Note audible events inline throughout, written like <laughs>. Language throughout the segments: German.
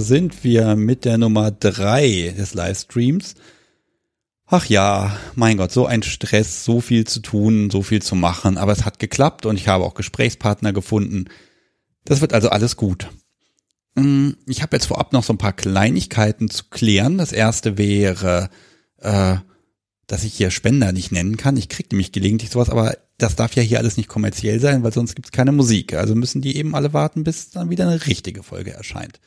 Sind wir mit der Nummer drei des Livestreams. Ach ja, mein Gott, so ein Stress, so viel zu tun, so viel zu machen, aber es hat geklappt und ich habe auch Gesprächspartner gefunden. Das wird also alles gut. Hm, ich habe jetzt vorab noch so ein paar Kleinigkeiten zu klären. Das erste wäre, äh, dass ich hier Spender nicht nennen kann. Ich kriege nämlich gelegentlich sowas, aber das darf ja hier alles nicht kommerziell sein, weil sonst gibt es keine Musik. Also müssen die eben alle warten, bis dann wieder eine richtige Folge erscheint.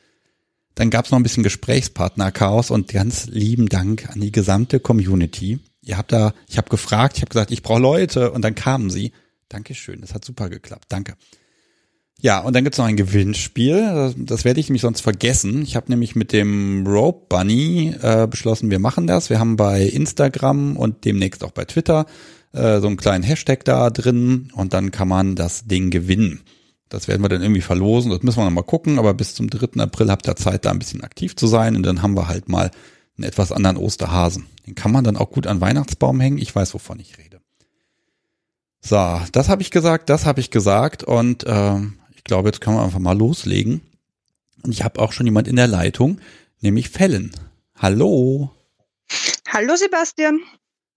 Dann gab es noch ein bisschen Gesprächspartner-Chaos und ganz lieben Dank an die gesamte Community. Ihr habt da, ich habe gefragt, ich habe gesagt, ich brauche Leute und dann kamen sie. Dankeschön, das hat super geklappt. Danke. Ja, und dann gibt's noch ein Gewinnspiel. Das, werde ich nämlich sonst vergessen. Ich habe nämlich mit dem Rope Bunny äh, beschlossen, wir machen das. Wir haben bei Instagram und demnächst auch bei Twitter äh, so einen kleinen Hashtag da drin und dann kann man das Ding gewinnen. Das werden wir dann irgendwie verlosen. Das müssen wir noch mal gucken, aber bis zum 3. April habt ihr Zeit, da ein bisschen aktiv zu sein und dann haben wir halt mal einen etwas anderen Osterhasen. Den kann man dann auch gut an Weihnachtsbaum hängen. Ich weiß, wovon ich rede. So, das habe ich gesagt, das habe ich gesagt und äh, ich glaube, jetzt können wir einfach mal loslegen. Und ich habe auch schon jemand in der Leitung, nämlich Fellen. Hallo. Hallo Sebastian.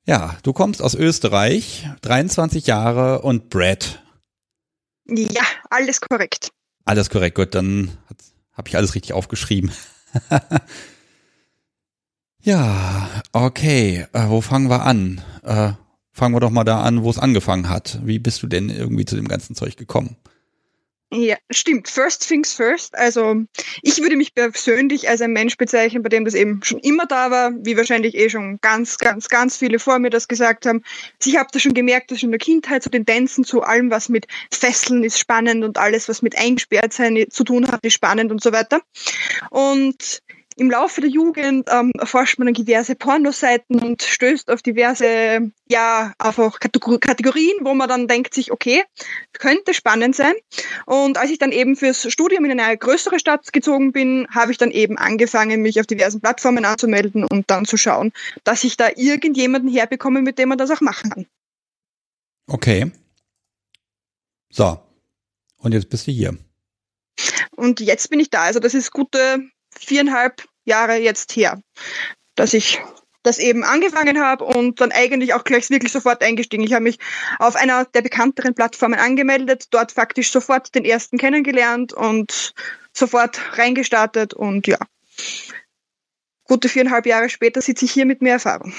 Ja, du kommst aus Österreich, 23 Jahre und Brad. Ja, alles korrekt. Alles korrekt, gut, dann habe ich alles richtig aufgeschrieben. <laughs> ja, okay, äh, wo fangen wir an? Äh, fangen wir doch mal da an, wo es angefangen hat. Wie bist du denn irgendwie zu dem ganzen Zeug gekommen? Ja, stimmt. First things first. Also ich würde mich persönlich als ein Mensch bezeichnen, bei dem das eben schon immer da war, wie wahrscheinlich eh schon ganz, ganz, ganz viele vor mir das gesagt haben. Also, ich habe das schon gemerkt, dass schon in der Kindheit so Tendenzen zu allem, was mit Fesseln ist spannend und alles, was mit Eingesperrtsein zu tun hat, ist spannend und so weiter. Und im Laufe der Jugend ähm, erforscht man dann diverse Pornoseiten und stößt auf diverse, ja, einfach Kategorien, wo man dann denkt sich, okay, könnte spannend sein. Und als ich dann eben fürs Studium in eine größere Stadt gezogen bin, habe ich dann eben angefangen, mich auf diversen Plattformen anzumelden und dann zu schauen, dass ich da irgendjemanden herbekomme, mit dem man das auch machen kann. Okay. So. Und jetzt bist du hier. Und jetzt bin ich da. Also das ist gute viereinhalb Jahre jetzt her, dass ich das eben angefangen habe und dann eigentlich auch gleich wirklich sofort eingestiegen. Ich habe mich auf einer der bekannteren Plattformen angemeldet, dort faktisch sofort den ersten kennengelernt und sofort reingestartet und ja. Gute viereinhalb Jahre später sitze ich hier mit mehr Erfahrung.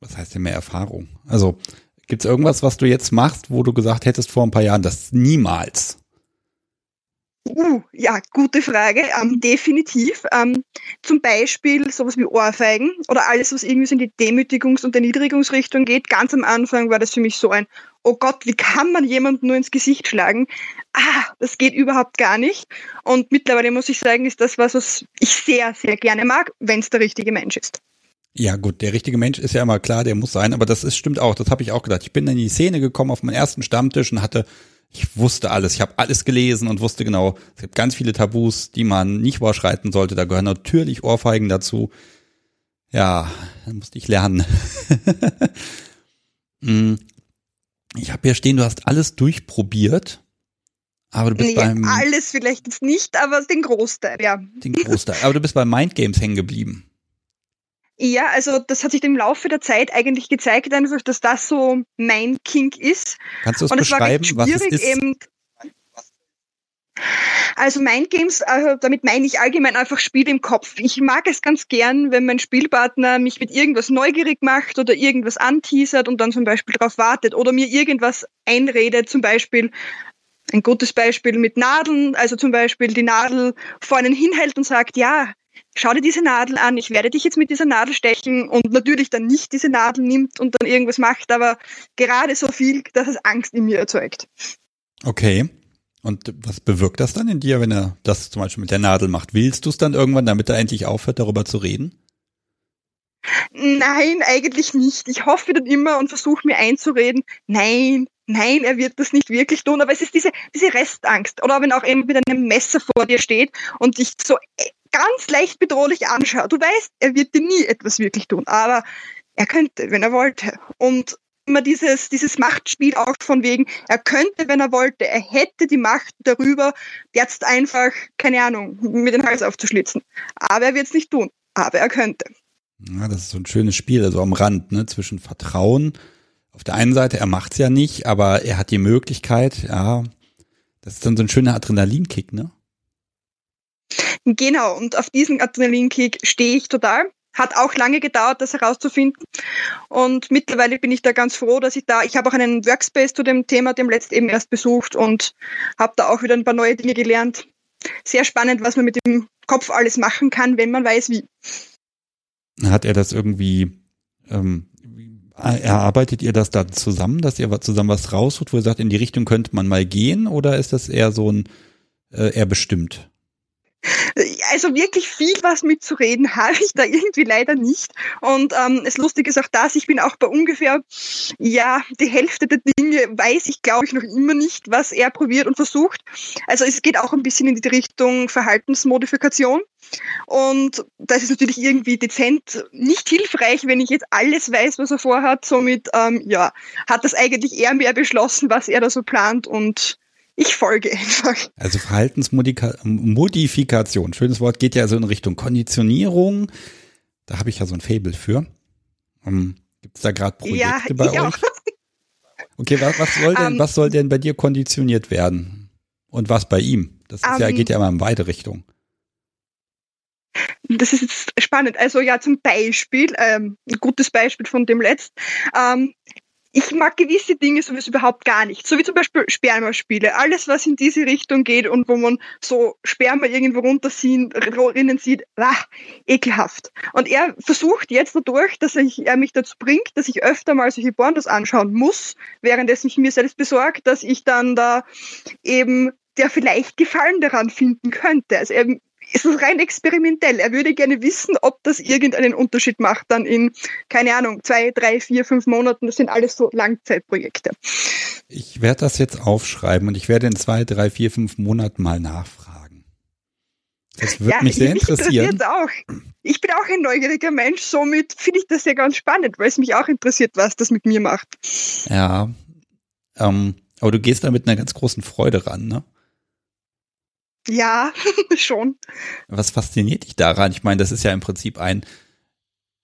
Was heißt denn mehr Erfahrung? Also gibt es irgendwas, was du jetzt machst, wo du gesagt hättest vor ein paar Jahren, das niemals? Uh, ja, gute Frage. Ähm, definitiv. Ähm, zum Beispiel sowas wie Ohrfeigen oder alles, was irgendwie so in die Demütigungs- und Erniedrigungsrichtung geht. Ganz am Anfang war das für mich so ein, oh Gott, wie kann man jemanden nur ins Gesicht schlagen? Ah, das geht überhaupt gar nicht. Und mittlerweile muss ich sagen, ist das was, was ich sehr, sehr gerne mag, wenn es der richtige Mensch ist. Ja gut, der richtige Mensch ist ja immer klar, der muss sein, aber das ist, stimmt auch, das habe ich auch gedacht. Ich bin in die Szene gekommen auf meinen ersten Stammtisch und hatte ich wusste alles, ich habe alles gelesen und wusste genau, es gibt ganz viele Tabus, die man nicht überschreiten sollte. Da gehören natürlich Ohrfeigen dazu. Ja, dann musste ich lernen. Hm. <laughs> ich habe hier stehen, du hast alles durchprobiert. Aber du bist nee, beim. Alles vielleicht jetzt nicht, aber den Großteil, ja. Den Großteil. Aber du bist bei Mindgames hängen geblieben. Ja, also das hat sich im Laufe der Zeit eigentlich gezeigt, einfach, dass das so mein Kink ist. Kannst du es beschreiben, was es ist? Eben, also Mindgames, also damit meine ich allgemein einfach Spiele im Kopf. Ich mag es ganz gern, wenn mein Spielpartner mich mit irgendwas neugierig macht oder irgendwas anteasert und dann zum Beispiel darauf wartet oder mir irgendwas einredet, zum Beispiel ein gutes Beispiel mit Nadeln, also zum Beispiel die Nadel vor einen hinhält und sagt, ja, schau dir diese Nadel an, ich werde dich jetzt mit dieser Nadel stechen und natürlich dann nicht diese Nadel nimmt und dann irgendwas macht, aber gerade so viel, dass es Angst in mir erzeugt. Okay. Und was bewirkt das dann in dir, wenn er das zum Beispiel mit der Nadel macht? Willst du es dann irgendwann, damit er endlich aufhört, darüber zu reden? Nein, eigentlich nicht. Ich hoffe dann immer und versuche mir einzureden, nein, nein, er wird das nicht wirklich tun. Aber es ist diese, diese Restangst. Oder wenn auch eben mit einem Messer vor dir steht und dich so ganz leicht bedrohlich anschaut. Du weißt, er wird dir nie etwas wirklich tun, aber er könnte, wenn er wollte. Und immer dieses, dieses Machtspiel auch von wegen, er könnte, wenn er wollte, er hätte die Macht darüber, jetzt einfach, keine Ahnung, mit den Hals aufzuschlitzen. Aber er wird es nicht tun. Aber er könnte. Ja, das ist so ein schönes Spiel, also am Rand, ne, zwischen Vertrauen. Auf der einen Seite, er macht's ja nicht, aber er hat die Möglichkeit, ja, das ist dann so ein schöner Adrenalinkick, ne? Genau, und auf diesen Adrenalinkick stehe ich total. Hat auch lange gedauert, das herauszufinden. Und mittlerweile bin ich da ganz froh, dass ich da, ich habe auch einen Workspace zu dem Thema dem letzten eben erst besucht und habe da auch wieder ein paar neue Dinge gelernt. Sehr spannend, was man mit dem Kopf alles machen kann, wenn man weiß wie. Hat er das irgendwie, ähm, erarbeitet ihr das dann zusammen, dass ihr zusammen was rausholt, wo ihr sagt, in die Richtung könnte man mal gehen oder ist das eher so ein, äh, eher bestimmt? Also wirklich viel was mitzureden habe ich da irgendwie leider nicht. Und ähm, das Lustige ist auch das, ich bin auch bei ungefähr, ja, die Hälfte der Dinge weiß ich, glaube ich, noch immer nicht, was er probiert und versucht. Also es geht auch ein bisschen in die Richtung Verhaltensmodifikation. Und das ist natürlich irgendwie dezent nicht hilfreich, wenn ich jetzt alles weiß, was er vorhat. Somit, ähm, ja, hat das eigentlich eher mehr beschlossen, was er da so plant und ich folge einfach. Also Verhaltensmodifikation, schönes Wort, geht ja so in Richtung Konditionierung. Da habe ich ja so ein Fable für. Um, ähm, Gibt es da gerade Projekte ja, bei euch? Auch. Okay, was, was, soll denn, um, ähm, was soll denn bei dir konditioniert werden? Und was bei ihm? Das um, ja, ähm, geht ja immer in beide Richtungen. Das ist jetzt spannend. Also ja, zum Beispiel, ähm, ein gutes Beispiel von dem letzten. Ähm, ich mag gewisse Dinge sowieso überhaupt gar nicht. So wie zum Beispiel Spermaspiele. Alles, was in diese Richtung geht und wo man so Sperma irgendwo runterrinnen sieht, ah, ekelhaft. Und er versucht jetzt dadurch, dass er mich dazu bringt, dass ich öfter mal solche Pornos anschauen muss, währenddessen ich mir selbst besorgt, dass ich dann da eben der vielleicht Gefallen daran finden könnte. Also er es ist rein experimentell. Er würde gerne wissen, ob das irgendeinen Unterschied macht dann in, keine Ahnung, zwei, drei, vier, fünf Monaten. Das sind alles so Langzeitprojekte. Ich werde das jetzt aufschreiben und ich werde in zwei, drei, vier, fünf Monaten mal nachfragen. Das würde ja, mich sehr mich interessieren. Auch. Ich bin auch ein neugieriger Mensch, somit finde ich das ja ganz spannend, weil es mich auch interessiert, was das mit mir macht. Ja, ähm, aber du gehst da mit einer ganz großen Freude ran, ne? Ja, <laughs> schon. Was fasziniert dich daran? Ich meine, das ist ja im Prinzip ein,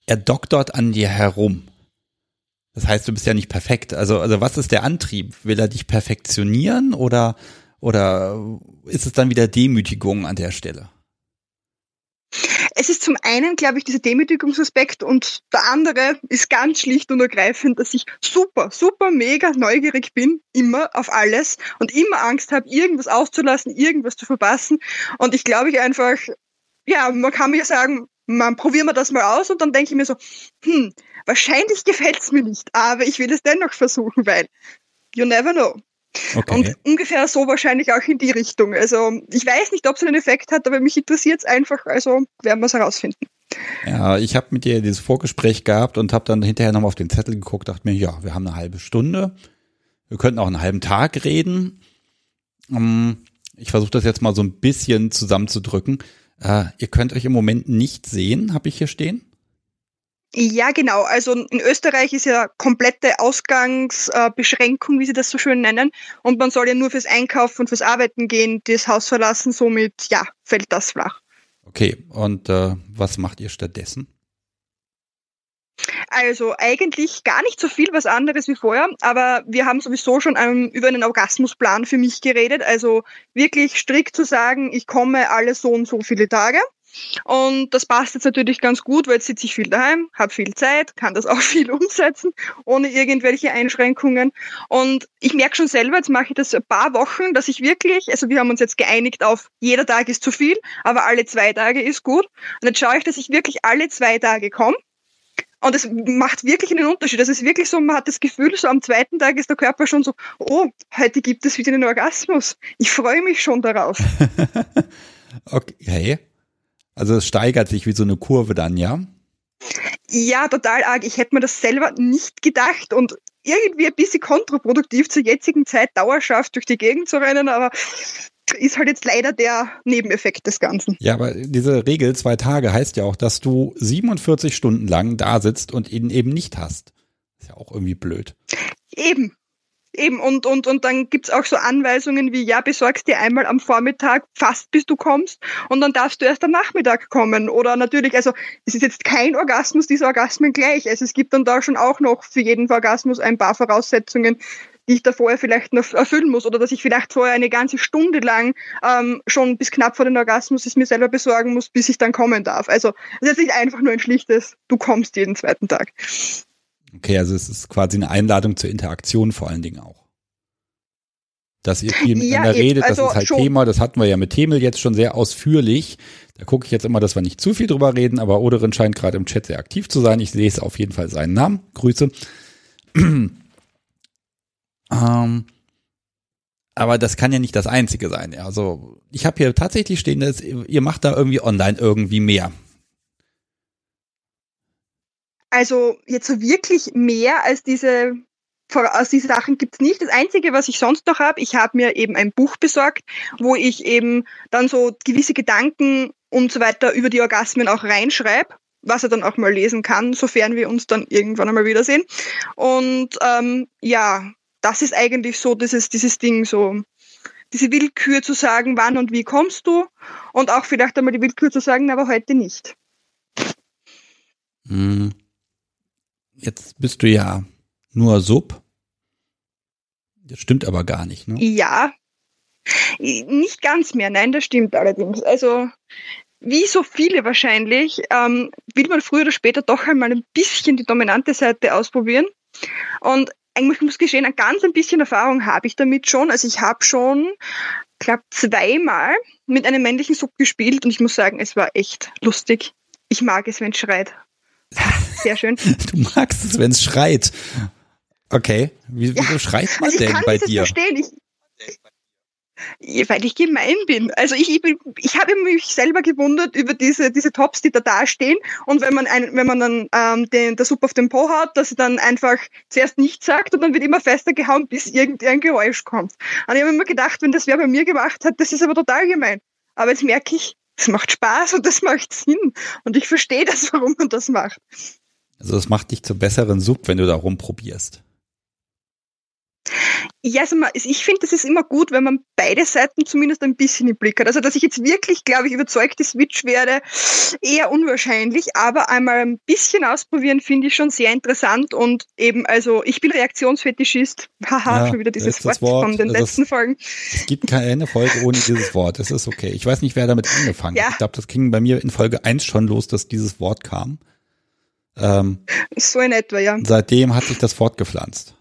er doktort an dir herum. Das heißt, du bist ja nicht perfekt. Also, also was ist der Antrieb? Will er dich perfektionieren oder, oder ist es dann wieder Demütigung an der Stelle? Es ist zum einen, glaube ich, dieser Demütigungsaspekt und der andere ist ganz schlicht und ergreifend, dass ich super, super, mega neugierig bin, immer auf alles und immer Angst habe, irgendwas auszulassen, irgendwas zu verpassen. Und ich glaube ich einfach, ja, man kann mir sagen, man probieren wir das mal aus und dann denke ich mir so, hm, wahrscheinlich gefällt es mir nicht, aber ich will es dennoch versuchen, weil you never know. Okay. Und ungefähr so wahrscheinlich auch in die Richtung. Also ich weiß nicht, ob es einen Effekt hat, aber mich interessiert es einfach, also werden wir es herausfinden. Ja, ich habe mit dir dieses Vorgespräch gehabt und habe dann hinterher nochmal auf den Zettel geguckt, dachte mir, ja, wir haben eine halbe Stunde. Wir könnten auch einen halben Tag reden. Ähm, ich versuche das jetzt mal so ein bisschen zusammenzudrücken. Äh, ihr könnt euch im Moment nicht sehen, habe ich hier stehen. Ja, genau. Also in Österreich ist ja komplette Ausgangsbeschränkung, wie sie das so schön nennen. Und man soll ja nur fürs Einkaufen und fürs Arbeiten gehen, das Haus verlassen. Somit, ja, fällt das flach. Okay, und äh, was macht ihr stattdessen? Also eigentlich gar nicht so viel was anderes wie vorher, aber wir haben sowieso schon um, über einen Orgasmusplan für mich geredet. Also wirklich strikt zu sagen, ich komme alle so und so viele Tage. Und das passt jetzt natürlich ganz gut, weil jetzt sitze ich viel daheim, habe viel Zeit, kann das <laughs> auch viel umsetzen, ohne irgendwelche Einschränkungen. Und ich merke schon selber, jetzt mache ich das ein paar Wochen, dass ich wirklich, also wir haben uns jetzt geeinigt auf, jeder Tag ist zu viel, aber alle zwei Tage ist gut. Und jetzt schaue ich, dass ich wirklich alle zwei Tage komme. Und es macht wirklich einen Unterschied. Das ist wirklich so, man hat das Gefühl, so am zweiten Tag ist der Körper schon so, oh, heute gibt es wieder einen Orgasmus. Ich freue mich schon darauf. <laughs> okay. Also es steigert sich wie so eine Kurve dann, ja? Ja, total arg. Ich hätte mir das selber nicht gedacht und irgendwie ein bisschen kontraproduktiv zur jetzigen Zeit dauerhaft durch die Gegend zu rennen, aber ist halt jetzt leider der Nebeneffekt des Ganzen. Ja, aber diese Regel zwei Tage heißt ja auch, dass du 47 Stunden lang da sitzt und ihn eben nicht hast. Ist ja auch irgendwie blöd. Eben. Eben, und, und, und dann gibt's auch so Anweisungen wie, ja, besorgst dir einmal am Vormittag fast bis du kommst und dann darfst du erst am Nachmittag kommen. Oder natürlich, also es ist jetzt kein Orgasmus, diese Orgasmen gleich. Also es gibt dann da schon auch noch für jeden Orgasmus ein paar Voraussetzungen, die ich da vorher vielleicht noch erfüllen muss oder dass ich vielleicht vorher eine ganze Stunde lang ähm, schon bis knapp vor den Orgasmus es mir selber besorgen muss, bis ich dann kommen darf. Also es ist nicht einfach nur ein schlichtes, du kommst jeden zweiten Tag. Okay, also es ist quasi eine Einladung zur Interaktion vor allen Dingen auch. Dass ihr viel <laughs> miteinander ja, redet, also das ist halt schon. Thema, das hatten wir ja mit Themel jetzt schon sehr ausführlich. Da gucke ich jetzt immer, dass wir nicht zu viel drüber reden, aber Oderin scheint gerade im Chat sehr aktiv zu sein. Ich lese auf jeden Fall seinen Namen. Grüße. <clears throat> ähm, aber das kann ja nicht das Einzige sein. Also ich habe hier tatsächlich stehen, dass ihr macht da irgendwie online irgendwie mehr. Also jetzt so wirklich mehr als diese aus diesen Sachen gibt's nicht. Das Einzige, was ich sonst noch habe, ich habe mir eben ein Buch besorgt, wo ich eben dann so gewisse Gedanken und so weiter über die Orgasmen auch reinschreibe, was er dann auch mal lesen kann, sofern wir uns dann irgendwann einmal wiedersehen. Und ähm, ja, das ist eigentlich so dieses, dieses Ding, so diese Willkür zu sagen, wann und wie kommst du und auch vielleicht einmal die Willkür zu sagen, aber heute nicht. Hm. Jetzt bist du ja nur Sub. Das stimmt aber gar nicht, ne? Ja. Nicht ganz mehr, nein, das stimmt allerdings. Also, wie so viele wahrscheinlich, ähm, will man früher oder später doch einmal ein bisschen die dominante Seite ausprobieren. Und eigentlich muss geschehen, ein ganz ein bisschen Erfahrung habe ich damit schon. Also ich habe schon, glaube zweimal mit einem männlichen Sub gespielt und ich muss sagen, es war echt lustig. Ich mag es, wenn es schreit. <laughs> Sehr schön. <laughs> Du magst es, wenn es schreit. Okay. Wie, wieso ja, schreit man also denn bei dir? Verstehen. Ich, weil ich gemein bin. Also ich, ich, ich habe mich selber gewundert über diese, diese Tops, die da dastehen. Und wenn man, ein, wenn man dann ähm, den, der Suppe auf den Po haut, dass sie dann einfach zuerst nichts sagt und dann wird immer fester gehauen, bis irgendein Geräusch kommt. Und ich habe immer gedacht, wenn das wer bei mir gemacht hat, das ist aber total gemein. Aber jetzt merke ich, es macht Spaß und das macht Sinn. Und ich verstehe das, <laughs> warum man das macht. Also das macht dich zur besseren Sub, wenn du da rumprobierst. Ja, also ich finde, das ist immer gut, wenn man beide Seiten zumindest ein bisschen im Blick hat. Also, dass ich jetzt wirklich, glaube ich, überzeugte Switch werde, eher unwahrscheinlich, aber einmal ein bisschen ausprobieren finde ich schon sehr interessant und eben, also, ich bin Reaktionsfetischist. Haha, ja, schon wieder dieses Wort, Wort, von den letzten das, Folgen. Es gibt keine Folge ohne dieses Wort. Es ist okay. Ich weiß nicht, wer damit angefangen hat. Ich glaube, das ging bei mir in Folge 1 schon los, dass dieses Wort kam. Ähm, so in etwa, ja. Seitdem hat sich das fortgepflanzt.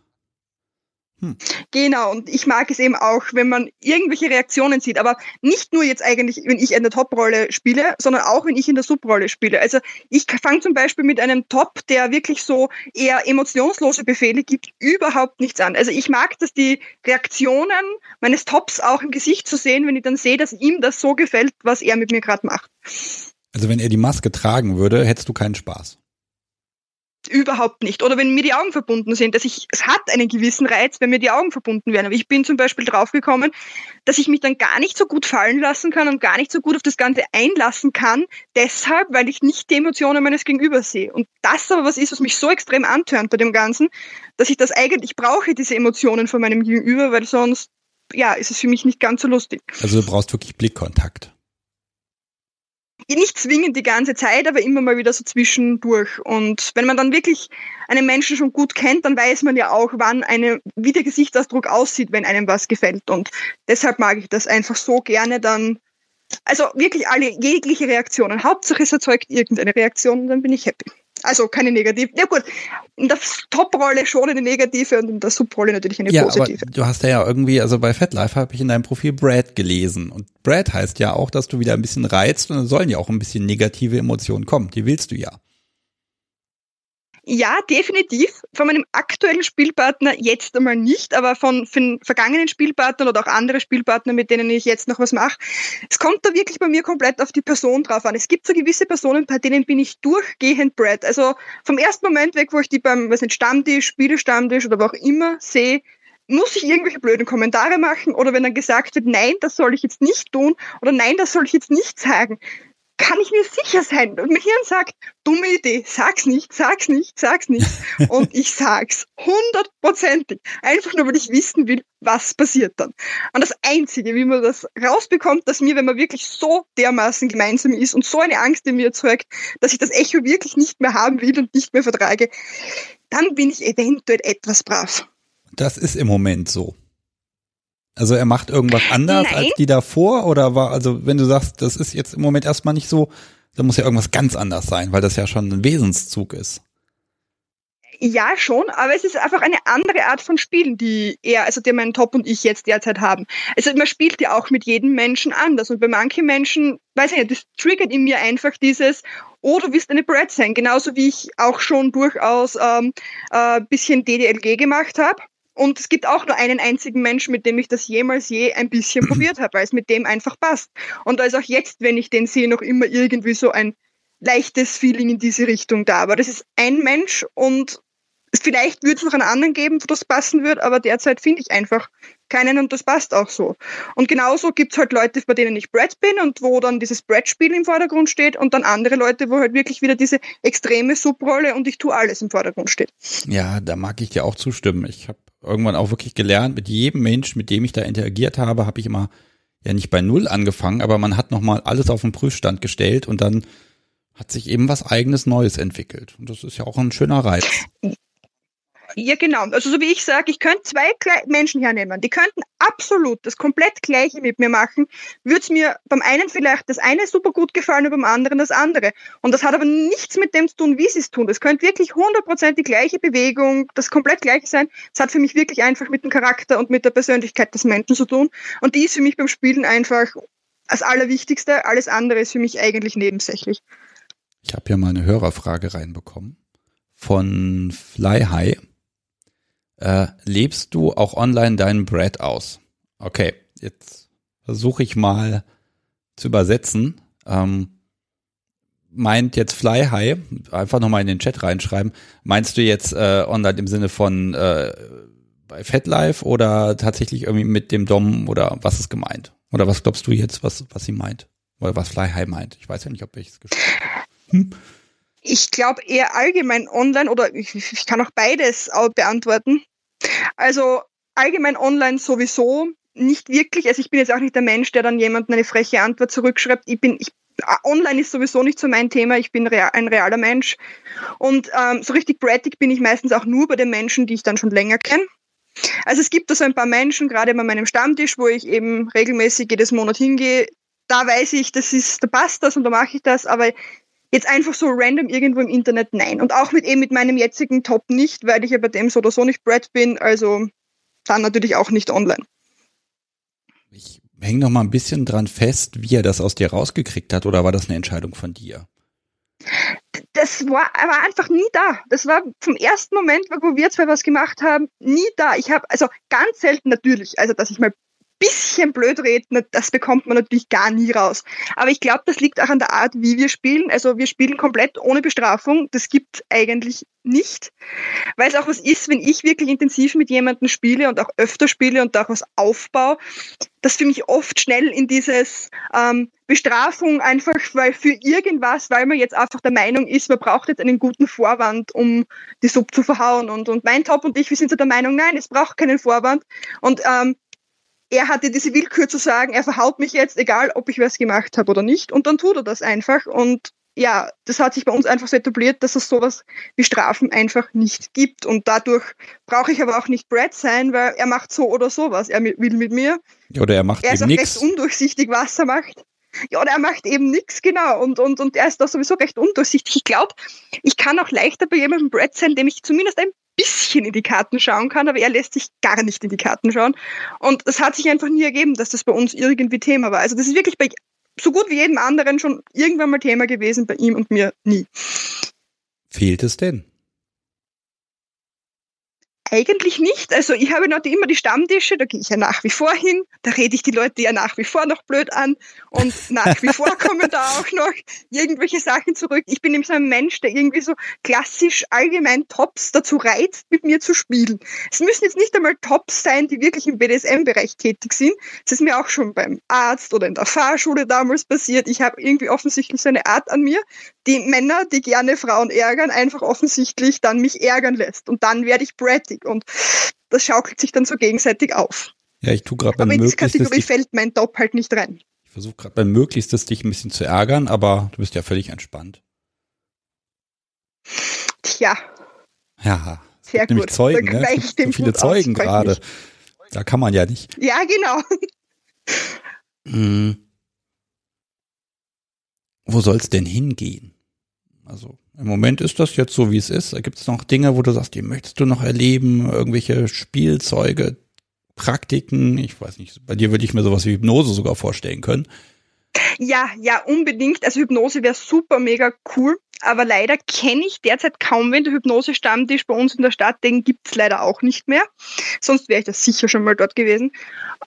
Hm. Genau, und ich mag es eben auch, wenn man irgendwelche Reaktionen sieht, aber nicht nur jetzt eigentlich, wenn ich eine Top-Rolle spiele, sondern auch, wenn ich in der Sub-Rolle spiele. Also ich fange zum Beispiel mit einem Top, der wirklich so eher emotionslose Befehle gibt, überhaupt nichts an. Also ich mag dass die Reaktionen meines Tops auch im Gesicht zu sehen, wenn ich dann sehe, dass ihm das so gefällt, was er mit mir gerade macht. Also wenn er die Maske tragen würde, hättest du keinen Spaß überhaupt nicht. Oder wenn mir die Augen verbunden sind, dass ich, es hat einen gewissen Reiz, wenn mir die Augen verbunden werden. Aber ich bin zum Beispiel draufgekommen, dass ich mich dann gar nicht so gut fallen lassen kann und gar nicht so gut auf das Ganze einlassen kann, deshalb, weil ich nicht die Emotionen meines Gegenübers sehe. Und das aber was ist, was mich so extrem antörnt bei dem Ganzen, dass ich das eigentlich brauche, diese Emotionen von meinem Gegenüber, weil sonst, ja, ist es für mich nicht ganz so lustig. Also du brauchst wirklich Blickkontakt nicht zwingend die ganze Zeit, aber immer mal wieder so zwischendurch. Und wenn man dann wirklich einen Menschen schon gut kennt, dann weiß man ja auch, wann eine, wie der Gesichtsausdruck aussieht, wenn einem was gefällt. Und deshalb mag ich das einfach so gerne dann, also wirklich alle, jegliche Reaktionen. Hauptsache es erzeugt irgendeine Reaktion und dann bin ich happy. Also keine negative. Ja gut, in der Top-Rolle schon eine negative und in der Sub-Rolle natürlich eine ja, positive. Aber du hast ja irgendwie, also bei FatLife habe ich in deinem Profil Brad gelesen. Und Brad heißt ja auch, dass du wieder ein bisschen reizt und dann sollen ja auch ein bisschen negative Emotionen kommen. Die willst du ja. Ja, definitiv. Von meinem aktuellen Spielpartner jetzt einmal nicht, aber von, von vergangenen Spielpartnern oder auch andere Spielpartner, mit denen ich jetzt noch was mache. Es kommt da wirklich bei mir komplett auf die Person drauf an. Es gibt so gewisse Personen, bei denen bin ich durchgehend Brad. Also vom ersten Moment weg, wo ich die beim was nicht, Stammtisch, Spielestammtisch oder wo auch immer sehe, muss ich irgendwelche blöden Kommentare machen oder wenn dann gesagt wird, nein, das soll ich jetzt nicht tun oder nein, das soll ich jetzt nicht sagen, kann ich mir sicher sein. Und mein Hirn sagt, dumme Idee, sag's nicht, sag's nicht, sag's nicht. <laughs> Und ich sag's hundertprozentig. Einfach nur, weil ich wissen will, was passiert dann. Und das Einzige, wie man das rausbekommt, dass mir, wenn man wirklich so dermaßen gemeinsam ist und so eine Angst in mir erzeugt, dass ich das Echo wirklich nicht mehr haben will und nicht mehr vertrage, dann bin ich eventuell etwas brav. Das ist im Moment so. Also er macht irgendwas anders Nein. als die davor oder war, also wenn du sagst, das ist jetzt im Moment erstmal nicht so, dann muss ja irgendwas ganz anders sein, weil das ja schon ein Wesenszug ist. Ja, schon, aber es ist einfach eine andere Art von Spielen, die er, also der mein Top und ich jetzt derzeit haben. Also man spielt ja auch mit jedem Menschen anders und bei manchen Menschen, weiß ich nicht, das triggert in mir einfach dieses, oh, du willst eine Brad sein, genauso wie ich auch schon durchaus ähm, äh, bisschen DDLG gemacht habe und es gibt auch nur einen einzigen Menschen, mit dem ich das jemals je ein bisschen <clears throat> probiert habe, weil es mit dem einfach passt. Und da ist auch jetzt, wenn ich den sehe, noch immer irgendwie so ein leichtes Feeling in diese Richtung da. Aber das ist ein Mensch und vielleicht würde es noch einen anderen geben, wo das passen würde, aber derzeit finde ich einfach keinen und das passt auch so. Und genauso gibt es halt Leute, bei denen ich Brad bin und wo dann dieses Brad-Spiel im Vordergrund steht und dann andere Leute, wo halt wirklich wieder diese extreme Subrolle und ich tue alles im Vordergrund steht. Ja, da mag ich dir auch zustimmen. Ich habe irgendwann auch wirklich gelernt, mit jedem Mensch, mit dem ich da interagiert habe, habe ich immer ja nicht bei Null angefangen, aber man hat nochmal alles auf den Prüfstand gestellt und dann hat sich eben was eigenes Neues entwickelt. Und das ist ja auch ein schöner Reiz. Ja, genau. Also so wie ich sage, ich könnte zwei Menschen hernehmen, die könnten absolut das komplett gleiche mit mir machen, würde es mir beim einen vielleicht das eine super gut gefallen und beim anderen das andere. Und das hat aber nichts mit dem zu tun, wie sie es tun. Das könnte wirklich 100% die gleiche Bewegung, das komplett gleiche sein. Das hat für mich wirklich einfach mit dem Charakter und mit der Persönlichkeit des Menschen zu tun. Und die ist für mich beim Spielen einfach das Allerwichtigste. Alles andere ist für mich eigentlich nebensächlich. Ich habe hier mal eine Hörerfrage reinbekommen von Fly High äh, lebst du auch online deinen Brad aus? Okay, jetzt versuche ich mal zu übersetzen. Ähm, meint jetzt Fly High, einfach nochmal in den Chat reinschreiben, meinst du jetzt äh, online im Sinne von äh, bei FatLife oder tatsächlich irgendwie mit dem Dom oder was ist gemeint? Oder was glaubst du jetzt, was, was sie meint? Oder was Fly High meint? Ich weiß ja nicht, ob ich es geschrieben habe. Hm? Ich glaube eher allgemein online oder ich, ich kann auch beides beantworten. Also allgemein online sowieso nicht wirklich. Also ich bin jetzt auch nicht der Mensch, der dann jemandem eine freche Antwort zurückschreibt. Ich bin, ich, online ist sowieso nicht so mein Thema. Ich bin real, ein realer Mensch. Und ähm, so richtig brattig bin ich meistens auch nur bei den Menschen, die ich dann schon länger kenne. Also es gibt da so ein paar Menschen, gerade bei meinem Stammtisch, wo ich eben regelmäßig jedes Monat hingehe. Da weiß ich, das ist, da passt das und da mache ich das. Aber Jetzt einfach so random irgendwo im Internet, nein. Und auch mit eben mit meinem jetzigen Top nicht, weil ich ja bei dem so oder so nicht Brad bin, also dann natürlich auch nicht online. Ich hänge noch mal ein bisschen dran fest, wie er das aus dir rausgekriegt hat, oder war das eine Entscheidung von dir? Das war, war einfach nie da. Das war vom ersten Moment, wo wir zwei was gemacht haben, nie da. Ich habe, also ganz selten natürlich, also dass ich mal bisschen blöd reden, das bekommt man natürlich gar nie raus. Aber ich glaube, das liegt auch an der Art, wie wir spielen. Also wir spielen komplett ohne Bestrafung. Das gibt eigentlich nicht. Weil es auch was ist, wenn ich wirklich intensiv mit jemandem spiele und auch öfter spiele und auch was aufbaue, das für mich oft schnell in dieses ähm, Bestrafung einfach, weil für irgendwas, weil man jetzt einfach der Meinung ist, man braucht jetzt einen guten Vorwand, um die Sub zu verhauen. Und, und mein Top und ich, wir sind so der Meinung, nein, es braucht keinen Vorwand. Und ähm, er hatte diese Willkür zu sagen, er verhaut mich jetzt, egal ob ich was gemacht habe oder nicht. Und dann tut er das einfach. Und ja, das hat sich bei uns einfach so etabliert, dass es sowas wie Strafen einfach nicht gibt. Und dadurch brauche ich aber auch nicht Brad sein, weil er macht so oder sowas. Er will mit mir. Oder er macht er eben nichts. Er ist auch recht undurchsichtig, was er macht. Ja, oder er macht eben nichts, genau. Und, und, und er ist da sowieso recht undurchsichtig. Ich glaube, ich kann auch leichter bei jemandem Brad sein, dem ich zumindest ein bisschen in die Karten schauen kann, aber er lässt sich gar nicht in die Karten schauen. Und es hat sich einfach nie ergeben, dass das bei uns irgendwie Thema war. Also das ist wirklich bei so gut wie jedem anderen schon irgendwann mal Thema gewesen, bei ihm und mir nie. Fehlt es denn? Eigentlich nicht. Also ich habe noch immer die Stammtische, da gehe ich ja nach wie vor hin, da rede ich die Leute ja nach wie vor noch blöd an und nach wie vor <laughs> kommen da auch noch irgendwelche Sachen zurück. Ich bin eben so ein Mensch, der irgendwie so klassisch allgemein Tops dazu reizt, mit mir zu spielen. Es müssen jetzt nicht einmal Tops sein, die wirklich im BDSM-Bereich tätig sind. Das ist mir auch schon beim Arzt oder in der Fahrschule damals passiert. Ich habe irgendwie offensichtlich so eine Art an mir, die Männer, die gerne Frauen ärgern, einfach offensichtlich dann mich ärgern lässt. Und dann werde ich gegenseitig und das schaukelt sich dann so gegenseitig auf. Ja, ich tue gerade beim Aber in diese Kategorie fällt mein Top halt nicht rein. Ich versuche gerade beim Möglichstes dich ein bisschen zu ärgern, aber du bist ja völlig entspannt. Tja. Ja, sehr gut. Nämlich Zeugen, ne? Es gibt so viele Zeugen gerade. Da kann man ja nicht. Ja, genau. Hm. Wo soll es denn hingehen? Also im Moment ist das jetzt so, wie es ist. Da gibt es noch Dinge, wo du sagst, die möchtest du noch erleben, irgendwelche Spielzeuge, Praktiken. Ich weiß nicht, bei dir würde ich mir sowas wie Hypnose sogar vorstellen können. Ja, ja, unbedingt. Also Hypnose wäre super, mega cool. Aber leider kenne ich derzeit kaum wen. Der Hypnose-Stammtisch bei uns in der Stadt, den gibt's leider auch nicht mehr. Sonst wäre ich das sicher schon mal dort gewesen.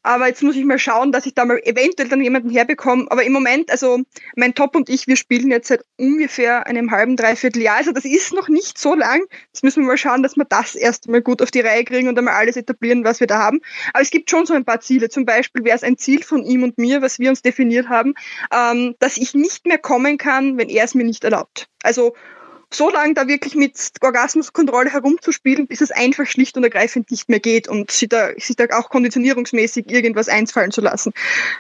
Aber jetzt muss ich mal schauen, dass ich da mal eventuell dann jemanden herbekomme. Aber im Moment, also mein Top und ich, wir spielen jetzt seit ungefähr einem halben, dreiviertel Jahr. Also das ist noch nicht so lang. Jetzt müssen wir mal schauen, dass wir das erst mal gut auf die Reihe kriegen und einmal alles etablieren, was wir da haben. Aber es gibt schon so ein paar Ziele. Zum Beispiel wäre es ein Ziel von ihm und mir, was wir uns definiert haben, ähm, dass ich nicht mehr kommen kann, wenn er es mir nicht erlaubt. Also so lange da wirklich mit Orgasmuskontrolle herumzuspielen, bis es einfach schlicht und ergreifend nicht mehr geht und sich da, sich da auch konditionierungsmäßig irgendwas einfallen zu lassen.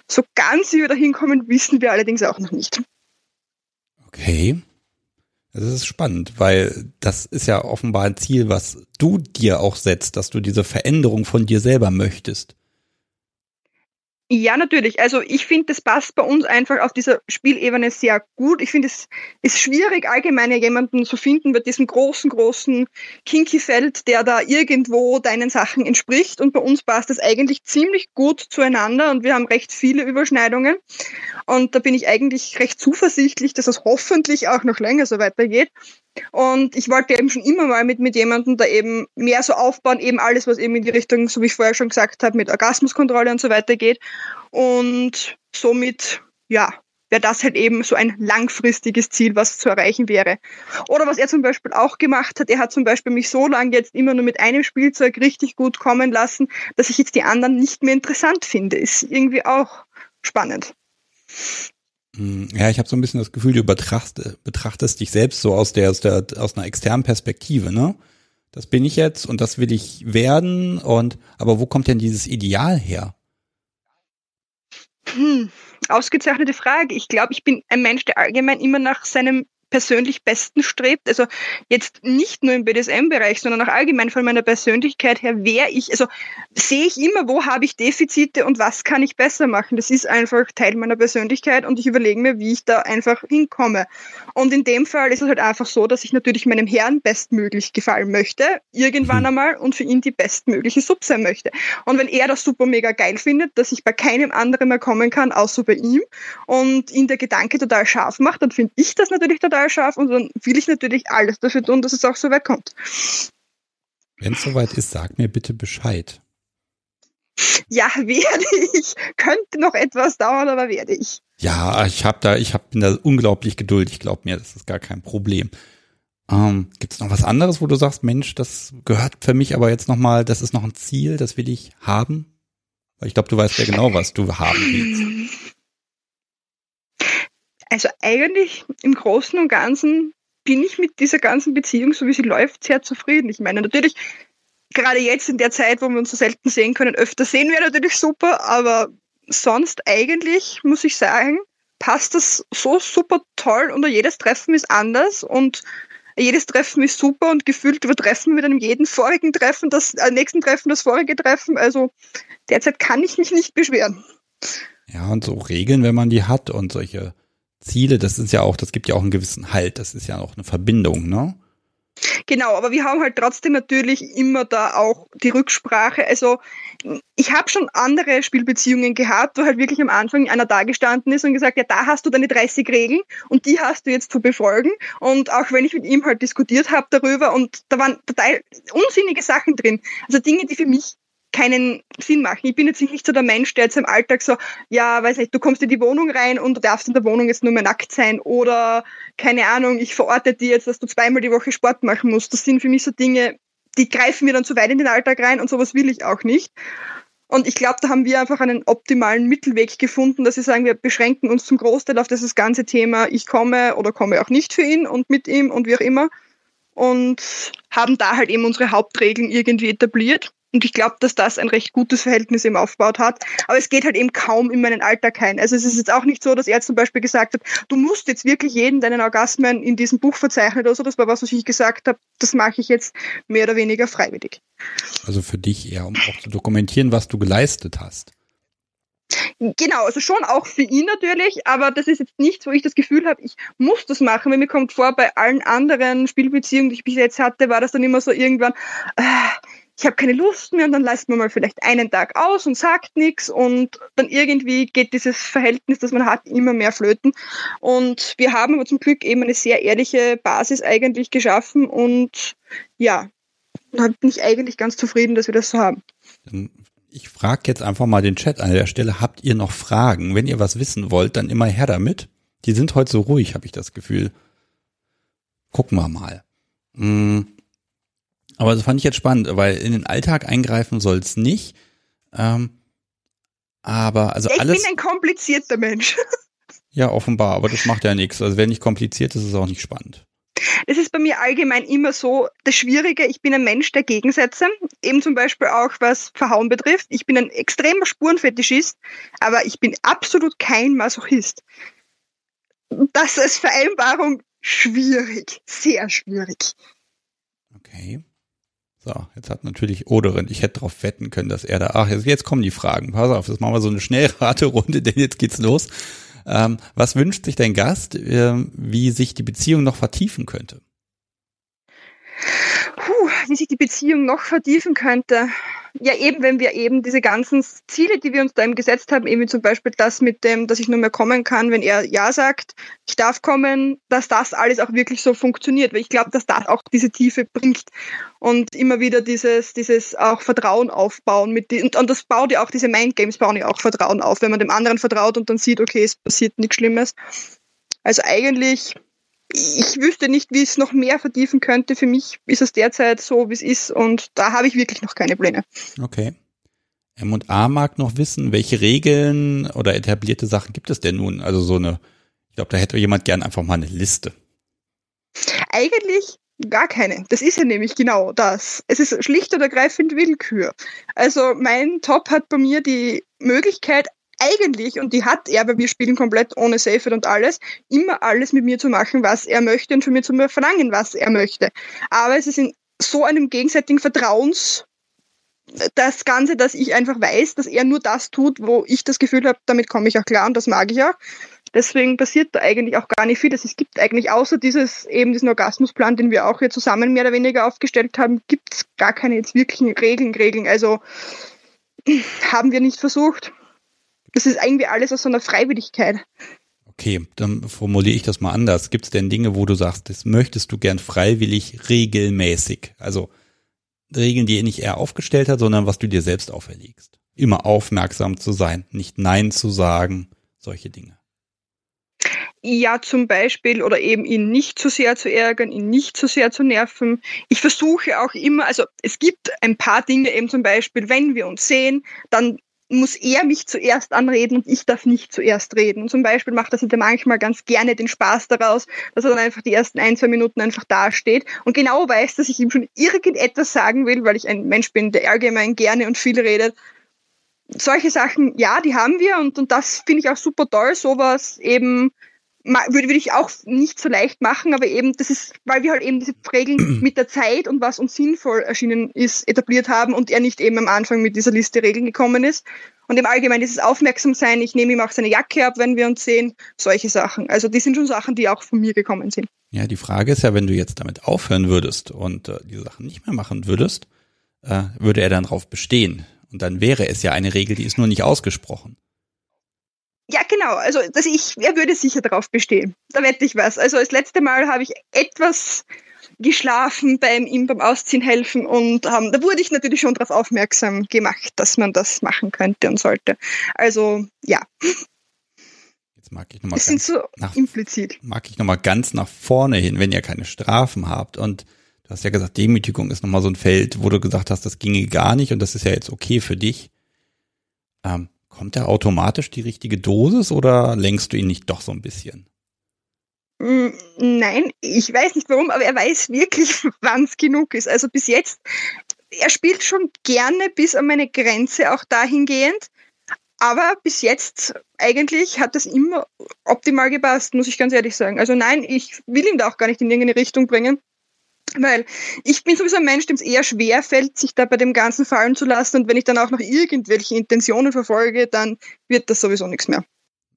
So ganz wie wir da hinkommen, wissen wir allerdings auch noch nicht. Okay. Das ist spannend, weil das ist ja offenbar ein Ziel, was du dir auch setzt, dass du diese Veränderung von dir selber möchtest. Ja, natürlich. Also ich finde, das passt bei uns einfach auf dieser Spielebene sehr gut. Ich finde, es ist schwierig, allgemein jemanden zu finden bei diesem großen, großen Kinky-Feld, der da irgendwo deinen Sachen entspricht. Und bei uns passt das eigentlich ziemlich gut zueinander und wir haben recht viele Überschneidungen. Und da bin ich eigentlich recht zuversichtlich, dass es hoffentlich auch noch länger so weitergeht. Und ich wollte eben schon immer mal mit, mit jemandem da eben mehr so aufbauen, eben alles, was eben in die Richtung, so wie ich vorher schon gesagt habe, mit Orgasmuskontrolle und so weiter geht. Und somit, ja, wäre das halt eben so ein langfristiges Ziel, was zu erreichen wäre. Oder was er zum Beispiel auch gemacht hat, er hat zum Beispiel mich so lange jetzt immer nur mit einem Spielzeug richtig gut kommen lassen, dass ich jetzt die anderen nicht mehr interessant finde. Ist irgendwie auch spannend. Hm, ja, ich habe so ein bisschen das Gefühl, du betrachtest, betrachtest dich selbst so aus der, aus der, aus einer externen Perspektive, ne? Das bin ich jetzt und das will ich werden und, aber wo kommt denn dieses Ideal her? Hm, ausgezeichnete Frage. Ich glaube, ich bin ein Mensch, der allgemein immer nach seinem persönlich Besten strebt. Also jetzt nicht nur im BDSM-Bereich, sondern auch allgemein von meiner Persönlichkeit her, wer ich, also sehe ich immer, wo habe ich Defizite und was kann ich besser machen. Das ist einfach Teil meiner Persönlichkeit und ich überlege mir, wie ich da einfach hinkomme. Und in dem Fall ist es halt einfach so, dass ich natürlich meinem Herrn bestmöglich gefallen möchte, irgendwann mhm. einmal und für ihn die bestmögliche Sub sein möchte. Und wenn er das super mega geil findet, dass ich bei keinem anderen mehr kommen kann, außer bei ihm und ihn der Gedanke total scharf macht, dann finde ich das natürlich total total scharf und dann will ich natürlich alles dafür tun, dass es auch so weit kommt. Wenn es soweit ist, sag mir bitte Bescheid. Ja, <laughs> werde ich. Könnte noch etwas dauern, aber werde ich. Ja, ich habe da, ich hab, bin da unglaublich geduldig, glaub mir, das ist gar kein Problem. Ähm, Gibt es noch was anderes, wo du sagst, Mensch, das gehört für mich aber jetzt nochmal, das ist noch ein Ziel, das will ich haben? Weil ich glaube, du weißt ja genau, was du haben willst. <laughs> Also eigentlich im Großen und Ganzen bin ich mit dieser ganzen Beziehung, so wie sie läuft, sehr zufrieden. Ich meine, natürlich, gerade jetzt in der Zeit, wo wir uns so selten sehen können, öfter sehen wir natürlich super, aber sonst eigentlich, muss ich sagen, passt das so super toll und jedes Treffen ist anders und jedes Treffen ist super und gefühlt übertreffen wir dann in jedem vorigen Treffen das äh, nächsten Treffen das vorige Treffen. Also derzeit kann ich mich nicht beschweren. Ja, und so Regeln, wenn man die hat und solche Ziele, das ist ja auch, das gibt ja auch einen gewissen Halt, das ist ja auch eine Verbindung, ne? Genau, aber wir haben halt trotzdem natürlich immer da auch die Rücksprache. Also ich habe schon andere Spielbeziehungen gehabt, wo halt wirklich am Anfang einer da gestanden ist und gesagt, ja, da hast du deine 30 Regeln und die hast du jetzt zu befolgen. Und auch wenn ich mit ihm halt diskutiert habe darüber und da waren total unsinnige Sachen drin. Also Dinge, die für mich keinen Sinn machen. Ich bin jetzt nicht so der Mensch, der jetzt im Alltag so, ja, weiß nicht, du kommst in die Wohnung rein und du darfst in der Wohnung jetzt nur mehr nackt sein oder keine Ahnung, ich verorte dir jetzt, dass du zweimal die Woche Sport machen musst. Das sind für mich so Dinge, die greifen mir dann zu weit in den Alltag rein und sowas will ich auch nicht. Und ich glaube, da haben wir einfach einen optimalen Mittelweg gefunden, dass wir sagen, wir beschränken uns zum Großteil auf dieses ganze Thema, ich komme oder komme auch nicht für ihn und mit ihm und wie auch immer. Und haben da halt eben unsere Hauptregeln irgendwie etabliert. Und ich glaube, dass das ein recht gutes Verhältnis eben aufgebaut hat. Aber es geht halt eben kaum in meinen Alltag rein. Also es ist jetzt auch nicht so, dass er zum Beispiel gesagt hat, du musst jetzt wirklich jeden deinen Orgasmen in diesem Buch verzeichnen oder so. Das war was, was ich gesagt habe. Das mache ich jetzt mehr oder weniger freiwillig. Also für dich eher, um auch zu dokumentieren, was du geleistet hast. Genau, also schon auch für ihn natürlich, aber das ist jetzt nichts, wo ich das Gefühl habe, ich muss das machen, weil mir kommt vor, bei allen anderen Spielbeziehungen, die ich bis jetzt hatte, war das dann immer so irgendwann, äh, ich habe keine Lust mehr und dann lässt man mal vielleicht einen Tag aus und sagt nichts und dann irgendwie geht dieses Verhältnis, das man hat, immer mehr flöten. Und wir haben aber zum Glück eben eine sehr ehrliche Basis eigentlich geschaffen und ja, da bin ich eigentlich ganz zufrieden, dass wir das so haben. Ich frage jetzt einfach mal den Chat an der Stelle, habt ihr noch Fragen? Wenn ihr was wissen wollt, dann immer her damit. Die sind heute so ruhig, habe ich das Gefühl. Gucken wir mal. Hm. Aber das fand ich jetzt spannend, weil in den Alltag eingreifen soll es nicht. Ähm, aber also ich alles. Ich bin ein komplizierter Mensch. <laughs> Ja, offenbar, aber das macht ja nichts. Also wenn nicht kompliziert ist, ist es auch nicht spannend. Das ist bei mir allgemein immer so das Schwierige. Ich bin ein Mensch der Gegensätze, eben zum Beispiel auch was Verhauen betrifft. Ich bin ein extremer Spurenfetischist, aber ich bin absolut kein Masochist. Das ist Vereinbarung schwierig, sehr schwierig. Okay. So, jetzt hat natürlich Oderin, ich hätte darauf wetten können, dass er da, ach, jetzt, jetzt kommen die Fragen. Pass auf, jetzt machen wir so eine Schnellraterunde, <laughs> denn jetzt geht's los. Ähm, was wünscht sich dein Gast, äh, wie sich die Beziehung noch vertiefen könnte? Puh, wie sich die Beziehung noch vertiefen könnte ja, eben, wenn wir eben diese ganzen Ziele, die wir uns da eben gesetzt haben, eben zum Beispiel das mit dem, dass ich nur mehr kommen kann, wenn er Ja sagt, ich darf kommen, dass das alles auch wirklich so funktioniert, weil ich glaube, dass das auch diese Tiefe bringt und immer wieder dieses, dieses auch Vertrauen aufbauen mit die, und, und das baut ja auch, diese Mindgames bauen ja auch Vertrauen auf, wenn man dem anderen vertraut und dann sieht, okay, es passiert nichts Schlimmes. Also eigentlich ich wüsste nicht, wie es noch mehr vertiefen könnte. Für mich ist es derzeit so, wie es ist und da habe ich wirklich noch keine Pläne. Okay. M und A mag noch wissen, welche Regeln oder etablierte Sachen gibt es denn nun? Also so eine, ich glaube, da hätte jemand gern einfach mal eine Liste. Eigentlich gar keine. Das ist ja nämlich genau das. Es ist schlicht und ergreifend Willkür. Also mein Top hat bei mir die Möglichkeit, eigentlich, und die hat er, weil wir spielen komplett ohne Safe und alles, immer alles mit mir zu machen, was er möchte und von mir zu verlangen, was er möchte. Aber es ist in so einem gegenseitigen Vertrauens das Ganze, dass ich einfach weiß, dass er nur das tut, wo ich das Gefühl habe, damit komme ich auch klar und das mag ich auch. Deswegen passiert da eigentlich auch gar nicht viel. Es gibt eigentlich außer dieses eben diesen Orgasmusplan, den wir auch hier zusammen mehr oder weniger aufgestellt haben, gibt es gar keine jetzt wirklichen Regeln, Regeln. Also <clears throat> haben wir nicht versucht. Das ist irgendwie alles aus so einer Freiwilligkeit. Okay, dann formuliere ich das mal anders. Gibt es denn Dinge, wo du sagst, das möchtest du gern freiwillig regelmäßig? Also Regeln, die er nicht er aufgestellt hat, sondern was du dir selbst auferlegst. Immer aufmerksam zu sein, nicht Nein zu sagen, solche Dinge. Ja, zum Beispiel, oder eben ihn nicht zu sehr zu ärgern, ihn nicht zu sehr zu nerven. Ich versuche auch immer, also es gibt ein paar Dinge eben zum Beispiel, wenn wir uns sehen, dann muss er mich zuerst anreden und ich darf nicht zuerst reden. Und zum Beispiel macht er sich da manchmal ganz gerne den Spaß daraus, dass er dann einfach die ersten ein, zwei Minuten einfach dasteht und genau weiß, dass ich ihm schon irgendetwas sagen will, weil ich ein Mensch bin, der allgemein gerne und viel redet. Solche Sachen, ja, die haben wir und, und das finde ich auch super toll, sowas eben würde, würde ich auch nicht so leicht machen, aber eben, das ist, weil wir halt eben diese Regeln <clears throat> mit der Zeit und was uns sinnvoll erschienen ist, etabliert haben und er nicht eben am Anfang mit dieser Liste Regeln gekommen ist. Und im Allgemeinen dieses Aufmerksamsein, ich nehme ihm auch seine Jacke ab, wenn wir uns sehen, solche Sachen. Also die sind schon Sachen, die auch von mir gekommen sind. Ja, die Frage ist ja, wenn du jetzt damit aufhören würdest und äh, die Sachen nicht mehr machen würdest, äh, würde er dann drauf bestehen. Und dann wäre es ja eine Regel, die ist nur nicht ausgesprochen. Ja, genau. Also dass ich, er würde sicher darauf bestehen. Da wette ich was. Also das letzte Mal habe ich etwas geschlafen beim ihm beim Ausziehen helfen und ähm, da wurde ich natürlich schon darauf aufmerksam gemacht, dass man das machen könnte und sollte. Also ja. Jetzt mag ich nochmal ganz so nach, implizit. Mag ich noch mal ganz nach vorne hin, wenn ihr keine Strafen habt und du hast ja gesagt, Demütigung ist nochmal so ein Feld, wo du gesagt hast, das ginge gar nicht und das ist ja jetzt okay für dich. Ähm, kommt da automatisch die richtige Dosis oder lenkst du ihn nicht doch so ein bisschen? Mm, nein, ich weiß nicht warum, aber er weiß wirklich, <laughs> wann es genug ist. Also bis jetzt, er spielt schon gerne bis an meine Grenze auch dahingehend. Aber bis jetzt eigentlich hat das immer optimal gepasst, muss ich ganz ehrlich sagen. Also nein, ich will ihn da auch gar nicht in irgendeine Richtung bringen. Weil ich bin sowieso ein Mensch, dem es eher schwer fällt, sich da bei dem Ganzen fallen zu lassen. Und wenn ich dann auch noch irgendwelche Intentionen verfolge, dann wird das sowieso nichts mehr.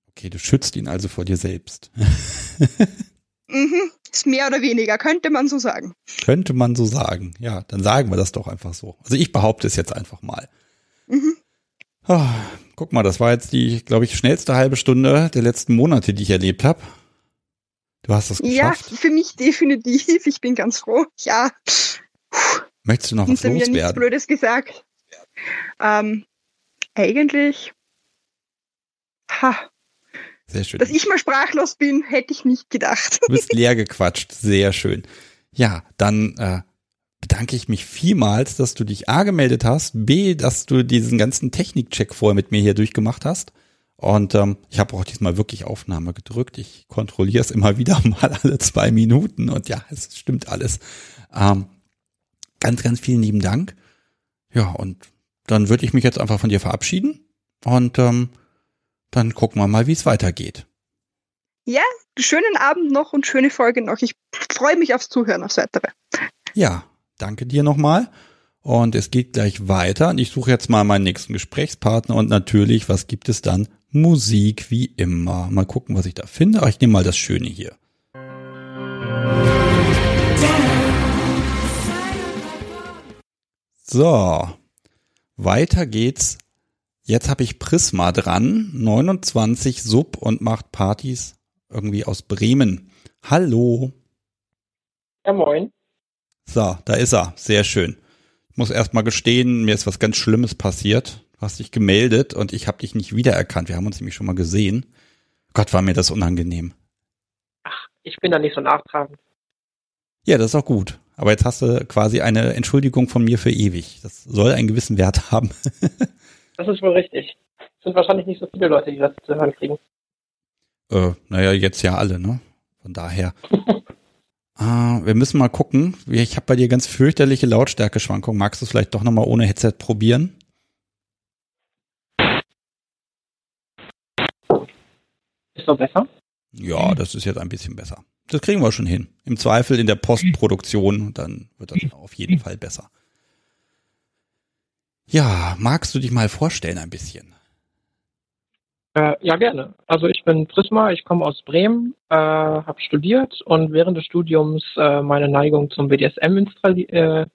Okay, du schützt ihn also vor dir selbst. <laughs> mhm, ist mehr oder weniger, könnte man so sagen. Könnte man so sagen. Ja, dann sagen wir das doch einfach so. Also ich behaupte es jetzt einfach mal. Mhm. Oh, guck mal, das war jetzt die, glaube ich, schnellste halbe Stunde der letzten Monate, die ich erlebt habe. Du hast das geschafft. Ja, für mich definitiv. Ich bin ganz froh. Ja. Möchtest du noch was loswerden? Mir nichts Blödes gesagt. Ähm, eigentlich. Ha, sehr schön. Dass ich mal sprachlos bin, hätte ich nicht gedacht. Du bist leer gequatscht. Sehr schön. Ja, dann äh, bedanke ich mich vielmals, dass du dich A gemeldet hast, B, dass du diesen ganzen Technikcheck vorher mit mir hier durchgemacht hast. Und ähm, ich habe auch diesmal wirklich Aufnahme gedrückt. Ich kontrolliere es immer wieder <laughs> mal alle zwei Minuten und ja, es stimmt alles. Ähm, ganz, ganz vielen lieben Dank. Ja, und dann würde ich mich jetzt einfach von dir verabschieden und ähm, dann gucken wir mal, wie es weitergeht. Ja, schönen Abend noch und schöne Folge noch. Ich freue mich aufs Zuhören, aufs Weitere. Ja, danke dir nochmal. Und es geht gleich weiter. Und ich suche jetzt mal meinen nächsten Gesprächspartner. Und natürlich, was gibt es dann? Musik wie immer. Mal gucken, was ich da finde. Aber ich nehme mal das Schöne hier. So, weiter geht's Jetzt habe ich Prisma dran, 29 Sub und macht Partys irgendwie aus Bremen. Hallo. Ja, moin. So, da ist er. Sehr schön. Ich muss erst mal gestehen, mir ist was ganz Schlimmes passiert. Du hast dich gemeldet und ich habe dich nicht wiedererkannt. Wir haben uns nämlich schon mal gesehen. Gott, war mir das unangenehm. Ach, ich bin da nicht so nachtragend. Ja, das ist auch gut. Aber jetzt hast du quasi eine Entschuldigung von mir für ewig. Das soll einen gewissen Wert <laughs> haben. Das ist wohl richtig. Es sind wahrscheinlich nicht so viele Leute, die das zu hören kriegen. Äh, naja, jetzt ja alle, ne? Von daher. <laughs> ah, wir müssen mal gucken. Ich habe bei dir ganz fürchterliche Lautstärkeschwankungen. Magst du es vielleicht doch nochmal ohne Headset probieren? Ist doch besser? Ja, das ist jetzt ein bisschen besser. Das kriegen wir schon hin. Im Zweifel in der Postproduktion, dann wird das auf jeden Fall besser. Ja, magst du dich mal vorstellen ein bisschen? Äh, ja, gerne. Also ich bin Prisma, ich komme aus Bremen, äh, habe studiert und während des Studiums äh, meine Neigung zum BDSM äh,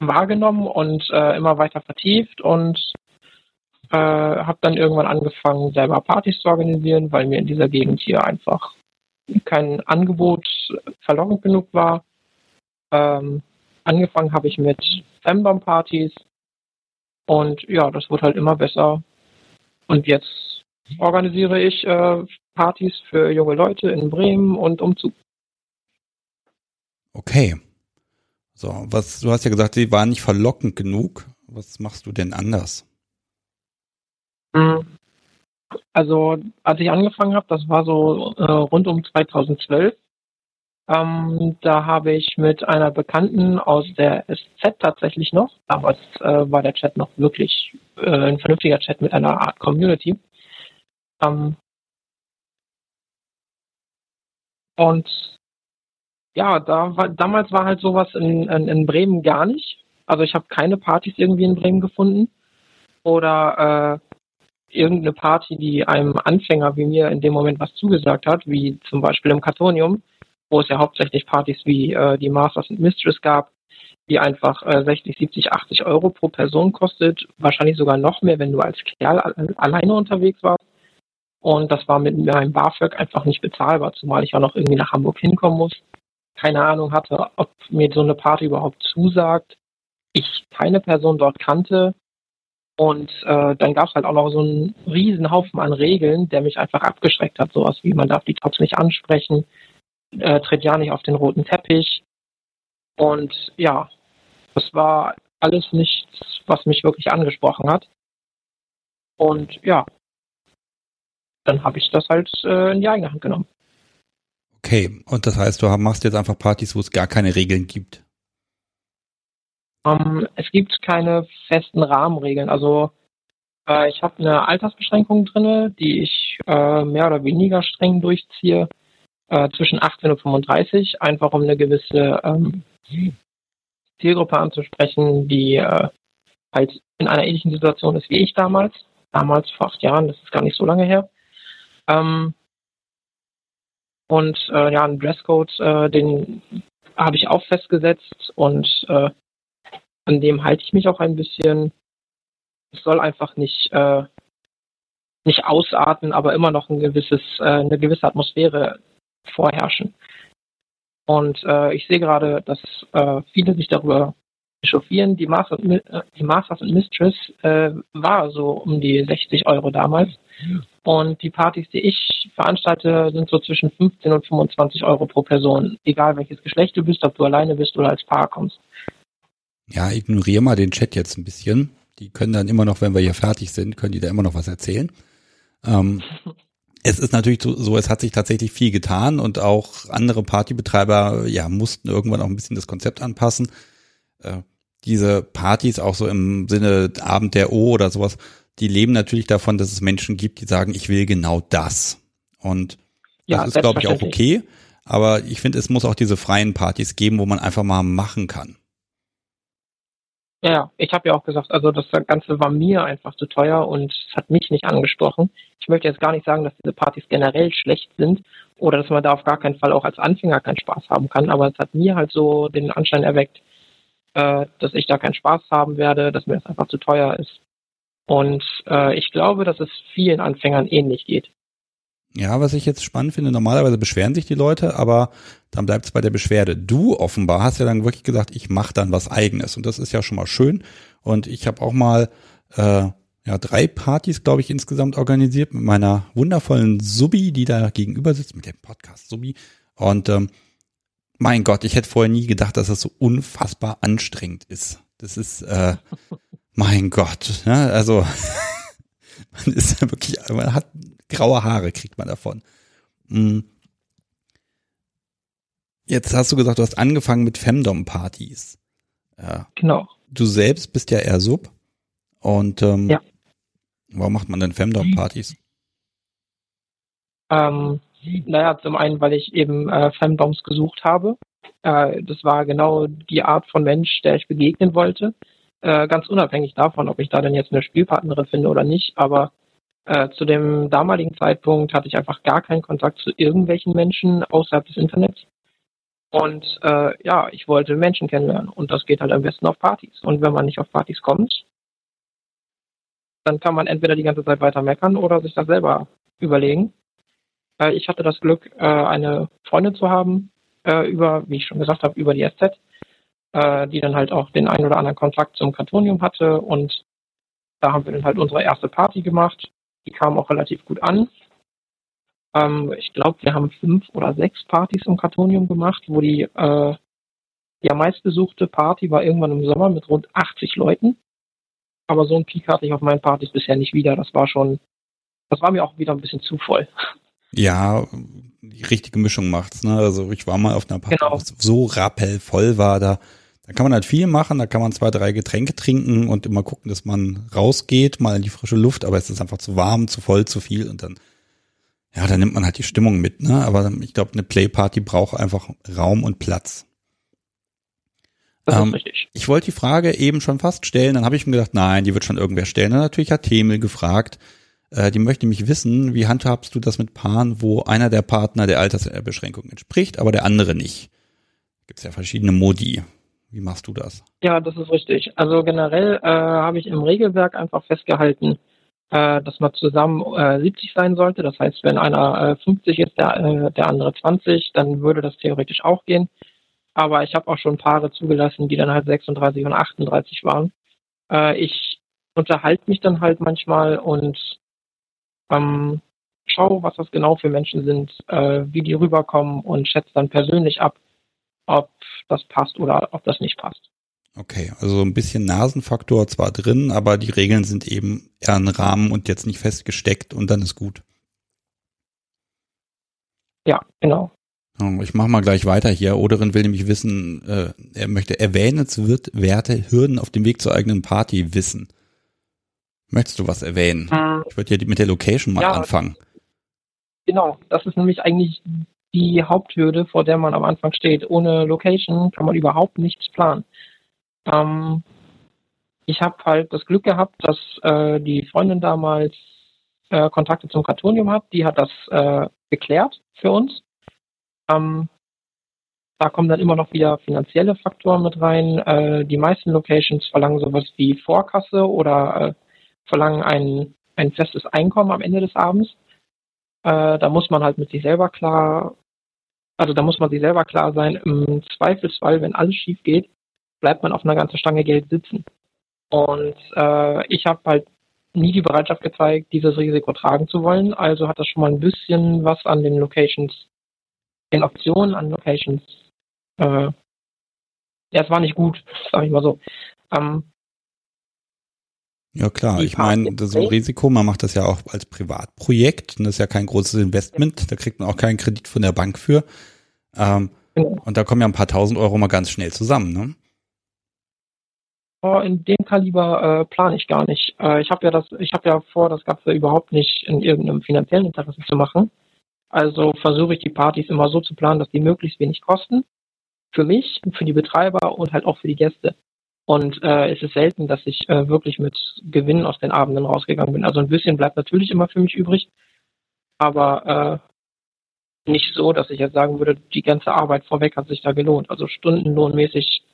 wahrgenommen und äh, immer weiter vertieft und äh, habe dann irgendwann angefangen, selber Partys zu organisieren, weil mir in dieser Gegend hier einfach kein Angebot verlockend genug war. Ähm, angefangen habe ich mit Femdom-Partys und ja, das wird halt immer besser. Und jetzt organisiere ich äh, Partys für junge Leute in Bremen und umzu. Okay. So, was, du hast ja gesagt, sie waren nicht verlockend genug. Was machst du denn anders? Also, als ich angefangen habe, das war so äh, rund um 2012, ähm, da habe ich mit einer Bekannten aus der SZ tatsächlich noch, damals äh, war der Chat noch wirklich äh, ein vernünftiger Chat mit einer Art Community. Ähm, und ja, da war, damals war halt sowas in, in, in Bremen gar nicht. Also ich habe keine Partys irgendwie in Bremen gefunden oder äh, irgendeine Party, die einem Anfänger wie mir in dem Moment was zugesagt hat, wie zum Beispiel im Kartonium, wo es ja hauptsächlich Partys wie äh, die Masters and Mistress gab, die einfach äh, 60, 70, 80 Euro pro Person kostet, wahrscheinlich sogar noch mehr, wenn du als Kerl alleine unterwegs warst. Und das war mit meinem BAföG einfach nicht bezahlbar, zumal ich auch noch irgendwie nach Hamburg hinkommen muss. Keine Ahnung hatte, ob mir so eine Party überhaupt zusagt. Ich keine Person dort kannte. Und äh, dann gab es halt auch noch so einen riesen Haufen an Regeln, der mich einfach abgeschreckt hat. Sowas wie, man darf die Tops nicht ansprechen, äh, tritt ja nicht auf den roten Teppich. Und ja, das war alles nichts, was mich wirklich angesprochen hat. Und ja, dann habe ich das halt äh, in die eigene Hand genommen. Okay, und das heißt, du machst jetzt einfach Partys, wo es gar keine Regeln gibt? Um, ähm, es gibt keine festen Rahmenregeln. Also äh, ich habe eine Altersbeschränkung drin, die ich äh, mehr oder weniger streng durchziehe, äh, zwischen 18 und 35, einfach um eine gewisse ähm, Zielgruppe anzusprechen, die äh, halt in einer ähnlichen Situation ist wie ich damals. Damals vor acht Jahren, das ist gar nicht so lange her. Ähm, und äh, ja, ein Dresscode, äh, den habe ich auch festgesetzt und an dem halte ich mich auch ein bisschen. Es soll einfach nicht äh, nicht ausarten, aber immer noch ein gewisses, äh, eine gewisse Atmosphäre vorherrschen. Und äh, ich sehe gerade, dass äh, viele sich darüber echauffieren. Die Masters, äh, die Masters und Mistress äh, war so um die 60 Euro damals. Und die Partys, die ich veranstalte, sind so zwischen 15 und 25 Euro pro Person. Egal welches Geschlecht du bist, ob du alleine bist oder als Paar kommst. Ja, ignoriere mal den Chat jetzt ein bisschen. Die können dann immer noch, wenn wir hier fertig sind, können die da immer noch was erzählen. Ähm, es ist natürlich so, es hat sich tatsächlich viel getan und auch andere Partybetreiber, ja, mussten irgendwann auch ein bisschen das Konzept anpassen. Äh, diese Partys auch so im Sinne Abend der O oder sowas, die leben natürlich davon, dass es Menschen gibt, die sagen, ich will genau das. Und das ja, ist, glaube ich, auch okay. Aber ich finde, es muss auch diese freien Partys geben, wo man einfach mal machen kann. Ja, ich habe ja auch gesagt, also das Ganze war mir einfach zu teuer und hat mich nicht angesprochen. Ich möchte jetzt gar nicht sagen, dass diese Partys generell schlecht sind oder dass man da auf gar keinen Fall auch als Anfänger keinen Spaß haben kann, aber es hat mir halt so den Anschein erweckt, äh, dass ich da keinen Spaß haben werde, dass mir das einfach zu teuer ist. Und äh, ich glaube, dass es vielen Anfängern ähnlich geht. Ja, was ich jetzt spannend finde, normalerweise beschweren sich die Leute, aber dann bleibt es bei der Beschwerde. Du offenbar hast ja dann wirklich gesagt, ich mache dann was eigenes und das ist ja schon mal schön. Und ich habe auch mal äh, ja drei Partys, glaube ich, insgesamt organisiert mit meiner wundervollen Subi, die da gegenüber sitzt, mit dem Podcast Subi. Und ähm, mein Gott, ich hätte vorher nie gedacht, dass das so unfassbar anstrengend ist. Das ist, äh, <laughs> mein Gott, ja, also <laughs> man ist ja wirklich, man hat graue Haare, kriegt man davon. Hm. Jetzt hast du gesagt, du hast angefangen mit Femdom-Partys. Ja. Genau. Du selbst bist ja eher Sub. Und ähm, ja. warum macht man denn Femdom-Partys? Ähm, naja, zum einen, weil ich eben äh, Femdoms gesucht habe. Äh, das war genau die Art von Mensch, der ich begegnen wollte. Äh, ganz unabhängig davon, ob ich da denn jetzt eine Spielpartnerin finde oder nicht. Aber äh, zu dem damaligen Zeitpunkt hatte ich einfach gar keinen Kontakt zu irgendwelchen Menschen außerhalb des Internets. Und äh, ja, ich wollte Menschen kennenlernen. Und das geht halt am besten auf Partys. Und wenn man nicht auf Partys kommt, dann kann man entweder die ganze Zeit weiter meckern oder sich das selber überlegen. Äh, ich hatte das Glück, äh, eine Freundin zu haben, äh, über, wie ich schon gesagt habe, über die SZ, die dann halt auch den einen oder anderen Kontakt zum Kartonium hatte. Und da haben wir dann halt unsere erste Party gemacht. Die kam auch relativ gut an. Ähm, ich glaube, wir haben fünf oder sechs Partys im Kartonium gemacht, wo die, äh, die am meistbesuchte Party war irgendwann im Sommer mit rund 80 Leuten. Aber so einen Peak hatte ich auf meinen Partys bisher nicht wieder. Das war schon, das war mir auch wieder ein bisschen zu voll. Ja, die richtige Mischung macht's, ne? Also ich war mal auf einer Party, genau. so rappelvoll war da. Da kann man halt viel machen, da kann man zwei, drei Getränke trinken und immer gucken, dass man rausgeht, mal in die frische Luft, aber es ist einfach zu warm, zu voll, zu viel und dann, ja, dann nimmt man halt die Stimmung mit, ne? Aber ich glaube, eine Playparty braucht einfach Raum und Platz. Ähm. Ich wollte die Frage eben schon fast stellen, dann habe ich mir gedacht, nein, die wird schon irgendwer stellen. Und natürlich hat Themel gefragt, äh, die möchte nämlich wissen, wie handhabst du das mit Paaren, wo einer der Partner der Altersbeschränkung entspricht, aber der andere nicht? Gibt es ja verschiedene Modi. Wie machst du das? Ja, das ist richtig. Also generell äh, habe ich im Regelwerk einfach festgehalten, äh, dass man zusammen äh, 70 sein sollte. Das heißt, wenn einer äh, 50 ist, der, äh, der andere 20, dann würde das theoretisch auch gehen. Aber ich habe auch schon Paare zugelassen, die dann halt 36 und 38 waren. Äh, ich unterhalte mich dann halt manchmal und ähm, schaue, was das genau für Menschen sind, äh, wie die rüberkommen und schätze dann persönlich ab, ob das passt oder ob das nicht passt. Okay, also so ein bisschen Nasenfaktor zwar drin, aber die Regeln sind eben eher ein Rahmen und jetzt nicht festgesteckt und dann ist gut. Ja, genau. Ich mache mal gleich weiter hier. Oderin will nämlich wissen, äh, er möchte erwähnenswerte Hürden auf dem Weg zur eigenen Party wissen. Möchtest du was erwähnen? Hm, Ich würde ja mit der Location mal Ja. anfangen. Genau, das ist nämlich eigentlich die Haupthürde, vor der man am Anfang steht. Ohne Location kann man überhaupt nichts planen. Ähm, ich habe halt das Glück gehabt, dass äh, die Freundin damals äh, Kontakte zum Kartonium hat. Die hat das äh, geklärt für uns. Ähm, da kommen dann immer noch wieder finanzielle Faktoren mit rein. Äh, die meisten Locations verlangen sowas wie Vorkasse oder äh, verlangen ein, ein festes Einkommen am Ende des Abends. Äh, da muss man halt mit sich selber klar, also da muss man sich selber klar sein, im Zweifelsfall, wenn alles schief geht, bleibt man auf einer ganzen Stange Geld sitzen. Und äh, ich habe halt nie die Bereitschaft gezeigt, dieses Risiko tragen zu wollen. Also hat das schon mal ein bisschen was an den Locations, den Optionen an Locations. Äh, ja, es war nicht gut, sag ich mal so. Ähm, Ja klar, ich meine, das ist ein Risiko, man macht das ja auch als Privatprojekt und das ist ja kein großes Investment, da kriegt man auch keinen Kredit von der Bank für. Ähm, genau. und da kommen ja ein paar tausend Euro mal ganz schnell zusammen, ne? Oh, in dem Kaliber äh, plane ich gar nicht. Äh, ich habe ja das, ich habe ja vor, das Ganze überhaupt nicht in irgendeinem finanziellen Interesse zu machen. Also versuche ich die Partys immer so zu planen, dass die möglichst wenig kosten. Für mich, für die Betreiber und halt auch für die Gäste. Und äh, es ist selten, dass ich äh, wirklich mit Gewinn aus den Abenden rausgegangen bin. Also ein bisschen bleibt natürlich immer für mich übrig, aber äh, nicht so, dass ich jetzt sagen würde, die ganze Arbeit vorweg hat sich da gelohnt. Also stundenlohnmäßig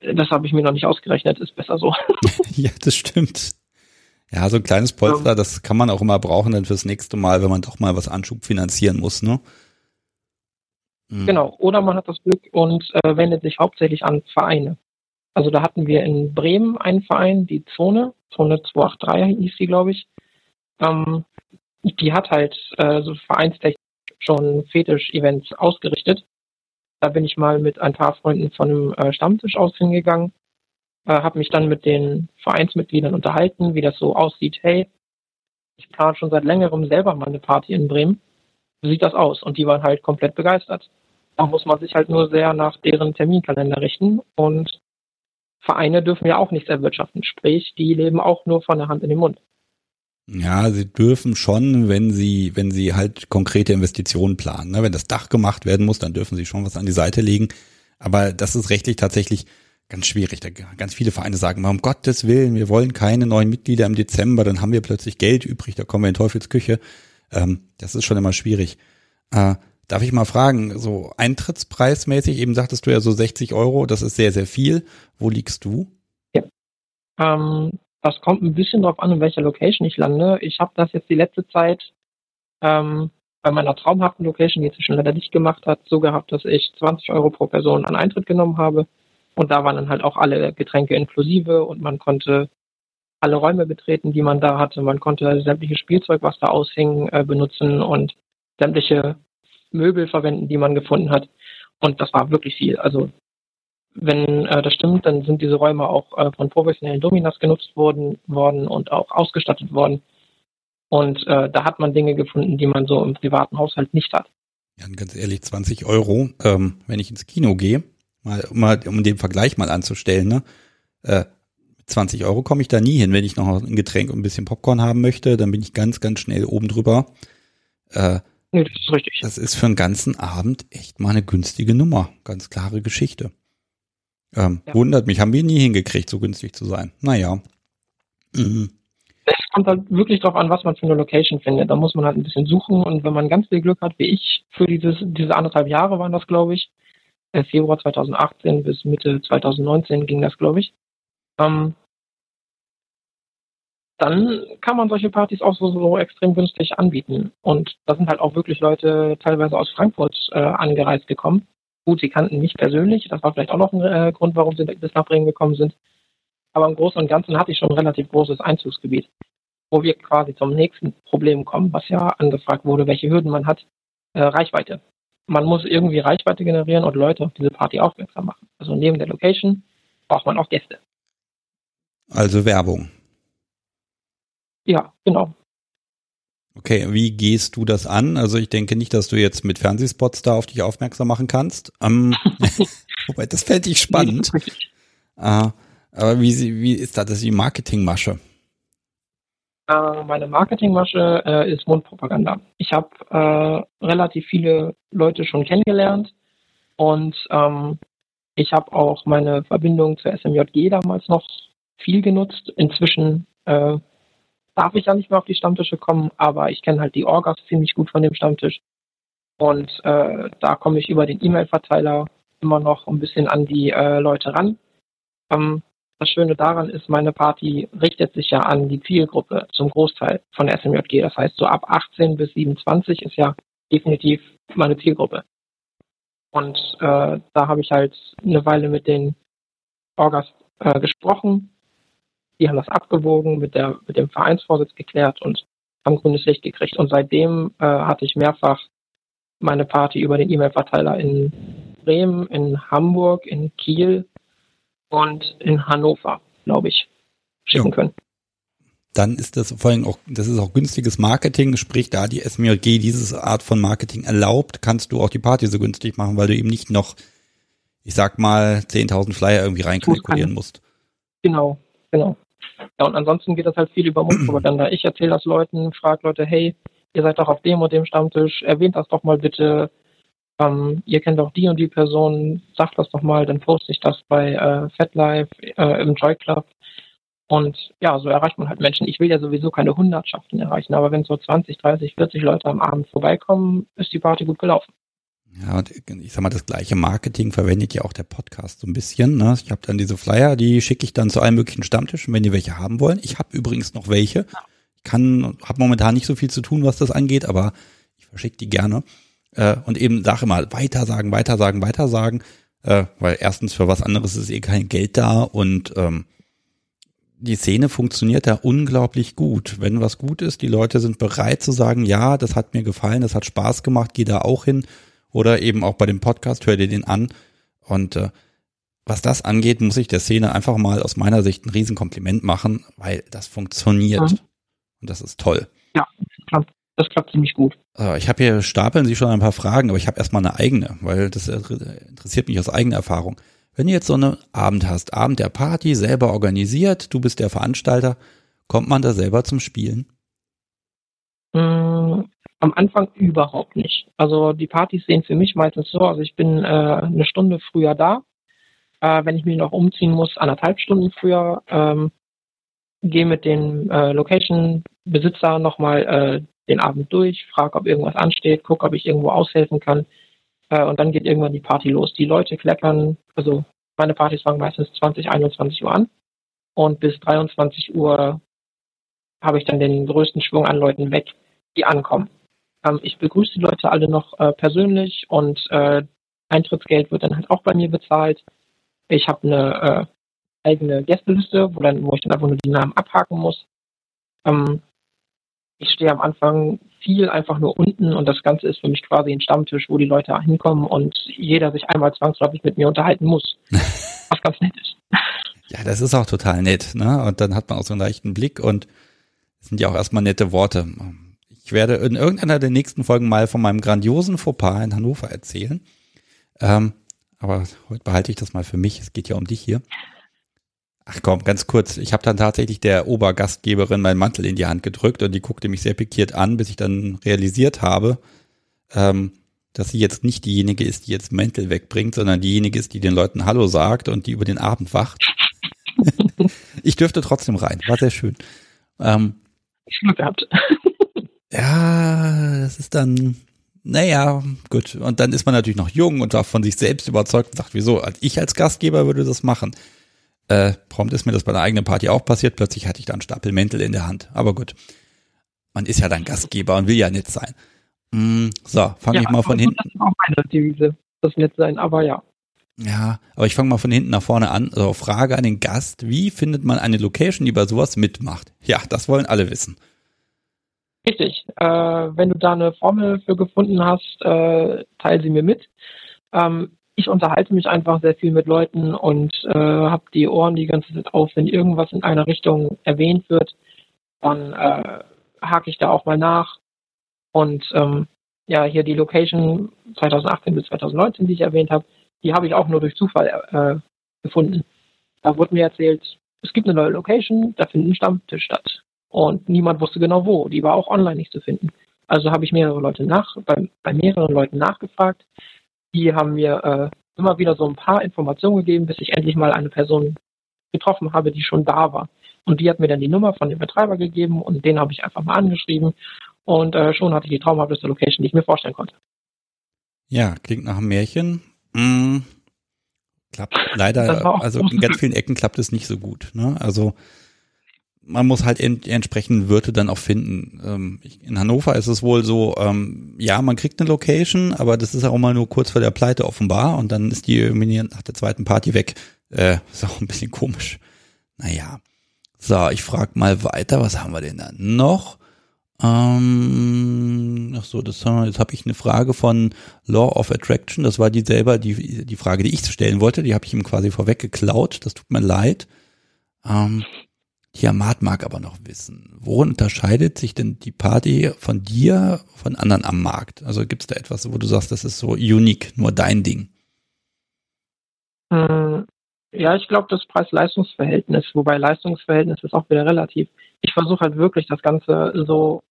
das habe ich mir noch nicht ausgerechnet, ist besser so. <laughs> ja, das stimmt. Ja, so ein kleines Polster, das kann man auch immer brauchen dann fürs nächste Mal, wenn man doch mal was Anschub finanzieren muss, ne? Mhm. Genau. Oder man hat das Glück und äh, wendet sich hauptsächlich an Vereine. Also da hatten wir in Bremen einen Verein, die Zone, Zone 283 hieß die, glaube ich. Ähm, die hat halt äh, so vereinstechnisch schon Fetisch-Events ausgerichtet. Da bin ich mal mit ein paar Freunden von einem äh, Stammtisch aus hingegangen, äh, habe mich dann mit den Vereinsmitgliedern unterhalten, wie das so aussieht. Hey, ich plane schon seit längerem selber mal eine Party in Bremen. Wie sieht das aus? Und die waren halt komplett begeistert. Da muss man sich halt nur sehr nach deren Terminkalender richten und Vereine dürfen ja auch nichts erwirtschaften. Sprich, die leben auch nur von der Hand in den Mund. Ja, sie dürfen schon, wenn sie, wenn sie halt konkrete Investitionen planen. Ne? Wenn das Dach gemacht werden muss, dann dürfen sie schon was an die Seite legen. Aber das ist rechtlich tatsächlich ganz schwierig. Da ganz viele Vereine sagen, um Gottes Willen, wir wollen keine neuen Mitglieder im Dezember, dann haben wir plötzlich Geld übrig, da kommen wir in Teufelsküche. Ähm, das ist schon immer schwierig. Darf ich mal fragen, so eintrittspreismäßig, eben sagtest du ja so 60 Euro, das ist sehr, sehr viel. Wo liegst du? Ähm, das kommt ein bisschen drauf an, in welcher Location ich lande. Ich habe das jetzt die letzte Zeit ähm, bei meiner traumhaften Location, die jetzt schon leider nicht gemacht hat, so gehabt, dass ich 20 Euro pro Person an Eintritt genommen habe. Und da waren dann halt auch alle Getränke inklusive und man konnte alle Räume betreten, die man da hatte. Man konnte sämtliches Spielzeug, was da aushing, äh, benutzen und sämtliche Möbel verwenden, die man gefunden hat. Und das war wirklich viel. Also wenn äh, das stimmt, dann sind diese Räume auch äh, von professionellen Dominas genutzt worden, worden und auch ausgestattet worden. Und äh, da hat man Dinge gefunden, die man so im privaten Haushalt nicht hat. Ja, ganz ehrlich, 20 Euro, ähm, wenn ich ins Kino gehe, mal, mal um den Vergleich mal anzustellen, ne? Äh, 20 Euro komme ich da nie hin. Wenn ich noch ein Getränk und ein bisschen Popcorn haben möchte, dann bin ich ganz, ganz schnell oben drüber. Äh, Nee, das ist richtig. das ist für einen ganzen Abend echt mal eine günstige Nummer. Ganz klare Geschichte. Ähm, ja. Wundert mich, haben wir nie hingekriegt, so günstig zu sein. Naja. Mhm. Es kommt halt wirklich darauf an, was man für eine Location findet. Da muss man halt ein bisschen suchen und wenn man ganz viel Glück hat, wie ich, für dieses, diese anderthalb Jahre waren das, glaube ich, äh, Februar 2018 bis Mitte 2019 ging das, glaube ich, ähm, dann kann man solche Partys auch so, so extrem günstig anbieten. Und da sind halt auch wirklich Leute teilweise aus Frankfurt äh, angereist gekommen. Gut, sie kannten mich persönlich, das war vielleicht auch noch ein äh, Grund, warum sie bis nach Bremen gekommen sind. Aber im Großen und Ganzen hatte ich schon ein relativ großes Einzugsgebiet, wo wir quasi zum nächsten Problem kommen, was ja angefragt wurde, welche Hürden man hat. Äh, Reichweite. Man muss irgendwie Reichweite generieren und Leute auf diese Party aufmerksam machen. Also neben der Location braucht man auch Gäste. Also Werbung. Ja, genau. Okay, wie gehst du das an? Also ich denke nicht, dass du jetzt mit Fernsehspots da auf dich aufmerksam machen kannst. Ähm, <laughs> <laughs> wobei, das fällt dich spannend. äh, aber wie, wie ist das, das ist die Marketingmasche? Äh, meine Marketingmasche äh, ist Mundpropaganda. Ich habe äh, relativ viele Leute schon kennengelernt und ähm, ich habe auch meine Verbindung zur SMJG damals noch viel genutzt. Inzwischen äh, darf ich ja nicht mehr auf die Stammtische kommen, aber ich kenne halt die Orgas ziemlich gut von dem Stammtisch. Und äh, da komme ich über den E-Mail-Verteiler immer noch ein bisschen an die äh, Leute ran. Ähm, das Schöne daran ist, meine Party richtet sich ja an die Zielgruppe zum Großteil von SMJG. Das heißt, so ab 18 bis 27 ist ja definitiv meine Zielgruppe. Und äh, da habe ich halt eine Weile mit den Orgas äh, gesprochen die haben das abgewogen, mit, der, mit dem Vereinsvorsitz geklärt und haben grünes Licht gekriegt. Und seitdem äh, hatte ich mehrfach meine Party über den E-Mail-Verteiler in Bremen, in Hamburg, in Kiel und in Hannover, glaube ich, schicken ja. können. Dann ist das vor allem auch, das ist auch günstiges Marketing, sprich, da die SMRG diese Art von Marketing erlaubt, kannst du auch die Party so günstig machen, weil du eben nicht noch, ich sag mal, 10.000 Flyer irgendwie reinkalkulieren musst. Genau, genau. Ja, und ansonsten geht das halt viel über Mundpropaganda. Ich erzähle das Leuten, frage Leute, hey, ihr seid doch auf dem und dem Stammtisch, erwähnt das doch mal bitte. Ähm, ihr kennt doch die und die Person, sagt das doch mal, dann poste ich das bei äh, FatLife äh, im Joy Club. Und ja, so erreicht man halt Menschen. Ich will ja sowieso keine Hundertschaften erreichen, aber wenn so 20, 30, 40 Leute am Abend vorbeikommen, ist die Party gut gelaufen. Ja, und ich sag mal, das gleiche Marketing verwendet ja auch der Podcast so ein bisschen. Ne? Ich habe dann diese Flyer, die schicke ich dann zu allen möglichen Stammtischen, wenn die welche haben wollen. Ich habe übrigens noch welche. Ich kann, habe momentan nicht so viel zu tun, was das angeht, aber ich verschicke die gerne. Äh, und eben sage immer, weitersagen, weitersagen, weitersagen. Äh, weil erstens für was anderes ist eh kein Geld da und ähm, die Szene funktioniert da unglaublich gut. Wenn was gut ist, die Leute sind bereit zu sagen, ja, das hat mir gefallen, das hat Spaß gemacht, geh da auch hin oder eben auch bei dem Podcast, hör dir den an. Und äh, was das angeht, muss ich der Szene einfach mal aus meiner Sicht ein Riesenkompliment machen, weil das funktioniert. Mhm. Und das ist toll. Ja, das klappt ziemlich gut. Ich habe hier stapeln Sie schon ein paar Fragen, aber ich habe erstmal eine eigene, weil das interessiert mich aus eigener Erfahrung. Wenn du jetzt so einen Abend hast, Abend der Party, selber organisiert, du bist der Veranstalter, kommt man da selber zum Spielen? Am Anfang überhaupt nicht. Also die Partys sehen für mich meistens so, also ich bin äh, eine Stunde früher da. Äh, wenn ich mich noch umziehen muss, anderthalb Stunden früher. Ähm, gehe mit dem äh, Location-Besitzer nochmal äh, den Abend durch, frage, ob irgendwas ansteht, gucke, ob ich irgendwo aushelfen kann. Äh, und dann geht irgendwann die Party los. Die Leute kleckern, also meine Partys fangen meistens 20, 21 Uhr an. Und bis 23 Uhr habe ich dann den größten Schwung an Leuten weg, die ankommen. Ähm, ich begrüße die Leute alle noch äh, persönlich und äh, Eintrittsgeld wird dann halt auch bei mir bezahlt. Ich habe eine äh, eigene Gästeliste, wo, dann, wo ich dann einfach nur die Namen abhaken muss. Ähm, ich stehe am Anfang viel einfach nur unten und das Ganze ist für mich quasi ein Stammtisch, wo die Leute hinkommen und jeder sich einmal zwangsläufig mit mir unterhalten muss. <laughs> was ganz nett ist. Ja, das ist auch total nett, ne? Und dann hat man auch so einen leichten Blick und es sind ja auch erstmal nette Worte. Ich werde in irgendeiner der nächsten Folgen mal von meinem grandiosen Fauxpas in Hannover erzählen. Ähm, aber heute behalte ich das mal für mich. Es geht ja um dich hier. Ach komm, ganz kurz. Ich habe dann tatsächlich der Obergastgeberin meinen Mantel in die Hand gedrückt und die guckte mich sehr pikiert an, bis ich dann realisiert habe, ähm, dass sie jetzt nicht diejenige ist, die jetzt Mäntel wegbringt, sondern diejenige ist, die den Leuten Hallo sagt und die über den Abend wacht. <laughs> ich dürfte trotzdem rein, war sehr schön. Ähm, Glück gehabt. Ja, das ist dann, naja, gut. Und dann ist man natürlich noch jung und war von sich selbst überzeugt und sagt, wieso? Ich als Gastgeber würde das machen. Äh, prompt ist mir das bei der eigenen Party auch passiert. Plötzlich hatte ich dann Stapel Mäntel in der Hand. Aber gut. Man ist ja dann Gastgeber und will ja nett sein. Mm, so, fange Ja, ich mal von aber hinten. Das ist auch meine Devise. Das nett sein, aber ja. Ja, aber ich fange mal von hinten nach vorne an. Also Frage an den Gast. Wie findet man eine Location, die bei sowas mitmacht? Ja, das wollen alle wissen. Richtig. Äh, wenn du da eine Formel für gefunden hast, äh, teile sie mir mit. Ähm, ich unterhalte mich einfach sehr viel mit Leuten und äh, habe die Ohren die ganze Zeit auf. Wenn irgendwas in einer Richtung erwähnt wird, dann äh, hake ich da auch mal nach. Und ähm, ja, hier die Location 2018 bis 2019, die ich erwähnt habe, die habe ich auch nur durch Zufall äh, gefunden. Da wurde mir erzählt, es gibt eine neue Location, da findet ein Stammtisch statt. Und niemand wusste genau wo. Die war auch online nicht zu finden. Also habe ich mehrere Leute nach, bei, bei mehreren Leuten nachgefragt. Die haben mir äh, immer wieder so ein paar Informationen gegeben, bis ich endlich mal eine Person getroffen habe, die schon da war. Und die hat mir dann die Nummer von dem Betreiber gegeben und den habe ich einfach mal angeschrieben. Und äh, schon hatte ich die traumhafteste Location, die ich mir vorstellen konnte. Ja, klingt nach einem Märchen. Mm, klappt leider, also in ganz vielen Ecken klappt es nicht so gut. Ne? Also man muss halt ent entsprechend Wörter dann auch finden. Ähm, in Hannover ist es wohl so, ähm, ja, man kriegt eine Location, aber das ist auch mal nur kurz vor der Pleite offenbar und dann ist die irgendwie nach der zweiten Party weg. Äh, <laughs> ist auch ein bisschen komisch. Naja. So, ich frage mal weiter, was haben wir denn da noch? Ähm, ach so, das jetzt habe ich eine Frage von Law of Attraction. Das war die selber, die, die Frage, die ich stellen wollte. Die habe ich ihm quasi vorweg geklaut. Das tut mir leid. Ähm, Tiamat mag aber noch wissen, worin unterscheidet sich denn die Party von dir von anderen am Markt? Also gibt es da etwas, wo du sagst, das ist so unique, nur dein Ding? Mm, Ja, ich glaube, das Preis-Leistungs-Verhältnis, wobei Leistungsverhältnis ist auch wieder relativ. Ich versuche halt wirklich das Ganze so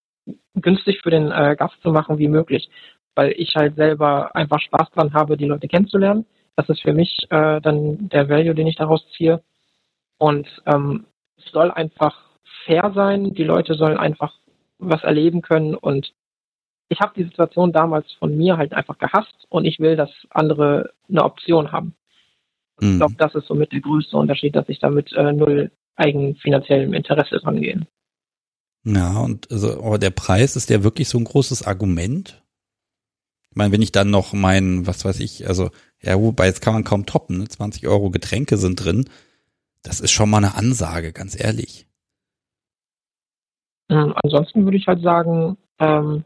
günstig für den äh, Gast zu machen wie möglich, weil ich halt selber einfach Spaß dran habe, die Leute kennenzulernen. Das ist für mich äh, dann der Value, den ich daraus ziehe. Und ähm, es soll einfach fair sein. Die Leute sollen einfach was erleben können. Und ich habe die Situation damals von mir halt einfach gehasst und ich will, dass andere eine Option haben. Ich Mhm. glaube, das ist somit der größte Unterschied, dass ich da mit äh, null eigenfinanziellem Interesse dran gehe. Ja, und also, aber der Preis ist ja wirklich so ein großes Argument. Ich meine, wenn ich dann noch mein, was weiß ich, also, ja, wobei jetzt kann man kaum toppen, ne? 20 Euro Getränke sind drin. Das ist schon mal eine Ansage, ganz ehrlich. Ähm, ansonsten würde ich halt sagen, ähm,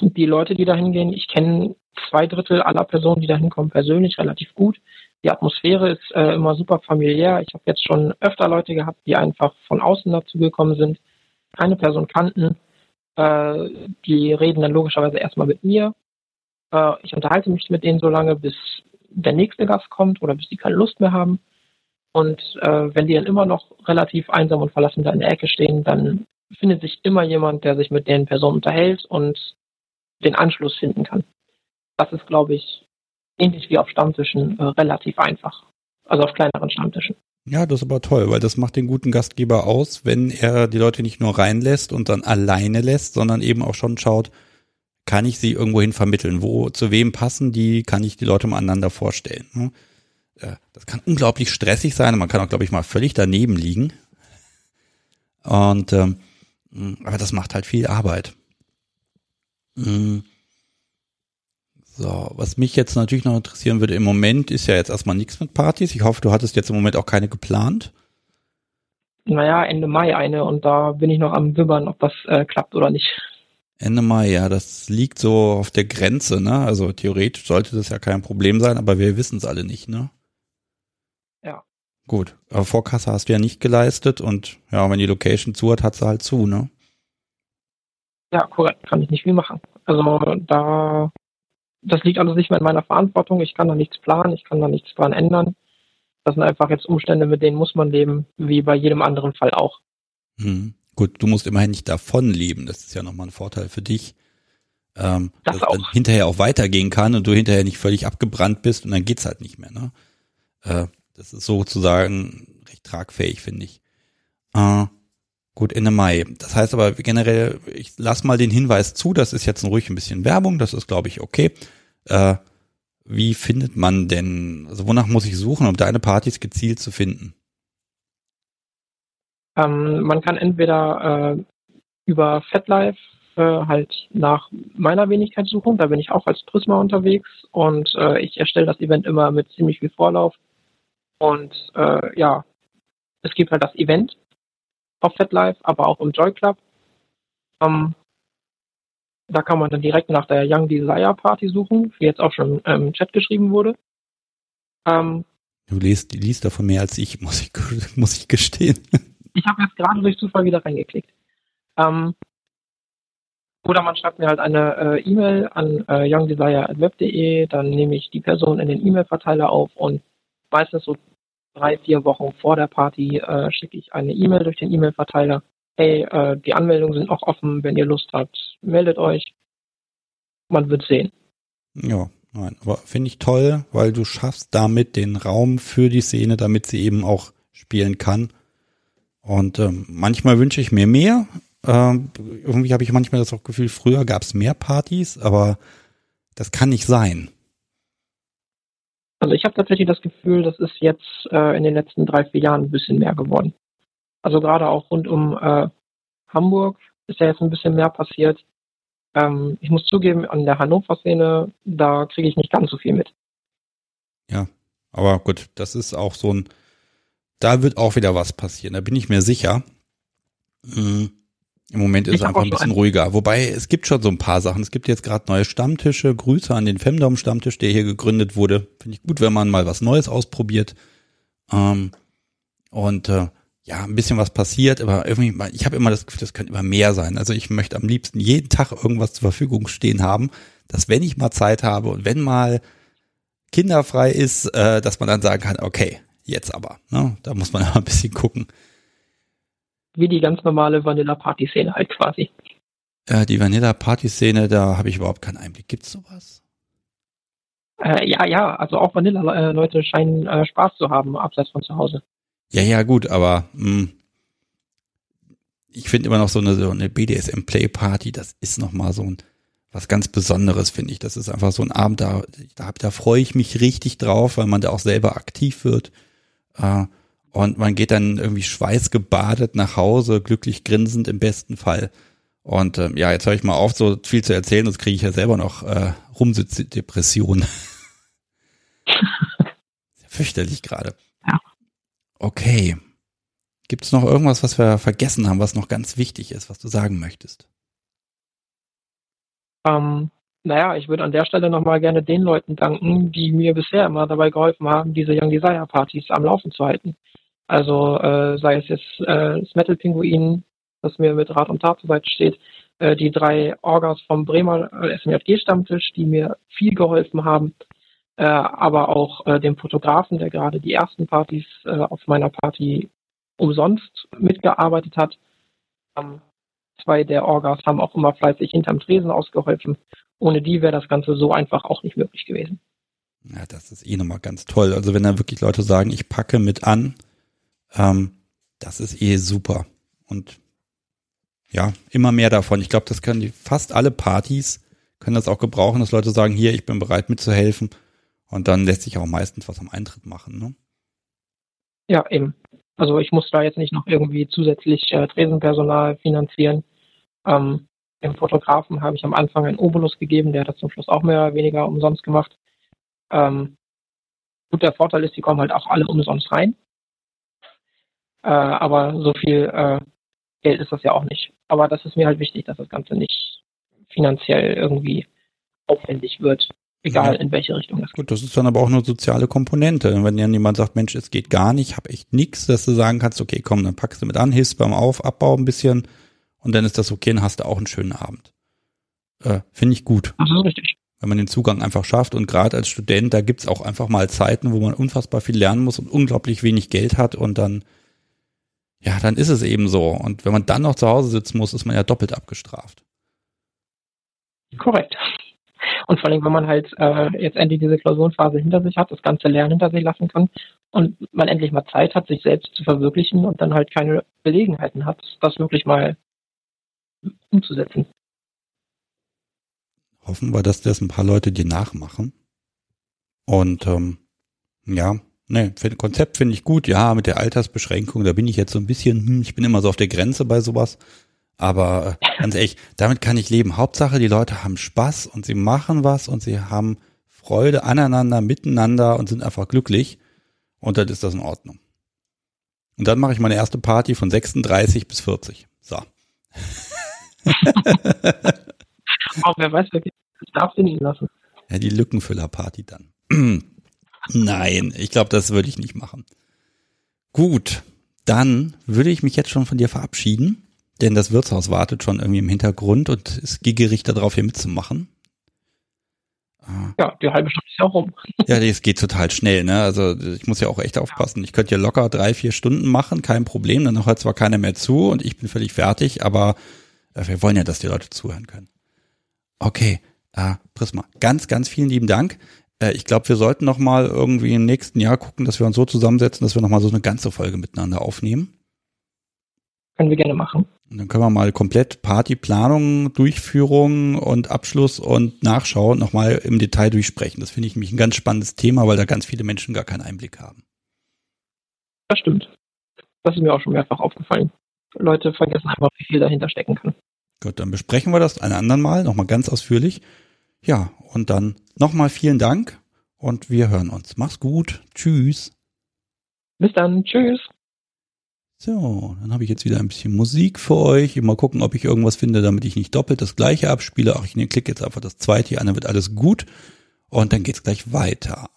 die Leute, die da hingehen, ich kenne zwei Drittel aller Personen, die da hinkommen, persönlich relativ gut. Die Atmosphäre ist äh, immer super familiär. Ich habe jetzt schon öfter Leute gehabt, die einfach von außen dazu gekommen sind, keine Person kannten. Äh, die reden dann logischerweise erstmal mit mir. Äh, ich unterhalte mich mit denen so lange, bis der nächste Gast kommt oder bis die keine Lust mehr haben. Und äh, wenn die dann immer noch relativ einsam und verlassen da in der Ecke stehen, dann findet sich immer jemand, der sich mit den Personen unterhält und den Anschluss finden kann. Das ist, glaube ich, ähnlich wie auf Stammtischen äh, relativ einfach. Also auf kleineren Stammtischen. Ja, das ist aber toll, weil das macht den guten Gastgeber aus, wenn er die Leute nicht nur reinlässt und dann alleine lässt, sondern eben auch schon schaut, kann ich sie irgendwohin vermitteln? Wo, zu wem passen die? Kann ich die Leute mal aneinander vorstellen? ne? Äh, Das kann unglaublich stressig sein. und Man kann auch, glaube ich, mal völlig daneben liegen. Und ähm, mh, aber das macht halt viel Arbeit. Mhm. So, was mich jetzt natürlich noch interessieren würde, im Moment ist ja jetzt erstmal nichts mit Partys. Ich hoffe, du hattest jetzt im Moment auch keine geplant. Naja, Ende Mai eine und da bin ich noch am Wibbern, ob das äh, klappt oder nicht. Ende Mai, ja, das liegt so auf der Grenze, ne? Also theoretisch sollte das ja kein Problem sein, aber wir wissen es alle nicht, ne? Gut, aber Vorkasse hast du ja nicht geleistet und ja, wenn die Location zu hat, hat sie halt zu, ne? Ja, korrekt, kann ich nicht viel machen. Also da, das liegt alles nicht mehr in meiner Verantwortung. Ich kann da nichts planen, ich kann da nichts dran ändern. Das sind einfach jetzt Umstände, mit denen muss man leben, wie bei jedem anderen Fall auch. Hm. Gut, du musst immerhin nicht davon leben, das ist ja nochmal ein Vorteil für dich. ähm, das dass dann hinterher auch weitergehen kann und du hinterher nicht völlig abgebrannt bist und dann geht's halt nicht mehr. Ne? Äh, das ist sozusagen recht tragfähig, finde ich. Äh, gut, Ende Mai. Das heißt aber generell, ich lass mal den Hinweis zu, das ist jetzt ruhig ein bisschen Werbung, das ist, glaube ich, okay. Äh, wie findet man denn, also wonach muss ich suchen, um deine Partys gezielt zu finden? Ähm, man kann entweder äh, über FatLife äh, halt nach meiner Wenigkeit suchen. Da bin ich auch als Prisma unterwegs und äh, ich erstelle das Event immer mit ziemlich viel Vorlauf. Und äh, ja, es gibt halt das Event auf FatLife, aber auch im Joy Club. Ähm, da kann man dann direkt nach der Young Desire Party suchen, die jetzt auch schon im Chat geschrieben wurde. Ähm, du liest, liest davon mehr als ich, <laughs> muss ich, muss ich gestehen. Ich habe jetzt gerade durch Zufall wieder reingeklickt. Ähm, oder man schreibt mir halt eine äh, E-Mail an äh, youngdesire.web.de, dann nehme ich die Person in den E-Mail-Verteiler auf und meistens so drei, vier Wochen vor der Party äh, schicke ich eine E-Mail durch den E-Mail-Verteiler. Hey, äh, die Anmeldungen sind noch offen, wenn ihr Lust habt, meldet euch. Man wird sehen. Ja, nein, aber finde ich toll, weil du schaffst damit den Raum für die Szene, damit sie eben auch spielen kann. Und ähm, manchmal wünsche ich mir mehr, ähm, irgendwie habe ich manchmal das auch Gefühl, früher gab es mehr Partys, aber das kann nicht sein. Also ich habe tatsächlich das Gefühl, das ist jetzt äh, in den letzten drei, vier Jahren ein bisschen mehr geworden. Also gerade auch rund um äh, Hamburg ist ja jetzt ein bisschen mehr passiert. Ähm, ich muss zugeben, an der Hannover-Szene, da kriege ich nicht ganz so viel mit. Ja, aber gut, das ist auch so ein, da wird auch wieder was passieren, da bin ich mir sicher. Mhm. Im Moment ist es einfach ein bisschen ruhiger. Wobei es gibt schon so ein paar Sachen. Es gibt jetzt gerade neue Stammtische. Grüße an den Femdom Stammtisch, der hier gegründet wurde. Finde ich gut, wenn man mal was Neues ausprobiert. Ähm, und äh, ja, ein bisschen was passiert, aber irgendwie, ich habe immer das Gefühl, das könnte immer mehr sein. Also ich möchte am liebsten jeden Tag irgendwas zur Verfügung stehen haben, dass wenn ich mal Zeit habe und wenn mal kinderfrei ist, äh, dass man dann sagen kann, okay, jetzt aber. Ne? Da muss man <laughs> ein bisschen gucken wie die ganz normale Vanilla-Party-Szene halt quasi. Äh, die Vanilla-Party-Szene, da habe ich überhaupt keinen Einblick. Gibt's sowas? Äh, ja, ja, also auch Vanilla-Leute scheinen äh, Spaß zu haben, abseits von zu Hause. Ja, ja, gut, aber mh, hm, ich finde immer noch so eine, so eine BDSM-Play-Party, das ist nochmal so ein was ganz Besonderes, finde ich. Das ist einfach so ein Abend, da, da, da freue ich mich richtig drauf, weil man da auch selber aktiv wird. Äh, und man geht dann irgendwie schweißgebadet nach Hause, glücklich grinsend im besten Fall. Und ähm, ja, jetzt höre ich mal auf, so viel zu erzählen, sonst kriege ich ja selber noch äh, Rumsitzdepression. <laughs> fürchterlich gerade. Ja. Okay. Gibt es noch irgendwas, was wir vergessen haben, was noch ganz wichtig ist, was du sagen möchtest? Ähm, naja, ich würde an der Stelle nochmal gerne den Leuten danken, die mir bisher immer dabei geholfen haben, diese Young Desire Partys am Laufen zu halten. Also äh, sei es jetzt äh, das Metal Pinguin, das mir mit Rat und Tat zur Seite steht, äh, die drei Orgas vom Bremer äh, SMFG Stammtisch, die mir viel geholfen haben, äh, aber auch äh, dem Fotografen, der gerade die ersten Partys äh, auf meiner Party umsonst mitgearbeitet hat. Ähm, zwei der Orgas haben auch immer fleißig hinterm Tresen ausgeholfen. Ohne die wäre das Ganze so einfach auch nicht möglich gewesen. Ja, das ist eh nochmal ganz toll. Also wenn da wirklich Leute sagen, ich packe mit an, ähm, das ist eh super. Und ja, immer mehr davon. Ich glaube, das können die fast alle Partys können das auch gebrauchen, dass Leute sagen, hier, ich bin bereit mitzuhelfen. Und dann lässt sich auch meistens was am Eintritt machen. Ne? Ja, eben. Also ich muss da jetzt nicht noch irgendwie zusätzlich äh, Tresenpersonal finanzieren. Ähm, dem Fotografen habe ich am Anfang einen Obolus gegeben, der hat das zum Schluss auch mehr oder weniger umsonst gemacht. Ähm, gut, der Vorteil ist, die kommen halt auch alle umsonst rein. Äh, aber so viel äh, Geld ist das ja auch nicht. Aber das ist mir halt wichtig, dass das Ganze nicht finanziell irgendwie aufwendig wird. Egal ja. in welche Richtung das geht. Gut, das ist dann aber auch eine soziale Komponente. Wenn dann jemand sagt, Mensch, es geht gar nicht, habe echt nichts, dass du sagen kannst, okay, komm, dann packst du mit an, hilfst beim Auf, Abbau ein bisschen und dann ist das okay, dann hast du auch einen schönen Abend. Äh, Finde ich gut. Das ist richtig. Wenn man den Zugang einfach schafft und gerade als Student, da gibt's auch einfach mal Zeiten, wo man unfassbar viel lernen muss und unglaublich wenig Geld hat und dann ja, dann ist es eben so. Und wenn man dann noch zu Hause sitzen muss, ist man ja doppelt abgestraft. Korrekt. Und vor allem, wenn man halt äh, jetzt endlich diese Klausurenphase hinter sich hat, das ganze Lernen hinter sich lassen kann und man endlich mal Zeit hat, sich selbst zu verwirklichen und dann halt keine Gelegenheiten hat, das wirklich mal umzusetzen. Hoffen wir, dass das ein paar Leute dir nachmachen. Und ähm, ja, ne, Konzept finde ich gut. Ja, mit der Altersbeschränkung, da bin ich jetzt so ein bisschen, hm, ich bin immer so auf der Grenze bei sowas. Aber äh, ganz ehrlich, damit kann ich leben. Hauptsache, die Leute haben Spaß und sie machen was und sie haben Freude aneinander, miteinander und sind einfach glücklich. Und dann ist das in Ordnung. Und dann mache ich meine erste Party von 36 bis 40. So. Auch <laughs> wer weiß, wer darf den ihn lassen. Ja, die Lückenfüller-Party dann. <clears throat> Nein, ich glaube, das würde ich nicht machen. Gut, dann würde ich mich jetzt schon von dir verabschieden, denn das Wirtshaus wartet schon irgendwie im Hintergrund und ist gierig darauf, hier mitzumachen. Ja, die halbe Stunde ist ja auch rum. Ja, das geht total schnell, ne? Also ich muss ja auch echt aufpassen. Ich könnte ja locker drei, vier Stunden machen, kein Problem. Dann hört zwar keiner mehr zu und ich bin völlig fertig, aber äh, wir wollen ja, dass die Leute zuhören können. Okay, äh, Prisma, ganz, ganz vielen lieben Dank. Äh, ich glaube, wir sollten noch mal irgendwie im nächsten Jahr gucken, dass wir uns so zusammensetzen, dass wir noch mal so eine ganze Folge miteinander aufnehmen. Können wir gerne machen. Und dann können wir mal komplett Partyplanung, Durchführung und Abschluss und Nachschau nochmal im Detail durchsprechen. Das finde ich nämlich ein ganz spannendes Thema, weil da ganz viele Menschen gar keinen Einblick haben. Das stimmt. Das ist mir auch schon mehrfach aufgefallen. Leute vergessen einfach, wie viel dahinter stecken kann. Gut, dann besprechen wir das ein anderen Mal nochmal ganz ausführlich. Ja, und dann nochmal vielen Dank und wir hören uns. Mach's gut. Tschüss. Bis dann. Tschüss. So, dann habe ich jetzt wieder ein bisschen Musik für euch. Mal gucken, ob ich irgendwas finde, damit ich nicht doppelt das gleiche abspiele. Ach, ich ne, klicke jetzt einfach das zweite hier an, dann wird alles gut. Und dann geht's gleich weiter.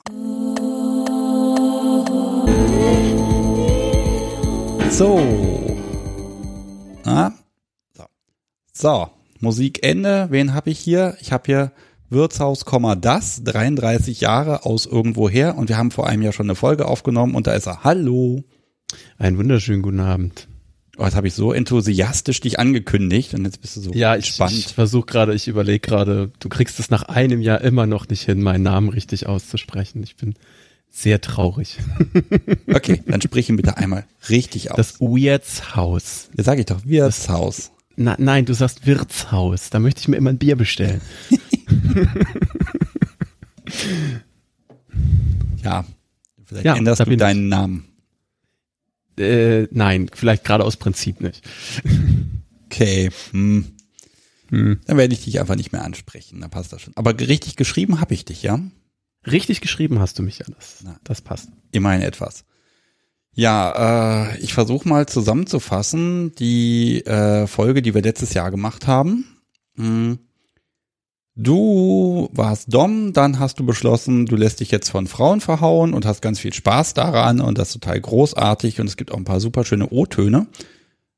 So. Na? So. So. Musikende. Wen habe ich hier? Ich habe hier Wirtshaus, das, 33 Jahre aus irgendwoher. Und wir haben vor einem Jahr schon eine Folge aufgenommen und da ist er. Hallo. Einen wunderschönen guten Abend. Oh, jetzt habe ich so enthusiastisch dich angekündigt und jetzt bist du so ja, ich, spannend. Ich versuche gerade, ich überlege gerade, du kriegst es nach einem Jahr immer noch nicht hin, meinen Namen richtig auszusprechen. Ich bin sehr traurig. Okay, dann sprich ihn bitte einmal richtig aus. Das Wirtshaus. Ja, sag ich doch, Wirtshaus. Na, nein, du sagst Wirtshaus. Da möchte ich mir immer ein Bier bestellen. <laughs> ja, vielleicht ja, änderst du deinen ich. Namen. Äh, nein, vielleicht gerade aus Prinzip nicht. Okay. Hm. Hm. Dann werde ich dich einfach nicht mehr ansprechen. Dann passt das schon. Aber richtig geschrieben habe ich dich, ja? Richtig geschrieben hast du mich ja. Das, Na, das passt. Immerhin etwas. Ja, äh, ich versuche mal zusammenzufassen die äh, Folge, die wir letztes Jahr gemacht haben. Hm. Du warst Dom, dann hast du beschlossen, du lässt dich jetzt von Frauen verhauen und hast ganz viel Spaß daran und das ist total großartig und es gibt auch ein paar super schöne O-Töne.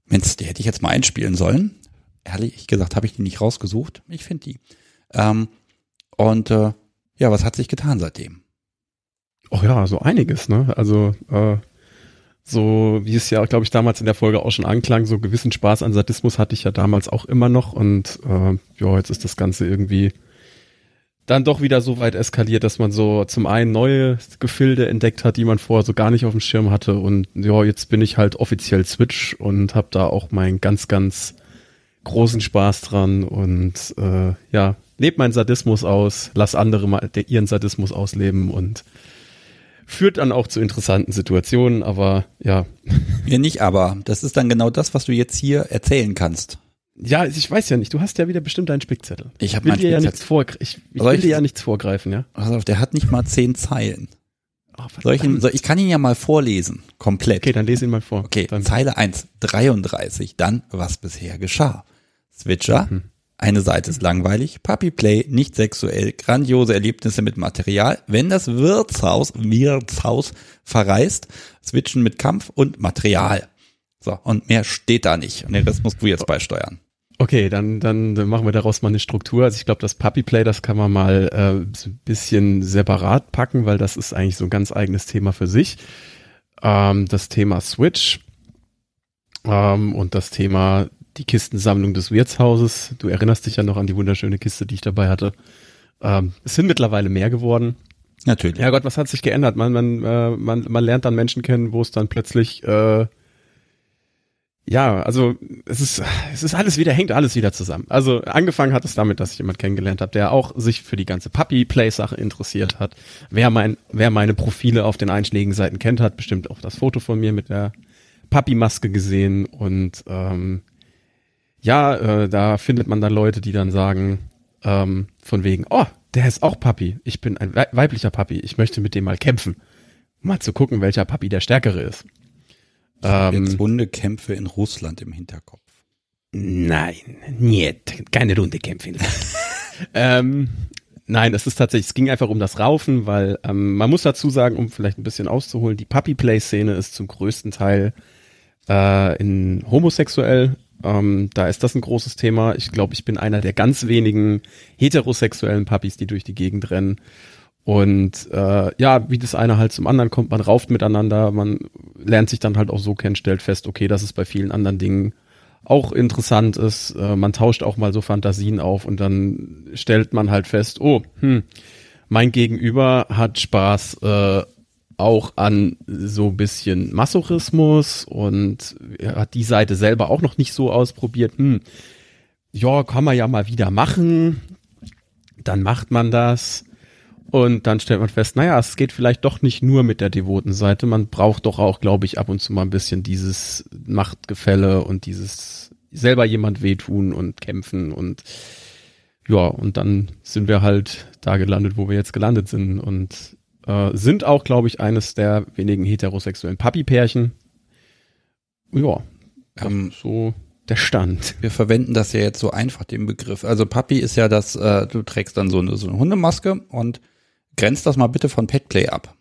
Mensch, die hätte ich jetzt mal einspielen sollen. Ehrlich gesagt, habe ich die nicht rausgesucht. Ich finde die. Ähm, und äh, ja, was hat sich getan seitdem? Oh ja, so einiges, ne? Also äh, so wie es ja, glaube ich, damals in der Folge auch schon anklang, so gewissen Spaß an Sadismus hatte ich ja damals auch immer noch und äh, ja, jetzt ist das Ganze irgendwie dann doch wieder so weit eskaliert, dass man so zum einen neue Gefilde entdeckt hat, die man vorher so gar nicht auf dem Schirm hatte und ja, jetzt bin ich halt offiziell Switch und habe da auch meinen ganz, ganz großen Spaß dran und äh, ja, lebe meinen Sadismus aus, lass andere mal ihren Sadismus ausleben und führt dann auch zu interessanten Situationen, aber ja. <laughs> Ja, nicht aber. Das ist dann genau das, was du jetzt hier erzählen kannst. Ja, ich weiß ja nicht. Du hast ja wieder bestimmt deinen Spickzettel. Ich habe meinen dir ja nichts vor, ich, ich will dir ja nichts vorgreifen, ja. Also der hat nicht mal zehn Zeilen. Oh, soll ich, ihn, soll, ich kann ihn ja mal vorlesen, komplett. Okay, dann lese ihn mal vor. Okay, dann. Zeile 1, 33, dann was bisher geschah. Switcher, mhm. Eine Seite ist langweilig, Puppy Play, nicht sexuell, grandiose Erlebnisse mit Material. Wenn das Wirtshaus, Wirtshaus verreist, switchen mit Kampf und Material. So, und mehr steht da nicht. Und den Rest musst du jetzt beisteuern. Okay, dann, dann machen wir daraus mal eine Struktur. Also ich glaube, das Puppy Play, das kann man mal äh, ein bisschen separat packen, weil das ist eigentlich so ein ganz eigenes Thema für sich. Ähm, das Thema Switch ähm, und das Thema die Kistensammlung des Wirtshauses. Du erinnerst dich ja noch an die wunderschöne Kiste, die ich dabei hatte. Ähm, es sind mittlerweile mehr geworden. Natürlich. Ja Gott, was hat sich geändert? Man, man, äh, man, man lernt dann Menschen kennen, wo es dann plötzlich äh, ja, also es ist, es ist alles wieder, hängt alles wieder zusammen. Also angefangen hat es damit, dass ich jemand kennengelernt habe, der auch sich für die ganze Puppy-Play-Sache interessiert hat. Wer mein, wer meine Profile auf den einschlägigen Seiten kennt, hat bestimmt auch das Foto von mir mit der Puppy-Maske gesehen. Und ähm, ja, äh, da findet man dann Leute, die dann sagen, ähm, von wegen, oh, der ist auch Puppy. Ich bin ein weiblicher Puppy. Ich möchte mit dem mal kämpfen. Mal zu gucken, welcher Puppy der stärkere ist. Ähm, jetzt Hundekämpfe in Russland im Hinterkopf. Nein, nicht, keine Rundekämpfe. <laughs> ähm, nein, es ist tatsächlich, es ging einfach um das Raufen, weil ähm, man muss dazu sagen, um vielleicht ein bisschen auszuholen, die Puppy Play Szene ist zum größten Teil äh, in homosexuell. Ähm, da ist das ein großes Thema. Ich glaube, ich bin einer der ganz wenigen heterosexuellen Puppies, die durch die Gegend rennen. Und äh, ja, wie das eine halt zum anderen kommt, man rauft miteinander, man lernt sich dann halt auch so kennen, stellt fest, okay, dass es bei vielen anderen Dingen auch interessant ist. Äh, man tauscht auch mal so Fantasien auf und dann stellt man halt fest, oh, hm, mein Gegenüber hat Spaß äh, auch an so ein bisschen Masochismus und hat die Seite selber auch noch nicht so ausprobiert. Hm, ja, kann man ja mal wieder machen. Dann macht man das und dann stellt man fest, naja, es geht vielleicht doch nicht nur mit der devoten Seite. Man braucht doch auch, glaube ich, ab und zu mal ein bisschen dieses Machtgefälle und dieses selber jemand wehtun und kämpfen und ja, und dann sind wir halt da gelandet, wo wir jetzt gelandet sind und äh, sind auch, glaube ich, eines der wenigen heterosexuellen Papi-Pärchen. Ja, ähm, so der Stand. Wir verwenden das ja jetzt so einfach, den Begriff. Also Papi ist ja das, äh, du trägst dann so eine, so eine Hundemaske und Grenzt das mal bitte von Petplay ab.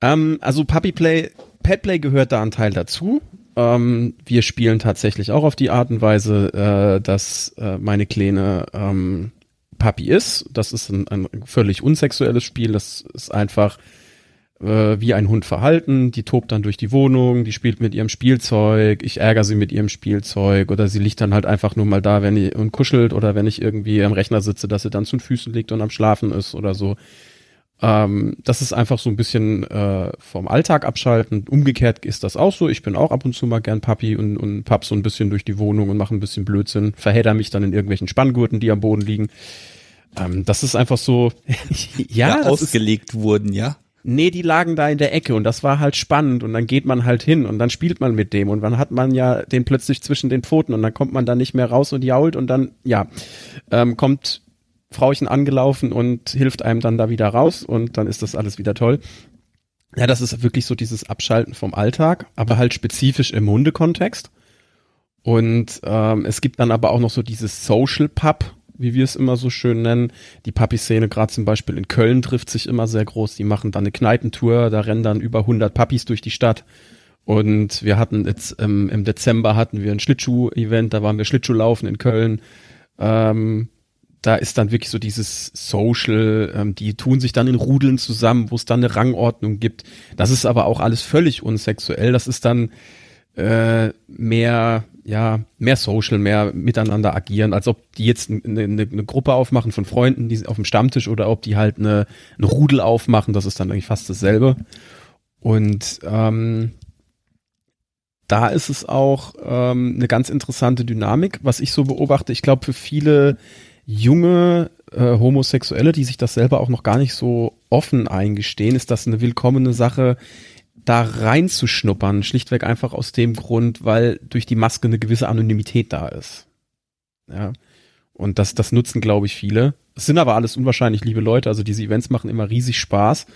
Ähm, also Puppyplay, Petplay gehört da ein Teil dazu. Ähm, wir spielen tatsächlich auch auf die Art und Weise, äh, dass äh, meine Kleine ähm, Puppy ist. Das ist ein, ein völlig unsexuelles Spiel. Das ist einfach äh, wie ein Hund verhalten. Die tobt dann durch die Wohnung, die spielt mit ihrem Spielzeug, ich ärgere sie mit ihrem Spielzeug oder sie liegt dann halt einfach nur mal da, wenn ich und kuschelt oder wenn ich irgendwie am Rechner sitze, dass sie dann zu den Füßen liegt und am Schlafen ist oder so. Ähm, das ist einfach so ein bisschen äh, vom Alltag abschalten. Umgekehrt ist das auch so. Ich bin auch ab und zu mal gern Papi und, und papp so ein bisschen durch die Wohnung und mache ein bisschen Blödsinn, verhedder mich dann in irgendwelchen Spanngurten, die am Boden liegen. Ähm, das ist einfach so, <laughs> ja, ja ausgelegt ist, wurden, ja. Nee, die lagen da in der Ecke und das war halt spannend und dann geht man halt hin und dann spielt man mit dem und dann hat man ja den plötzlich zwischen den Pfoten und dann kommt man da nicht mehr raus und jault und dann, ja, ähm, kommt Frauchen angelaufen und hilft einem dann da wieder raus und dann ist das alles wieder toll. Ja, das ist wirklich so dieses Abschalten vom Alltag, aber halt spezifisch im Hundekontext. Und ähm, es gibt dann aber auch noch so dieses Social Pub, wie wir es immer so schön nennen. Die Papi-Szene, gerade zum Beispiel in Köln, trifft sich immer sehr groß. Die machen dann eine Kneipentour, da rennen dann über 100 Papis durch die Stadt. Und wir hatten jetzt ähm, im Dezember hatten wir ein Schlittschuh-Event, da waren wir Schlittschuhlaufen in Köln. Ähm, da ist dann wirklich so dieses Social, ähm, die tun sich dann in Rudeln zusammen, wo es dann eine Rangordnung gibt. Das ist aber auch alles völlig unsexuell. Das ist dann äh, mehr ja, mehr social, mehr miteinander agieren, als ob die jetzt eine, eine, eine Gruppe aufmachen von Freunden, die auf dem Stammtisch oder ob die halt eine, eine Rudel aufmachen, das ist dann eigentlich fast dasselbe. Und ähm, da ist es auch ähm, eine ganz interessante Dynamik, was ich so beobachte. Ich glaube, für viele junge äh, Homosexuelle, die sich das selber auch noch gar nicht so offen eingestehen, ist das eine willkommene Sache, da reinzuschnuppern, schlichtweg einfach aus dem Grund, weil durch die Maske eine gewisse Anonymität da ist. Ja. Und das, das nutzen, glaube ich, viele. Es sind aber alles unwahrscheinlich liebe Leute, also diese Events machen immer riesig Spaß.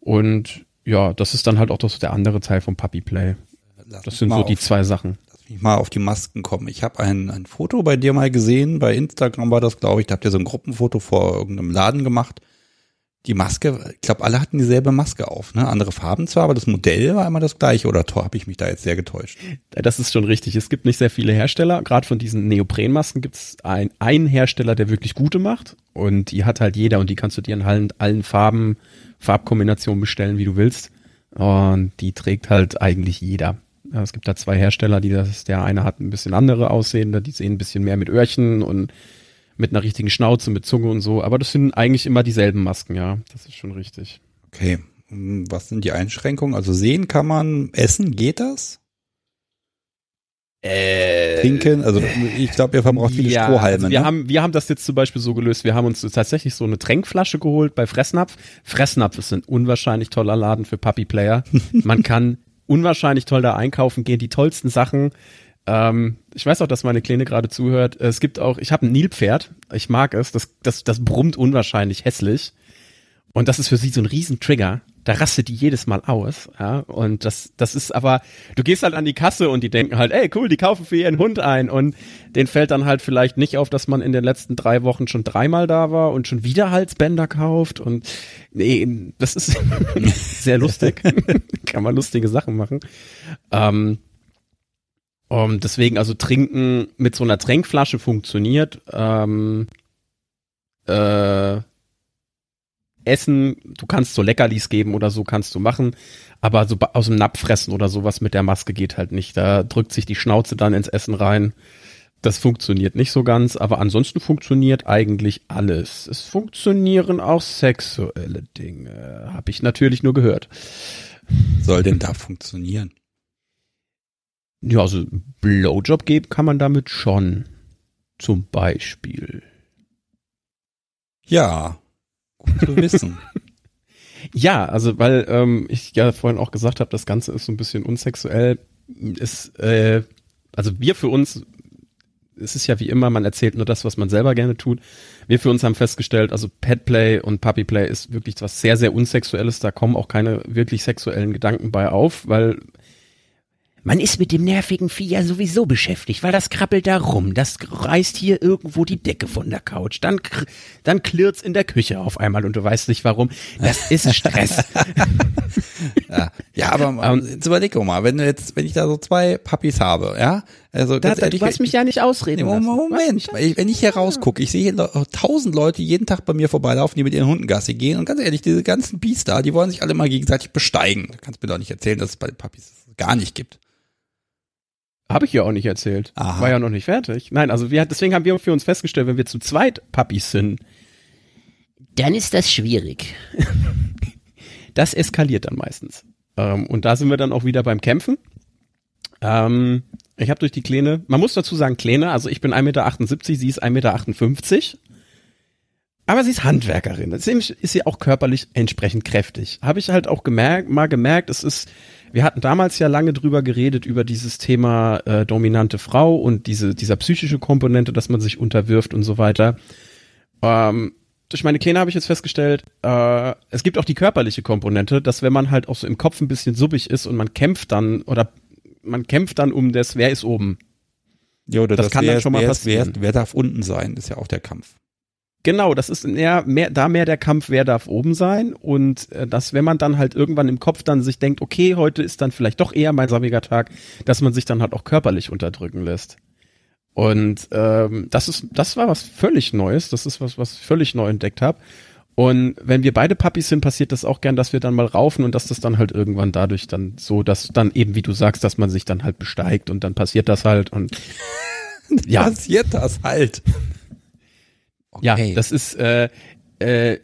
Und ja, das ist dann halt auch das, der andere Teil vom Puppy Play. Lass das sind so die zwei Sachen. Mich mal auf die Masken kommen. Ich habe ein, ein Foto bei dir mal gesehen, bei Instagram war das, glaube ich, da habt ihr so ein Gruppenfoto vor irgendeinem Laden gemacht die Maske, ich glaube, alle hatten dieselbe Maske auf, ne? Andere Farben zwar, aber das Modell war immer das gleiche, oder habe ich mich da jetzt sehr getäuscht? Das ist schon richtig. Es gibt nicht sehr viele Hersteller. Gerade von diesen Neoprenmasken gibt es ein, einen Hersteller, der wirklich gute macht. Und die hat halt jeder und die kannst du dir in allen, allen Farben, Farbkombinationen bestellen, wie du willst. Und die trägt halt eigentlich jeder. Es gibt da zwei Hersteller, die das, der eine hat ein bisschen andere Aussehende, die sehen ein bisschen mehr mit Öhrchen und mit einer richtigen Schnauze, mit Zunge und so. Aber das sind eigentlich immer dieselben Masken, ja. Das ist schon richtig. Okay. Hm, was sind die Einschränkungen? Also sehen kann man, essen, geht das? Äh, Trinken, also ich glaube, ihr verbraucht viele ja, Strohhalme. also wir, ne? haben, wir haben das jetzt zum Beispiel so gelöst, wir haben uns tatsächlich so eine Tränkflasche geholt bei Fressnapf. Fressnapf ist ein unwahrscheinlich toller Laden für Puppy Player. <laughs> Man kann unwahrscheinlich toll da einkaufen gehen, die tollsten Sachen. Ähm, ich weiß auch, dass meine Kleine gerade zuhört. Es gibt auch, ich habe ein Nilpferd, ich mag es, das, das, das brummt unwahrscheinlich hässlich. Und das ist für sie so ein riesen Trigger. Da rastet die jedes Mal aus, ja. Und das, das ist aber, du gehst halt an die Kasse und die denken halt, ey, cool, die kaufen für ihren Hund ein. Und denen fällt dann halt vielleicht nicht auf, dass man in den letzten drei Wochen schon dreimal da war und schon wieder Halsbänder kauft. Und nee, das ist <laughs> sehr lustig. <laughs> Kann man lustige Sachen machen. Ähm, um, deswegen, also trinken mit so einer Tränkflasche funktioniert. Ähm, äh, Essen, du kannst so Leckerlis geben oder so kannst du machen, aber so aus dem Napf fressen oder sowas mit der Maske geht halt nicht. Da drückt sich die Schnauze dann ins Essen rein. Das funktioniert nicht so ganz, aber ansonsten funktioniert eigentlich alles. Es funktionieren auch sexuelle Dinge, habe ich natürlich nur gehört. Soll denn da funktionieren? Ja, also Blowjob geben kann man damit schon. Zum Beispiel. Ja, zu wissen. <laughs> Ja, also weil ähm, ich ja vorhin auch gesagt habe, das Ganze ist so ein bisschen unsexuell. Ist, äh, also wir für uns, es ist ja wie immer, man erzählt nur das, was man selber gerne tut. Wir für uns haben festgestellt, also Petplay und Puppyplay ist wirklich was sehr, sehr unsexuelles. Da kommen auch keine wirklich sexuellen Gedanken bei auf, weil man ist mit dem nervigen Vieh ja sowieso beschäftigt, weil das krabbelt da rum, das reißt hier irgendwo die Decke von der Couch, dann, dann klirrt's in der Küche auf einmal und du weißt nicht warum. Das ist Stress. <laughs> Ja, ja aber <laughs> Ähm, jetzt überleg mal, wenn du jetzt, wenn ich da so zwei Puppies habe, ja, also Da, ehrlich, du hast mich ja nicht ausreden Nee, lassen. Moment, ich, wenn ich hier rausgucke, ich sehe hier tausend Leute jeden Tag bei mir vorbeilaufen, die mit ihren Hunden Gassi gehen und ganz ehrlich, diese ganzen Bies da, die wollen sich alle mal gegenseitig besteigen. Du kannst mir doch nicht erzählen, dass es bei den Puppies gar nicht gibt. Habe ich ja auch nicht erzählt. Aha. War ja noch nicht fertig. Nein, also wir, deswegen haben wir für uns festgestellt, wenn wir zu zweit Puppies sind, dann ist das schwierig. <laughs> das eskaliert dann meistens. Ähm, und da sind wir dann auch wieder beim Kämpfen. Ähm, ich habe durch die Kleine, man muss dazu sagen Kleine, also ich bin 1,78 Meter, sie ist 1,58 Meter. Aber sie ist Handwerkerin. Deswegen ist sie auch körperlich entsprechend kräftig. Habe ich halt auch gemerkt, mal gemerkt, es ist, wir hatten damals ja lange drüber geredet, über dieses Thema äh, dominante Frau und diese, dieser psychische Komponente, dass man sich unterwirft und so weiter. Ähm, durch meine Kleine habe ich jetzt festgestellt, äh, es gibt auch die körperliche Komponente, dass wenn man halt auch so im Kopf ein bisschen subbig ist und man kämpft dann oder man kämpft dann um das, wer ist oben. Ja, oder Das kann dann schon mal wer, passieren. Wer, wer darf unten sein, ist ja auch der Kampf. Genau, das ist mehr, mehr, da mehr der Kampf, wer darf oben sein und äh, dass wenn man dann halt irgendwann im Kopf dann sich denkt, okay, heute ist dann vielleicht doch eher mein sammiger Tag, dass man sich dann halt auch körperlich unterdrücken lässt. Und ähm, das ist, das war was völlig Neues, das ist was, was ich völlig neu entdeckt habe. Und wenn wir beide Puppies sind, passiert das auch gern, dass wir dann mal raufen und dass das dann halt irgendwann dadurch dann so, dass dann eben, wie du sagst, dass man sich dann halt besteigt und dann passiert das halt und <laughs> ja. Passiert das halt. Ja, Okay. das ist äh, äh,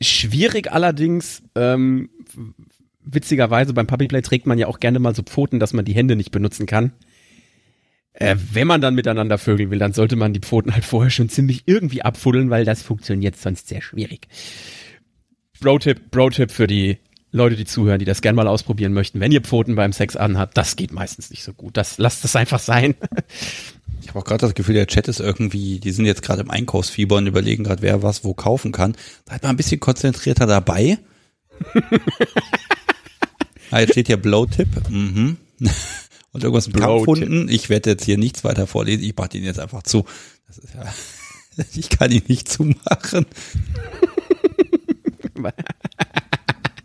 schwierig allerdings. Ähm, witzigerweise beim Puppyplay trägt man ja auch gerne mal so Pfoten, dass man die Hände nicht benutzen kann. Äh, wenn man dann miteinander vögeln will, dann sollte man die Pfoten halt vorher schon ziemlich irgendwie abfuddeln, weil das funktioniert sonst sehr schwierig. Bro-Tipp, Bro-Tipp für die Leute, die zuhören, die das gerne mal ausprobieren möchten. Wenn ihr Pfoten beim Sex anhabt, das geht meistens nicht so gut. Das lasst es einfach sein. Ich habe auch gerade das Gefühl, der Chat ist irgendwie, die sind jetzt gerade im Einkaufsfieber und überlegen gerade, wer was wo kaufen kann. Seid mal ein bisschen konzentrierter dabei. <laughs> ah, jetzt steht hier Blow-Tipp. Mhm. <laughs> Und irgendwas mit. Kampfhunden. Ich werde jetzt hier nichts weiter vorlesen. Ich mache den jetzt einfach zu. Das ist ja, <laughs> ich kann ihn nicht zumachen.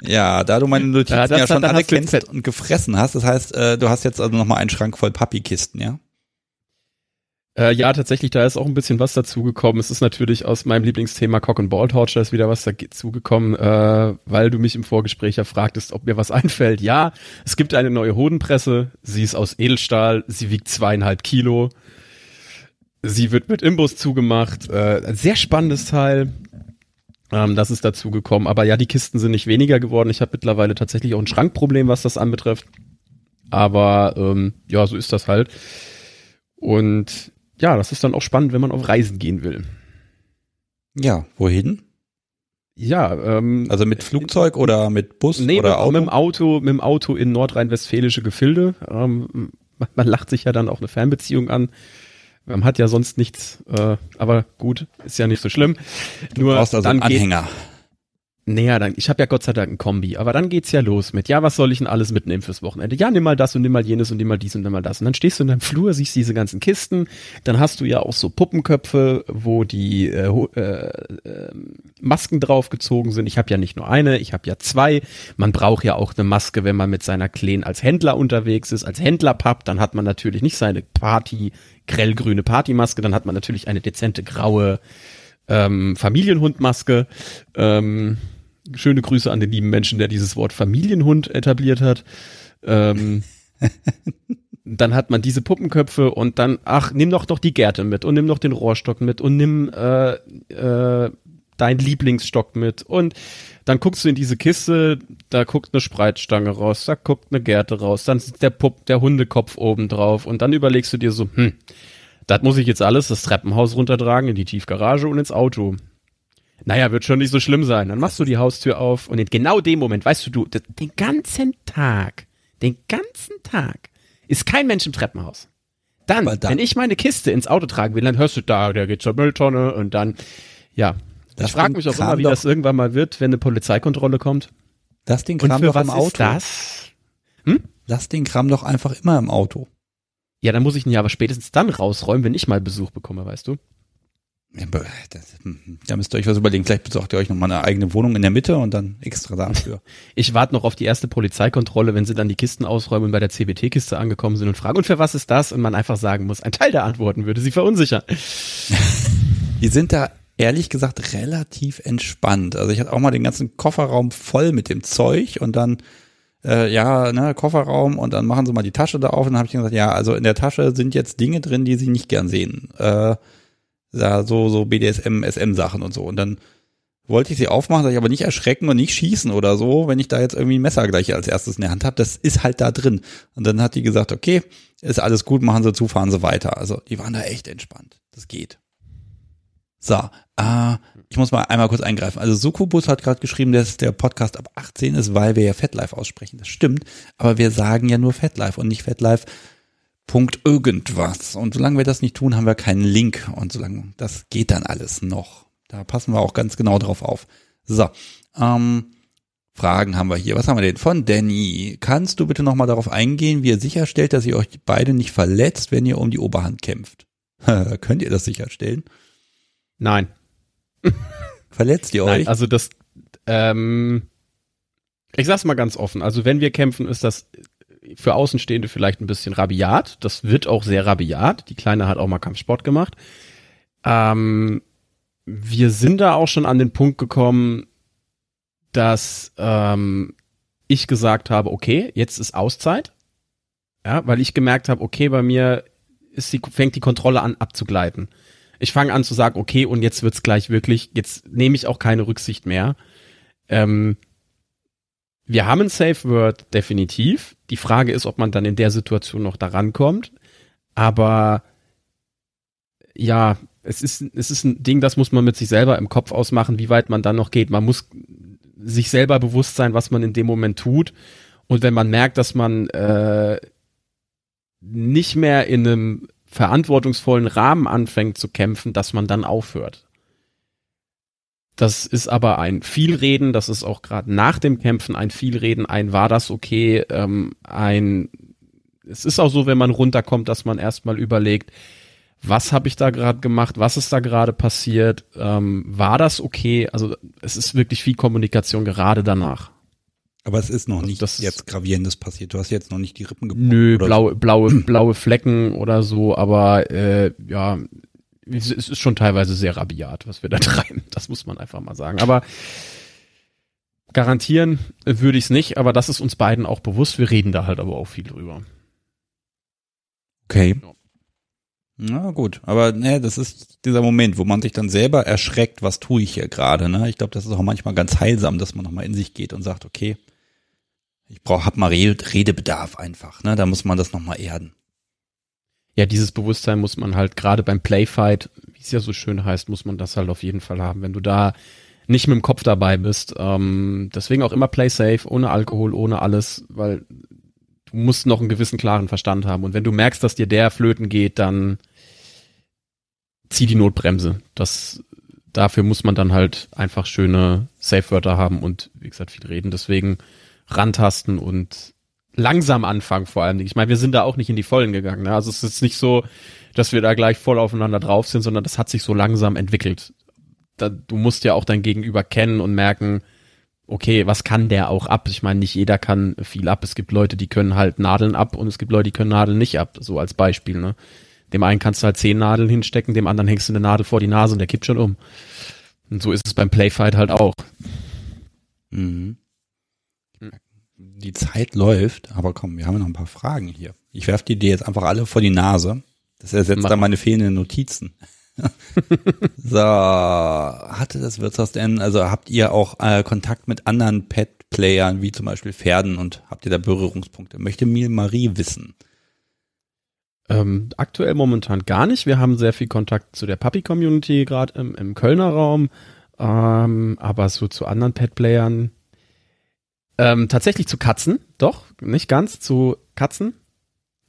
Ja, da du meine Notizen Ja, ja schon jetzt- und gefressen hast, das heißt, äh, du hast jetzt also nochmal einen Schrank voll Pappikisten, ja? Äh, ja, tatsächlich, da ist auch ein bisschen was dazugekommen. Es ist natürlich aus meinem Lieblingsthema Cock and Ball Torture ist wieder was dazugekommen, äh, weil du mich im Vorgespräch ja fragtest, ob mir was <laughs> einfällt. Ja, es gibt eine neue Hodenpresse. Sie ist aus Edelstahl. Sie wiegt zweieinhalb Kilo. Sie wird mit Imbus zugemacht. Äh, ein sehr spannendes Teil. Ähm, das ist dazugekommen. Aber ja, die Kisten sind nicht weniger geworden. Ich habe mittlerweile tatsächlich auch ein Schrankproblem, was das anbetrifft. Aber ähm, ja, so ist das halt. Und ja, das ist dann auch spannend, wenn man auf Reisen gehen will. Ja, wohin? Ja, ähm, Also mit Flugzeug oder mit Bus nee, oder mit, Auto? mit dem Auto, mit dem Auto in nordrhein-westfälische Gefilde. Ähm, man, man lacht sich ja dann auch eine Fernbeziehung an. Man hat ja sonst nichts, äh, aber gut, ist ja nicht so schlimm. du Nur brauchst also dann einen geht, Anhänger. Naja, dann, ich habe ja Gott sei Dank ein Kombi, aber dann geht's ja los mit, ja, was soll ich denn alles mitnehmen fürs Wochenende? Ja, nimm mal das und nimm mal jenes und nimm mal dies und nimm mal das. Und dann stehst du in deinem Flur, siehst diese ganzen Kisten, dann hast du ja auch so Puppenköpfe, wo die äh, äh, äh, Masken draufgezogen sind. Ich habe ja nicht nur eine, ich habe ja zwei. Man braucht ja auch eine Maske, wenn man mit seiner Kleen als Händler unterwegs ist, als Händlerpapp, dann hat man natürlich nicht seine Party, grellgrüne Partymaske, dann hat man natürlich eine dezente graue ähm, Familienhundmaske. Ähm, schöne Grüße an den lieben Menschen, der dieses Wort Familienhund etabliert hat. Ähm, <laughs> dann hat man diese Puppenköpfe und dann, ach, nimm doch doch die Gerte mit und nimm doch den Rohrstock mit und nimm äh, äh, dein Lieblingsstock mit und dann guckst du in diese Kiste, da guckt eine Spreitstange raus, da guckt eine Gerte raus, dann ist der Pupp, der Hundekopf oben drauf und dann überlegst du dir so, hm, das muss ich jetzt alles das Treppenhaus runtertragen in die Tiefgarage und ins Auto. Naja, wird schon nicht so schlimm sein. Dann machst du die Haustür auf und in genau dem Moment, weißt du, du, den ganzen Tag, den ganzen Tag ist kein Mensch im Treppenhaus. Dann, dann- wenn ich meine Kiste ins Auto tragen will, dann hörst du da, der geht zur Mülltonne und dann, ja. Das ich frage mich auch immer, wie doch- das irgendwann mal wird, wenn eine Polizeikontrolle kommt. Ding Und kram doch im Auto. ist das? Das Ding kram doch einfach immer im Auto. Ja, dann muss ich ihn ja aber spätestens dann rausräumen, wenn ich mal Besuch bekomme, weißt du? Ja, aber das, hm, da müsst ihr euch was überlegen. Vielleicht besorgt ihr euch noch mal eine eigene Wohnung in der Mitte und dann extra dafür. <laughs> Ich warte noch auf die erste Polizeikontrolle, wenn sie dann die Kisten ausräumen und bei der CBT-Kiste angekommen sind und fragen, und für was ist das? Und man einfach sagen muss, ein Teil der Antworten würde sie verunsichern. <laughs> Die sind da ehrlich gesagt relativ entspannt. Also ich hatte auch mal den ganzen Kofferraum voll mit dem Zeug und dann äh, ja, ne, Kofferraum und dann machen sie mal die Tasche da auf und dann habe ich gesagt, ja, also in der Tasche sind jetzt Dinge drin, die sie nicht gern sehen. Äh, so so BDSM, SM Sachen und so und dann wollte ich sie aufmachen, sag ich aber nicht erschrecken und nicht schießen oder so, wenn ich da jetzt irgendwie ein Messer gleich als erstes in der Hand habe. Das ist halt da drin. Und dann hat die gesagt, okay, ist alles gut, machen Sie zu, fahren Sie weiter. Also die waren da echt entspannt. Das geht. So, äh, ich muss mal einmal kurz eingreifen. Also Sukubus hat gerade geschrieben, dass der Podcast ab 18 ist, weil wir ja FetLife aussprechen. Das stimmt, aber wir sagen ja nur FetLife und nicht FetLife. Punkt irgendwas. Und solange wir das nicht tun, haben wir keinen Link. Und solange das geht dann alles noch. Da passen wir auch ganz genau drauf auf. So, ähm, Fragen haben wir hier. Was haben wir denn? Von Danny. Kannst du bitte nochmal darauf eingehen, wie ihr sicherstellt, dass ihr euch beide nicht verletzt, wenn ihr um die Oberhand kämpft? <laughs> Könnt ihr das sicherstellen? Nein. Verletzt ihr <laughs> Nein, euch? also das, ähm, ich sag's mal ganz offen. Also wenn wir kämpfen, ist das für Außenstehende vielleicht ein bisschen rabiat. Das wird auch sehr rabiat. Die Kleine hat auch mal Kampfsport gemacht. Ähm, wir sind da auch schon an den Punkt gekommen, dass ähm, ich gesagt habe, okay, jetzt ist Auszeit. Ja, weil ich gemerkt habe, okay, bei mir ist die, fängt die Kontrolle an abzugleiten. Ich fange an zu sagen, okay, und jetzt wird's gleich wirklich, jetzt nehme ich auch keine Rücksicht mehr. Ähm, wir haben ein Safe Word definitiv. Die Frage ist, ob man dann in der Situation noch daran kommt. Aber ja, es ist, es ist ein Ding, das muss man mit sich selber im Kopf ausmachen, wie weit man dann noch geht. Man muss sich selber bewusst sein, was man in dem Moment tut. Und wenn man merkt, dass man äh, nicht mehr in einem verantwortungsvollen Rahmen anfängt zu kämpfen, dass man dann aufhört. Das ist aber ein Vielreden, das ist auch gerade nach dem Kämpfen ein Vielreden, ein war das okay, ähm, ein es ist auch so, wenn man runterkommt, dass man erstmal überlegt, was habe ich da gerade gemacht, was ist da gerade passiert, ähm, war das okay? Also es ist wirklich viel Kommunikation gerade danach. Aber es ist noch Also nicht das- jetzt gravierendes passiert. Du hast jetzt noch nicht die Rippen gebrochen. Nö, oder blaue, blaue, blaue Flecken oder so, aber äh, ja, es ist schon teilweise sehr rabiat, was wir da <laughs> treiben. Das muss man einfach mal sagen. Aber garantieren würde ich es nicht, aber das ist uns beiden auch bewusst. Wir reden da halt aber auch viel drüber. Okay. Na gut, aber ne, das ist dieser Moment, wo man sich dann selber erschreckt, was tue ich hier gerade. Ne? Ich glaube, das ist auch manchmal ganz heilsam, dass man nochmal in sich geht und sagt, okay, ich brauche, hab mal Re Redebedarf einfach. Ne? Da muss man das nochmal erden. Ja, dieses Bewusstsein muss man halt gerade beim Playfight, wie es ja so schön heißt, muss man das halt auf jeden Fall haben. Wenn du da nicht mit dem Kopf dabei bist, ähm, deswegen auch immer Play safe, ohne Alkohol, ohne alles, weil du musst noch einen gewissen klaren Verstand haben. Und wenn du merkst, dass dir der flöten geht, dann zieh die Notbremse. Das, dafür muss man dann halt einfach schöne Safe-Wörter haben und wie gesagt viel reden. Deswegen rantasten und langsam anfangen vor allem. Ich meine, wir sind da auch nicht in die Vollen gegangen. Ne? Also es ist nicht so, dass wir da gleich voll aufeinander drauf sind, sondern das hat sich so langsam entwickelt. Da, du musst ja auch dein Gegenüber kennen und merken, okay, was kann der auch ab? Ich meine, nicht jeder kann viel ab. Es gibt Leute, die können halt Nadeln ab und es gibt Leute, die können Nadeln nicht ab. So als Beispiel. Ne? Dem einen kannst du halt zehn Nadeln hinstecken, dem anderen hängst du eine Nadel vor die Nase und der kippt schon um. Und so ist es beim Playfight halt auch. Mhm. Die Zeit läuft, aber komm, wir haben noch ein paar Fragen hier. Ich werfe die dir jetzt einfach alle vor die Nase. Das ersetzt Mach dann meine fehlenden Notizen. <laughs> so, hatte das Wirtshaus denn, also habt ihr auch äh, Kontakt mit anderen Pet-Playern, wie zum Beispiel Pferden und habt ihr da Berührungspunkte? Möchte Mil Marie wissen. Ähm, aktuell momentan gar nicht. Wir haben sehr viel Kontakt zu der Puppy-Community, gerade im, im Kölner Raum. Ähm, aber so zu anderen Pet-Playern. Ähm, tatsächlich zu Katzen, doch, nicht ganz, zu Katzen.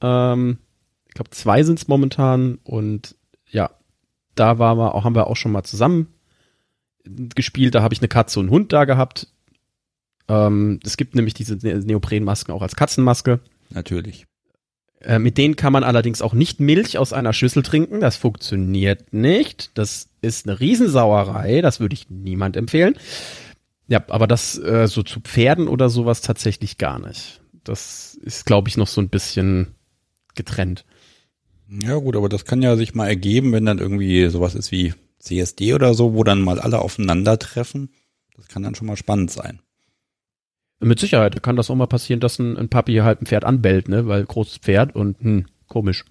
Ähm, ich glaube, zwei sind es momentan und ja, da war wir auch, haben wir auch schon mal zusammen gespielt. Da habe ich eine Katze und einen Hund da gehabt. Ähm, es gibt nämlich diese Ne- Neoprenmasken auch als Katzenmaske. Natürlich. Äh, mit denen kann man allerdings auch nicht Milch aus einer Schüssel trinken. Das funktioniert nicht. Das ist eine Riesensauerei. Das würde ich niemand empfehlen. Ja, aber das äh, so zu Pferden oder sowas tatsächlich gar nicht. Das ist, glaube ich, noch so ein bisschen getrennt. Ja gut, aber das kann ja sich mal ergeben, wenn dann irgendwie sowas ist wie CSD oder so, wo dann mal alle aufeinandertreffen. Das kann dann schon mal spannend sein. Mit Sicherheit kann das auch mal passieren, dass ein, ein Papi halt ein Pferd anbellt, ne? Weil großes Pferd und hm, komisch.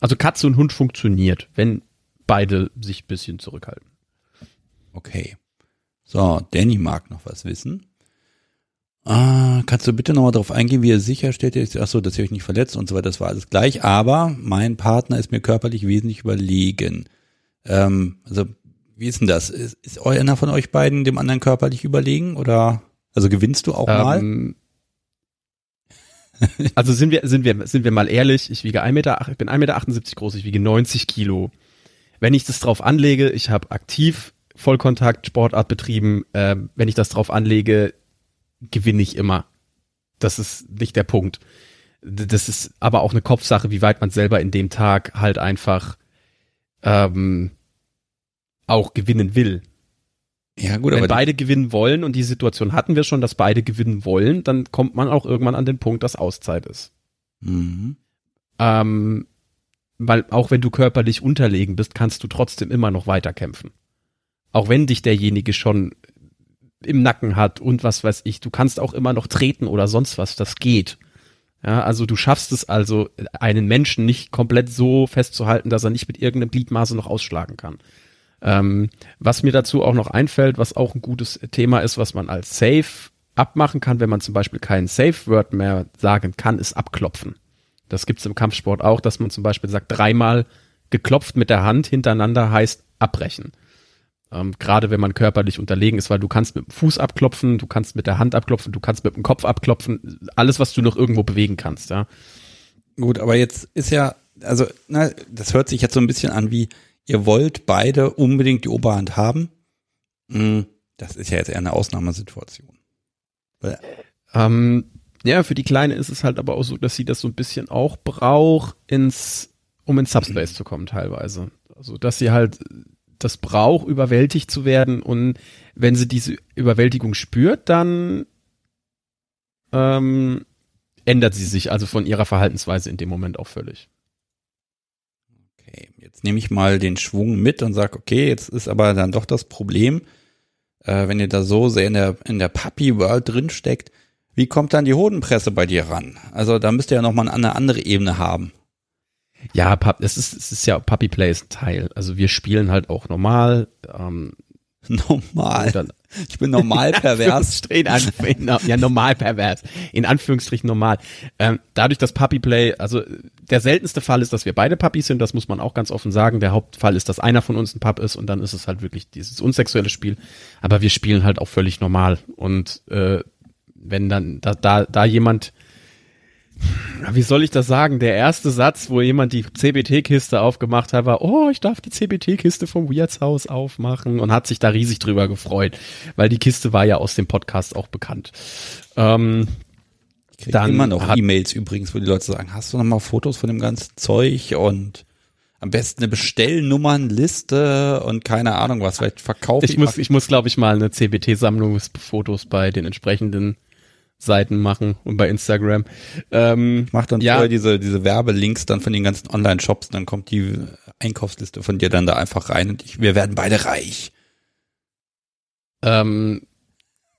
Also Katze und Hund funktioniert, wenn beide sich ein bisschen zurückhalten. Okay. So, Danny mag noch was wissen. Ah, kannst du bitte nochmal darauf eingehen, wie ihr sicherstellt, ach so, dass ihr euch nicht verletzt und so weiter, das war alles gleich, aber mein Partner ist mir körperlich wesentlich überlegen. Ähm, also, wie ist denn das? Ist, ist einer von euch beiden dem anderen körperlich überlegen oder, also gewinnst du auch mal? Ähm, also sind wir, sind wir, sind wir mal ehrlich, ich wiege 1 Meter, ich bin 1,78 Meter groß, ich wiege 90 Kilo. Wenn ich das drauf anlege, ich habe aktiv Vollkontakt Sportart betrieben, ähm, wenn ich das drauf anlege, gewinne ich immer. Das ist nicht der Punkt. Das ist aber auch eine Kopfsache, wie weit man selber in dem Tag halt einfach ähm, auch gewinnen will. Ja, gut, Wenn aber beide gewinnen wollen, und die Situation hatten wir schon, dass beide gewinnen wollen, dann kommt man auch irgendwann an den Punkt, dass Auszeit ist. mhm. Ähm, weil auch wenn du körperlich unterlegen bist, kannst du trotzdem immer noch weiterkämpfen. Auch wenn dich derjenige schon im Nacken hat und was weiß ich, du kannst auch immer noch treten oder sonst was, das geht. Ja, also du schaffst es also, einen Menschen nicht komplett so festzuhalten, dass er nicht mit irgendeinem Gliedmaße noch ausschlagen kann. Ähm, was mir dazu auch noch einfällt, was auch ein gutes Thema ist, was man als Safe abmachen kann, wenn man zum Beispiel kein Safe-Word mehr sagen kann, ist abklopfen. Das gibt's im Kampfsport auch, dass man zum Beispiel sagt, dreimal geklopft mit der Hand hintereinander heißt abbrechen. Ähm, Gerade wenn man körperlich unterlegen ist, weil du kannst mit dem Fuß abklopfen, du kannst mit der Hand abklopfen, du kannst mit dem Kopf abklopfen, alles, was du noch irgendwo bewegen kannst, ja. Gut, aber jetzt ist ja, also, na, das hört sich jetzt so ein bisschen an wie, ihr wollt beide unbedingt die Oberhand haben. Hm, Das ist ja jetzt eher eine Ausnahmesituation. Ähm, ja, für die Kleine ist es halt aber auch so, dass sie das so ein bisschen auch braucht, ins, um ins Subspace zu kommen teilweise. Also, dass sie halt das braucht, überwältigt zu werden. Und wenn sie diese Überwältigung spürt, dann ähm, ändert sie sich also von ihrer Verhaltensweise in dem Moment auch völlig. Okay, jetzt nehme ich mal den Schwung mit und sage, okay, jetzt ist aber dann doch das Problem, äh, wenn ihr da so sehr in der, in der Puppy-World drinsteckt, wie kommt dann die Hodenpresse bei dir ran? Also da müsst ihr ja nochmal eine andere Ebene haben. Ja, es ist, es ist ja Puppy Play ist ein Teil. Also wir spielen halt auch normal. Ähm, normal. Ich bin normal <laughs> pervers. in ja, normal pervers. In Anführungsstrichen normal. Ähm, dadurch, dass Puppy Play, also der seltenste Fall ist, dass wir beide Puppies sind, das muss man auch ganz offen sagen. Der Hauptfall ist, dass einer von uns ein Pup ist und dann ist es halt wirklich dieses unsexuelle Spiel. Aber wir spielen halt auch völlig normal. Und äh, wenn dann da, da, da jemand wie soll ich das sagen? Der erste Satz, wo jemand die CBT-Kiste aufgemacht hat, war, oh, ich darf die CBT-Kiste vom Weirds Haus aufmachen und hat sich da riesig drüber gefreut, weil die Kiste war ja aus dem Podcast auch bekannt. Ähm, ich kriege immer noch E-Mails übrigens, wo die Leute sagen, hast du noch mal Fotos von dem ganzen Zeug und am besten eine Bestellnummernliste und keine Ahnung was, vielleicht verkaufe ich. Ich muss, ich muss glaube ich mal eine CBT-Sammlung Fotos bei den entsprechenden Seiten machen und bei Instagram. Ähm, ich mach dann ja. diese, diese Werbelinks dann von den ganzen Online-Shops, dann kommt die Einkaufsliste von dir dann da einfach rein und ich, wir werden beide reich. Ähm,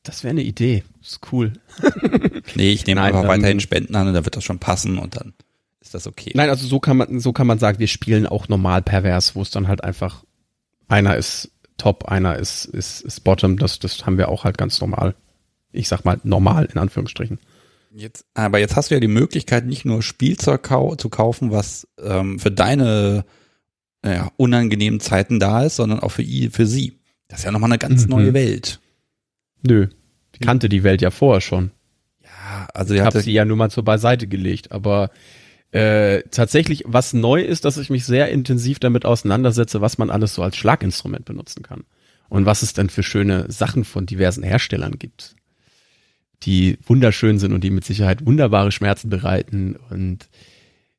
das wäre eine Idee. ist cool. <laughs> nee, ich nehme einfach ähm, weiterhin Spenden an und da wird das schon passen und dann ist das okay. Nein, also so kann man, so kann man sagen, wir spielen auch normal pervers, wo es dann halt einfach einer ist Top, einer ist, ist, ist Bottom, das, das haben wir auch halt ganz normal ich sag mal, normal in Anführungsstrichen. Jetzt, aber jetzt hast du ja die Möglichkeit, nicht nur Spielzeug kau zu kaufen, was ähm, für deine naja, unangenehmen Zeiten da ist, sondern auch für, für sie. Das ist ja nochmal eine ganz mhm. neue Welt. Nö, ich kannte die Welt ja vorher schon. Ja, also ich habe sie ja nur mal zur Beiseite gelegt, aber äh, tatsächlich, was neu ist, dass ich mich sehr intensiv damit auseinandersetze, was man alles so als Schlaginstrument benutzen kann. Und was es denn für schöne Sachen von diversen Herstellern gibt die wunderschön sind und die mit Sicherheit wunderbare Schmerzen bereiten und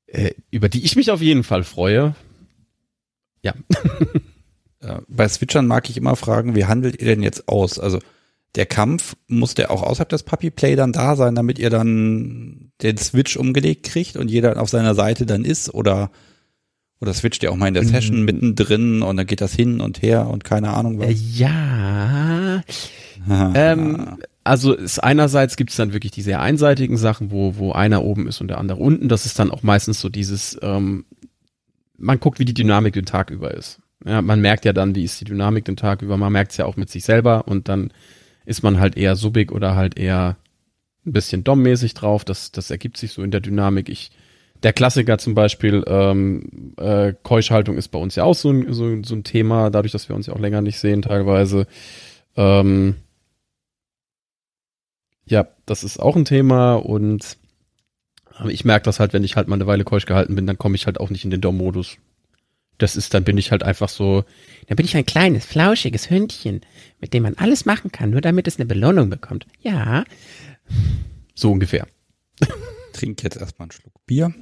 äh, über die ich mich auf jeden Fall freue. Ja. <laughs> Bei Switchern mag ich immer fragen, wie handelt ihr denn jetzt aus? Also der Kampf, muss der auch außerhalb des Puppy Play dann da sein, damit ihr dann den Switch umgelegt kriegt und jeder auf seiner Seite dann ist? Oder, oder switcht ihr auch mal in der Session mhm. mittendrin und dann geht das hin und her und keine Ahnung was? Äh, ja. <laughs> ähm, also ist einerseits gibt es dann wirklich die sehr einseitigen Sachen, wo, wo einer oben ist und der andere unten. Das ist dann auch meistens so dieses, ähm, man guckt, wie die Dynamik den Tag über ist. Ja, man merkt ja dann, wie ist die Dynamik den Tag über. Man merkt es ja auch mit sich selber und dann ist man halt eher subig oder halt eher ein bisschen dommäßig drauf. Das, das ergibt sich so in der Dynamik. Ich, der Klassiker zum Beispiel, ähm, äh, Keuschhaltung ist bei uns ja auch so ein, so, so ein Thema, dadurch, dass wir uns ja auch länger nicht sehen teilweise. Ähm, ja, das ist auch ein Thema und ich merke das halt, wenn ich halt mal eine Weile keusch gehalten bin, dann komme ich halt auch nicht in den Dom-Modus. Das ist, dann bin ich halt einfach so, dann bin ich ein kleines, flauschiges Hündchen, mit dem man alles machen kann, nur damit es eine Belohnung bekommt. Ja. So ungefähr. Trink jetzt erstmal einen Schluck Bier.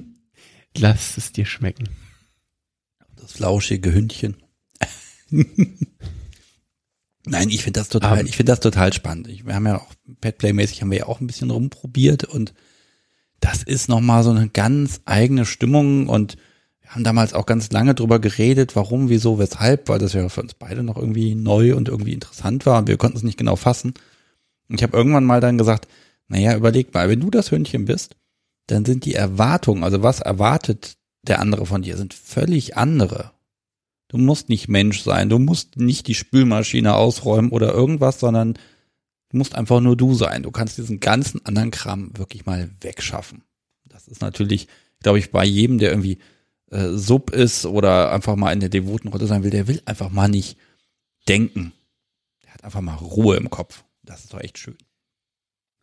Lass es dir schmecken. Das flauschige Hündchen. <laughs> Nein, ich finde das total, um, ich finde das total spannend. Ich, wir haben ja auch Petplay-mäßig haben wir ja auch ein bisschen rumprobiert und das ist nochmal so eine ganz eigene Stimmung und wir haben damals auch ganz lange drüber geredet, warum, wieso, weshalb, weil das ja für uns beide noch irgendwie neu und irgendwie interessant war und wir konnten es nicht genau fassen. Und ich habe irgendwann mal dann gesagt, naja, überleg mal, wenn du das Hündchen bist, dann sind die Erwartungen, also was erwartet der andere von dir, sind völlig andere. Du musst nicht Mensch sein, du musst nicht die Spülmaschine ausräumen oder irgendwas, sondern du musst einfach nur du sein. Du kannst diesen ganzen anderen Kram wirklich mal wegschaffen. Das ist natürlich, glaube ich, bei jedem, der irgendwie äh, Sub ist oder einfach mal in der devoten Rolle sein will, der will einfach mal nicht denken. Der hat einfach mal Ruhe im Kopf. Das ist doch echt schön.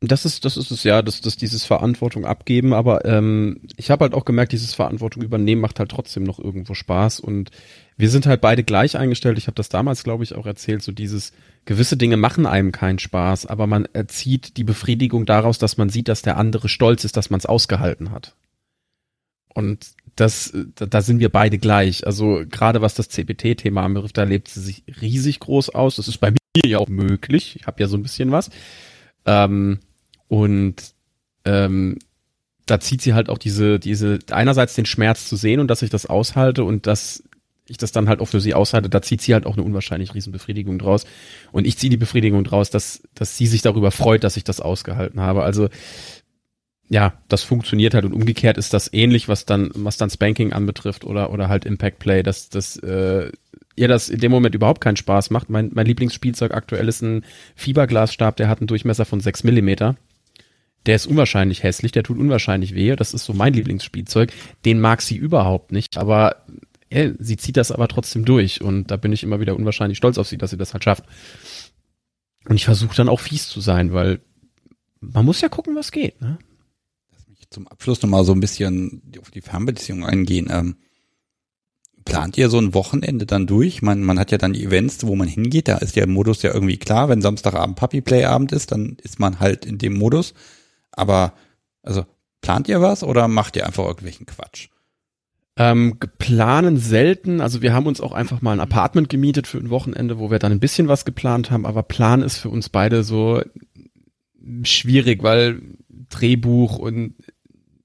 Das ist, das ist es ja, dass, dass dieses Verantwortung abgeben, aber ähm, ich habe halt auch gemerkt, dieses Verantwortung übernehmen macht halt trotzdem noch irgendwo Spaß und wir sind halt beide gleich eingestellt. Ich habe das damals, glaube ich, auch erzählt, so dieses gewisse Dinge machen einem keinen Spaß, aber man erzieht die Befriedigung daraus, dass man sieht, dass der andere stolz ist, dass man es ausgehalten hat. Und das, da, sind wir beide gleich. Also gerade was das CPT-Thema anbetrifft, da lebt sie sich riesig groß aus. Das ist bei mir ja auch möglich. Ich habe ja so ein bisschen was. Ähm, und ähm, da zieht sie halt auch diese, diese, einerseits den Schmerz zu sehen und dass ich das aushalte und dass ich das dann halt auch für sie aushalte, da zieht sie halt auch eine unwahrscheinlich Riesenbefriedigung draus. Und ich ziehe die Befriedigung draus, dass, dass sie sich darüber freut, dass ich das ausgehalten habe. Also ja, das funktioniert halt und umgekehrt ist das ähnlich, was dann, was dann Spanking anbetrifft oder, oder halt Impact Play, dass, dass äh, ihr das in dem Moment überhaupt keinen Spaß macht. Mein, mein Lieblingsspielzeug aktuell ist ein Fiberglasstab, der hat einen Durchmesser von sechs Millimeter. Der ist unwahrscheinlich hässlich, der tut unwahrscheinlich weh. Das ist so mein Lieblingsspielzeug. Den mag sie überhaupt nicht, aber äh, sie zieht das aber trotzdem durch und da bin ich immer wieder unwahrscheinlich stolz auf sie, dass sie das halt schafft. Und ich versuche dann auch fies zu sein, weil man muss ja gucken, was geht. Ne? zum Abschluss nochmal so ein bisschen auf die Fernbeziehung eingehen. Ähm, plant ihr so ein Wochenende dann durch? Man, man hat ja dann Events, wo man hingeht. Da ist der Modus ja irgendwie klar. Wenn Samstagabend Puppy Play Abend ist, dann ist man halt in dem Modus. Aber, also, plant ihr was oder macht ihr einfach irgendwelchen Quatsch? Ähm, planen selten. Also wir haben uns auch einfach mal ein Apartment gemietet für ein Wochenende, wo wir dann ein bisschen was geplant haben. Aber Plan ist für uns beide so schwierig, weil Drehbuch und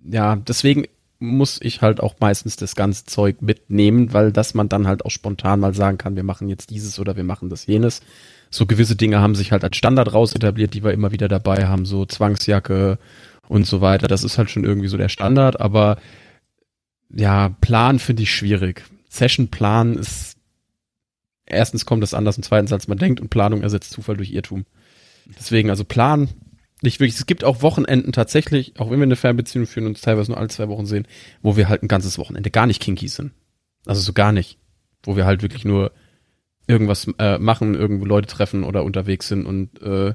ja, deswegen muss ich halt auch meistens das ganze Zeug mitnehmen, weil dass man dann halt auch spontan mal sagen kann, wir machen jetzt dieses oder wir machen das jenes. So gewisse Dinge haben sich halt als Standard raus etabliert, die wir immer wieder dabei haben, so Zwangsjacke und so weiter. Das ist halt schon irgendwie so der Standard, aber ja, Plan finde ich schwierig. Session Plan ist erstens kommt das anders und zweitens als man denkt und Planung ersetzt Zufall durch Irrtum. Deswegen also Plan nicht wirklich. Es gibt auch Wochenenden tatsächlich, auch wenn wir eine Fernbeziehung führen und uns teilweise nur alle zwei Wochen sehen, wo wir halt ein ganzes Wochenende gar nicht kinky sind. Also so gar nicht. Wo wir halt wirklich nur irgendwas äh, machen, irgendwo Leute treffen oder unterwegs sind und äh,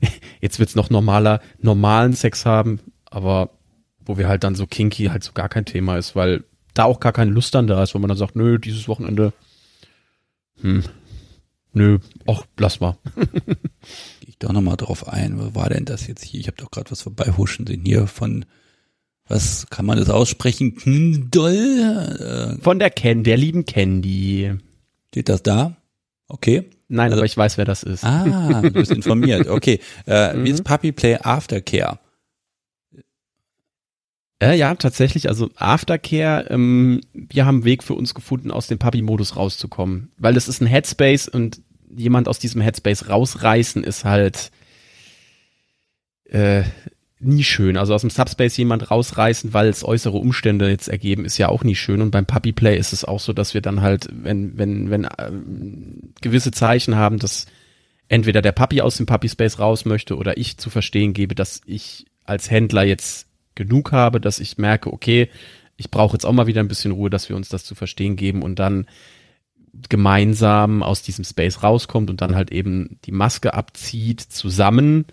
<laughs> jetzt wird's noch normaler, normalen Sex haben, aber wo wir halt dann so kinky halt so gar kein Thema ist, weil da auch gar keine Lust dann da ist, wo man dann sagt, nö, dieses Wochenende, hm, nö, ach, lass mal. <laughs> ich doch nochmal drauf ein. Was war denn das jetzt hier? Ich habe doch gerade was vorbeihuschen sehen hier von was kann man das aussprechen? Kndoll? Äh, von der Ken, der lieben Candy. Steht das da? Okay. Nein, also, aber ich weiß, wer das ist. Ah, du bist <laughs> informiert. Okay. Äh, mhm. Wie ist Puppy Play Aftercare? Äh, ja, tatsächlich. Also Aftercare, ähm, wir haben einen Weg für uns gefunden, aus dem Puppy-Modus rauszukommen. Weil das ist ein Headspace und jemand aus diesem Headspace rausreißen ist halt äh, nie schön. Also aus dem Subspace jemand rausreißen, weil es äußere Umstände jetzt ergeben, ist ja auch nie schön. Und beim Puppy Play ist es auch so, dass wir dann halt, wenn, wenn, wenn äh, gewisse Zeichen haben, dass entweder der Puppy aus dem Puppy Space raus möchte oder ich zu verstehen gebe, dass ich als Händler jetzt genug habe, dass ich merke, okay, ich brauche jetzt auch mal wieder ein bisschen Ruhe, dass wir uns das zu verstehen geben und dann gemeinsam aus diesem Space rauskommt und dann halt eben die Maske abzieht zusammen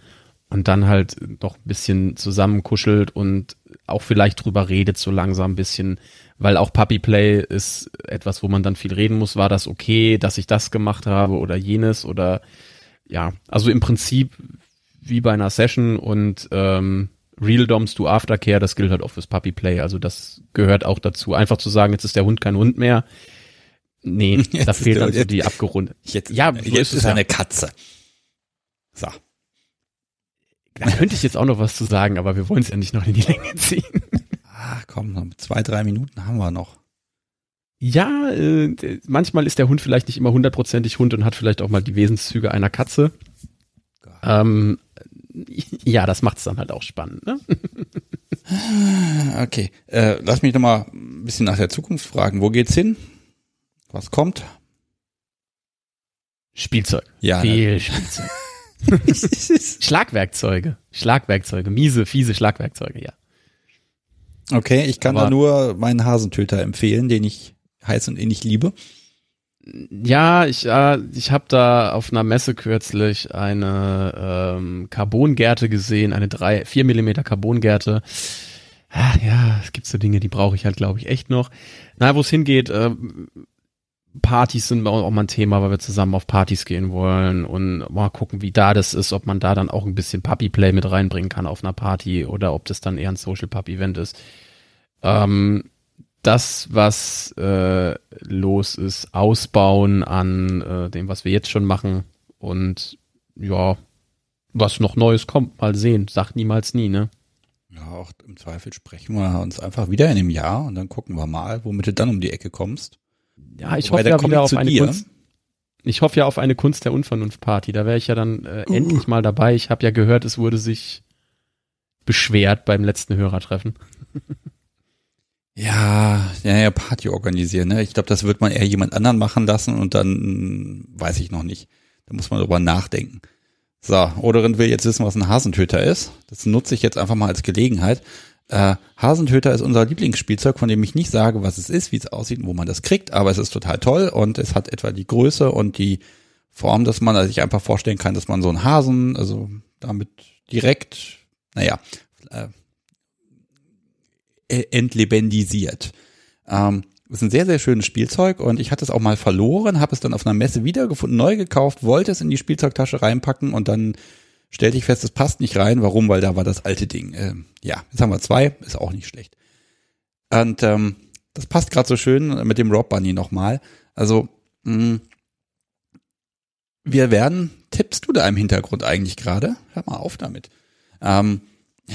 und dann halt noch ein bisschen zusammenkuschelt und auch vielleicht drüber redet so langsam ein bisschen, weil auch Puppy Play ist etwas, wo man dann viel reden muss. War das okay, dass ich das gemacht habe oder jenes oder ja, also im Prinzip wie bei einer Session und ähm, Real Doms do Aftercare, das gilt halt auch fürs Puppy Play. Also das gehört auch dazu. Einfach zu sagen, jetzt ist der Hund kein Hund mehr, Nee, <laughs> jetzt da fehlt dann so die abgerundet. <laughs> Jetzt, ja, so jetzt ist es eine Katze. So. Da könnte ich jetzt auch noch was zu sagen, aber wir wollen es ja nicht noch in die Länge <laughs> ziehen. Ach komm, zwei, drei Minuten haben wir noch. Ja, äh, manchmal ist der Hund vielleicht nicht immer hundertprozentig Hund und hat vielleicht auch mal die Wesenszüge einer Katze. Ähm, <laughs> ja, das macht es dann halt auch spannend. Ne? okay, äh, lass mich noch mal ein bisschen nach der Zukunft fragen. Wo geht's hin? Was kommt? Spielzeug. Ja. Viel ne? Spielzeug. <laughs> Schlagwerkzeuge. Schlagwerkzeuge. Miese, fiese Schlagwerkzeuge, ja. Okay, ich kann Aber da nur meinen Hasentöter empfehlen, den ich heiß und innig liebe. Ja, ich, äh, ich habe da auf einer Messe kürzlich eine ähm, Carbongärte gesehen, eine drei, vier Millimeter Carbongärte. Ah, ja, es gibt so Dinge, die brauche ich halt, glaube ich, echt noch. Na, wo es hingeht, äh, Partys sind auch mal ein Thema, weil wir zusammen auf Partys gehen wollen und mal gucken, wie da das ist, ob man da dann auch ein bisschen Puppy Play mit reinbringen kann auf einer Party oder ob das dann eher ein Social Pup Event ist. Ähm, das, was äh, los ist, ausbauen an äh, dem, was wir jetzt schon machen und ja, was noch Neues kommt, mal sehen. Sagt niemals nie, ne? Ja, auch im Zweifel sprechen wir uns einfach wieder in einem Jahr und dann gucken wir mal, womit du dann um die Ecke kommst. Ja, ich Wobei, hoffe ja wieder auf eine dir. Kunst. Ich hoffe ja auf eine Kunst der Unvernunft Party. Da wäre ich ja dann äh, uh. endlich mal dabei. Ich habe ja gehört, es wurde sich beschwert beim letzten Hörertreffen. <laughs> Ja, ja, ja, Party organisieren. Ne? Ich glaube, das wird man eher jemand anderen machen lassen und dann hm, weiß ich noch nicht. Da muss man drüber nachdenken. So, Oderin will jetzt wissen, was ein Hasentöter ist. Das nutze ich jetzt einfach mal als Gelegenheit. Äh, Hasentöter ist unser Lieblingsspielzeug, von dem ich nicht sage, was es ist, wie es aussieht und wo man das kriegt, aber es ist total toll und es hat etwa die Größe und die Form, dass man sich einfach vorstellen kann, dass man so einen Hasen, also damit direkt, naja, äh, entlebendisiert. Ähm, ist ein sehr, sehr schönes Spielzeug und ich hatte es auch mal verloren, habe es dann auf einer Messe wiedergefunden, neu gekauft, wollte es in die Spielzeugtasche reinpacken und dann stellte ich fest, es passt nicht rein. Warum? Weil da war das alte Ding. Ähm, ja, jetzt haben wir zwei, ist auch nicht schlecht. Und ähm, das passt gerade so schön mit dem Rob Bunny nochmal. Also, mh, mm, wir werden, tippst du da im Hintergrund eigentlich gerade? Hör mal auf damit. Ähm, <laughs>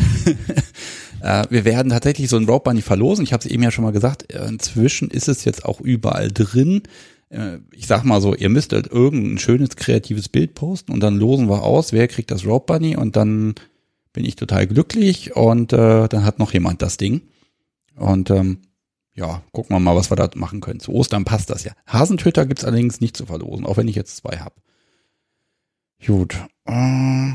Äh, wir werden tatsächlich so ein Rope Bunny verlosen. Ich habe es eben ja schon mal gesagt. Äh, inzwischen ist es jetzt auch überall drin. Äh, ich sag mal so, ihr müsst halt irgendein schönes kreatives Bild posten und dann losen wir aus, wer kriegt das Rope Bunny und dann bin ich total glücklich und äh, dann hat noch jemand das Ding. Und ähm, ja, gucken wir mal, was wir da machen können. Zu Ostern passt das ja. Hasentöter gibt's allerdings nicht zu verlosen, auch wenn ich jetzt zwei hab. Gut. Äh,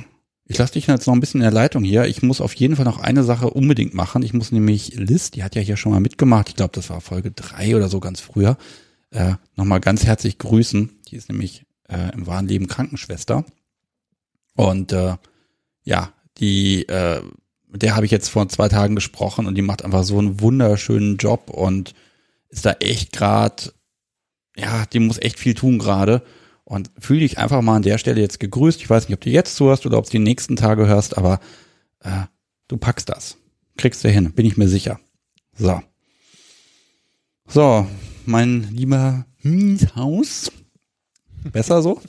ich lasse dich jetzt noch ein bisschen in der Leitung hier. Ich muss auf jeden Fall noch eine Sache unbedingt machen. Ich muss nämlich Liz, die hat ja hier schon mal mitgemacht. Ich glaube, das war Folge drei oder so ganz früher. Äh, Nochmal ganz herzlich grüßen. Die ist nämlich äh, im wahren Leben Krankenschwester. Und äh, ja, die, äh, mit der habe ich jetzt vor zwei Tagen gesprochen und die macht einfach so einen wunderschönen Job und ist da echt gerade, ja, die muss echt viel tun gerade. Und fühle dich einfach mal an der Stelle jetzt gegrüßt. Ich weiß nicht, ob du jetzt zuhörst oder ob du die nächsten Tage hörst, aber äh, du packst das. Kriegst du hin, bin ich mir sicher. So. So, mein lieber Haus. Besser so?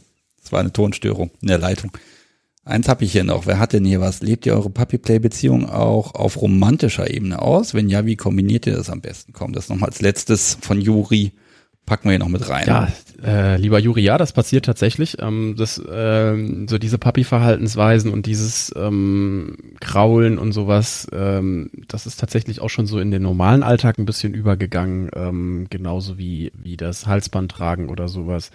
Das war eine Tonstörung in der Leitung. Eins habe ich hier noch. Wer hat denn hier was? Lebt ihr eure Puppy-Play-Beziehung auch auf romantischer Ebene aus? Wenn ja, wie kombiniert ihr das am besten? Komm, das nochmal als letztes von Juri packen wir hier noch mit rein. Ja, äh, lieber Juri, ja, das passiert tatsächlich. Ähm, das, äh, so diese Papi-Verhaltensweisen und dieses ähm, Kraulen und sowas, ähm, das ist tatsächlich auch schon so in den normalen Alltag ein bisschen übergegangen, ähm, genauso wie, wie das Halsband tragen oder sowas.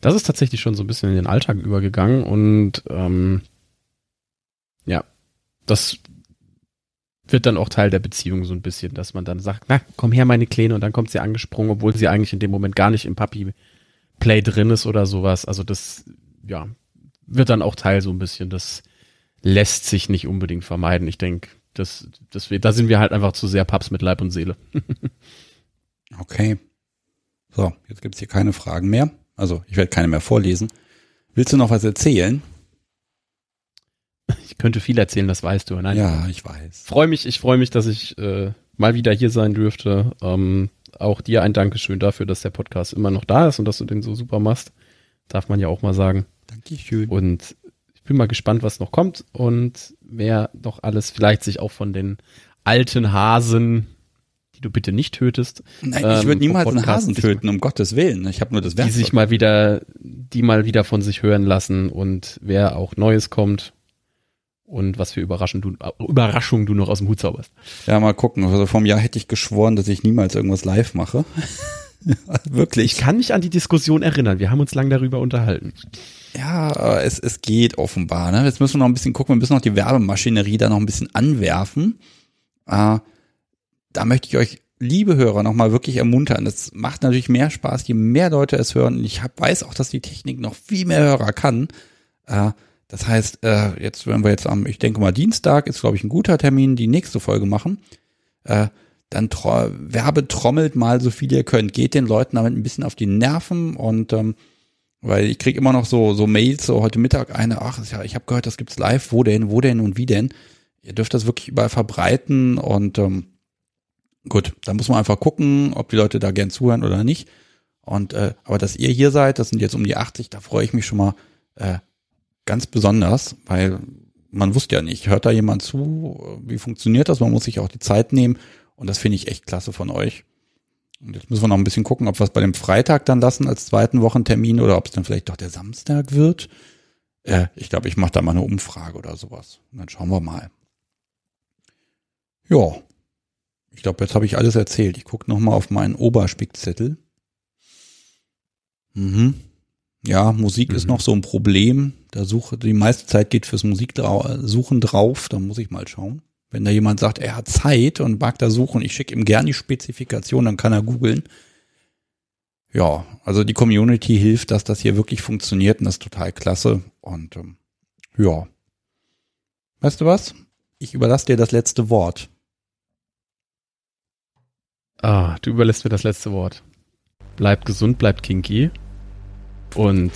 Das ist tatsächlich schon so ein bisschen in den Alltag übergegangen und ähm, ja, das wird dann auch Teil der Beziehung so ein bisschen, dass man dann sagt, na, komm her, meine Kleine, und dann kommt sie angesprungen, obwohl sie eigentlich in dem Moment gar nicht im Puppy-Play drin ist oder sowas. Also das, ja, wird dann auch Teil so ein bisschen. Das lässt sich nicht unbedingt vermeiden. Ich denke, das, das wir, da sind wir halt einfach zu sehr Paps mit Leib und Seele. <laughs> okay. So, jetzt gibt's hier keine Fragen mehr. Also, ich werde keine mehr vorlesen. Willst du noch was erzählen? Ich könnte viel erzählen, das weißt du. Nein, ja, ich weiß. Freue mich, ich freue mich, dass ich äh, mal wieder hier sein dürfte. Ähm, auch dir ein Dankeschön dafür, dass der Podcast immer noch da ist und dass du den so super machst. Darf man ja auch mal sagen. Dankeschön. Und ich bin mal gespannt, was noch kommt und wer noch alles vielleicht sich auch von den alten Hasen, die du bitte nicht tötest. Nein, ich würde ähm, niemals einen Hasen töten, um Gottes Willen. Ich habe nur das Werkzeug. Die sich mal wieder, die mal wieder von sich hören lassen und wer auch Neues kommt, und was für Überraschung du, Überraschung du noch aus dem Hut zauberst. Ja, mal gucken. Also vom Jahr hätte ich geschworen, dass ich niemals irgendwas live mache. <laughs> Wirklich. Ich kann mich an die Diskussion erinnern. Wir haben uns lang darüber unterhalten. Ja, es, es geht offenbar. Ne? Jetzt müssen wir noch ein bisschen gucken. Wir müssen noch die Werbemaschinerie da noch ein bisschen anwerfen. Äh, da möchte ich euch, liebe Hörer, nochmal wirklich ermuntern. Es macht natürlich mehr Spaß, je mehr Leute es hören. Ich hab, weiß auch, dass die Technik noch viel mehr Hörer kann. Äh, das heißt, äh, jetzt, wenn wir jetzt am, ich denke mal, Dienstag ist, glaube ich, ein guter Termin, die nächste Folge machen, äh, dann werbetrommelt mal so viel ihr könnt. Geht den Leuten damit ein bisschen auf die Nerven und ähm, weil ich krieg immer noch so so Mails, so heute Mittag eine, ach ja, ich habe gehört, das gibt's live, wo denn, wo denn und wie denn? Ihr dürft das wirklich überall verbreiten und ähm, gut, da muss man einfach gucken, ob die Leute da gern zuhören oder nicht. Und äh, aber dass ihr hier seid, das sind jetzt um die 80, da freue ich mich schon mal äh, ganz besonders, weil man wusste ja nicht, hört da jemand zu, wie funktioniert das? Man muss sich auch die Zeit nehmen und das finde ich echt klasse von euch. Und jetzt müssen wir noch ein bisschen gucken, ob wir es bei dem Freitag dann lassen als zweiten Wochentermin oder ob es dann vielleicht doch der Samstag wird. Äh, ich glaube, ich mache da mal eine Umfrage oder sowas. Und dann schauen wir mal. Ja, ich glaube, jetzt habe ich alles erzählt. Ich gucke noch mal auf meinen Oberspickzettel. Mhm. Ja, Musik mhm. ist noch so ein Problem. Da suche die meiste Zeit geht fürs Musiksuchen drauf. Da muss ich mal schauen. Wenn da jemand sagt, er hat Zeit und mag da suchen, ich schicke ihm gerne die Spezifikation, dann kann er googeln. Ja, also die Community hilft, dass das hier wirklich funktioniert und das ist total klasse. Und ähm, ja. Weißt du was? Ich überlasse dir das letzte Wort. Ah, du überlässt mir das letzte Wort. Bleibt gesund, bleibt kinky und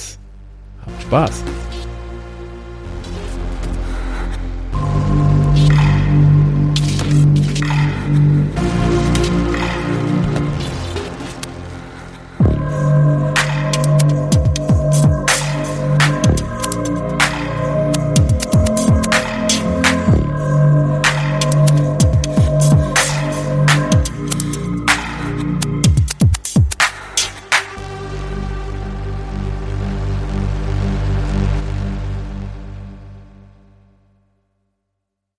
habt Spaß.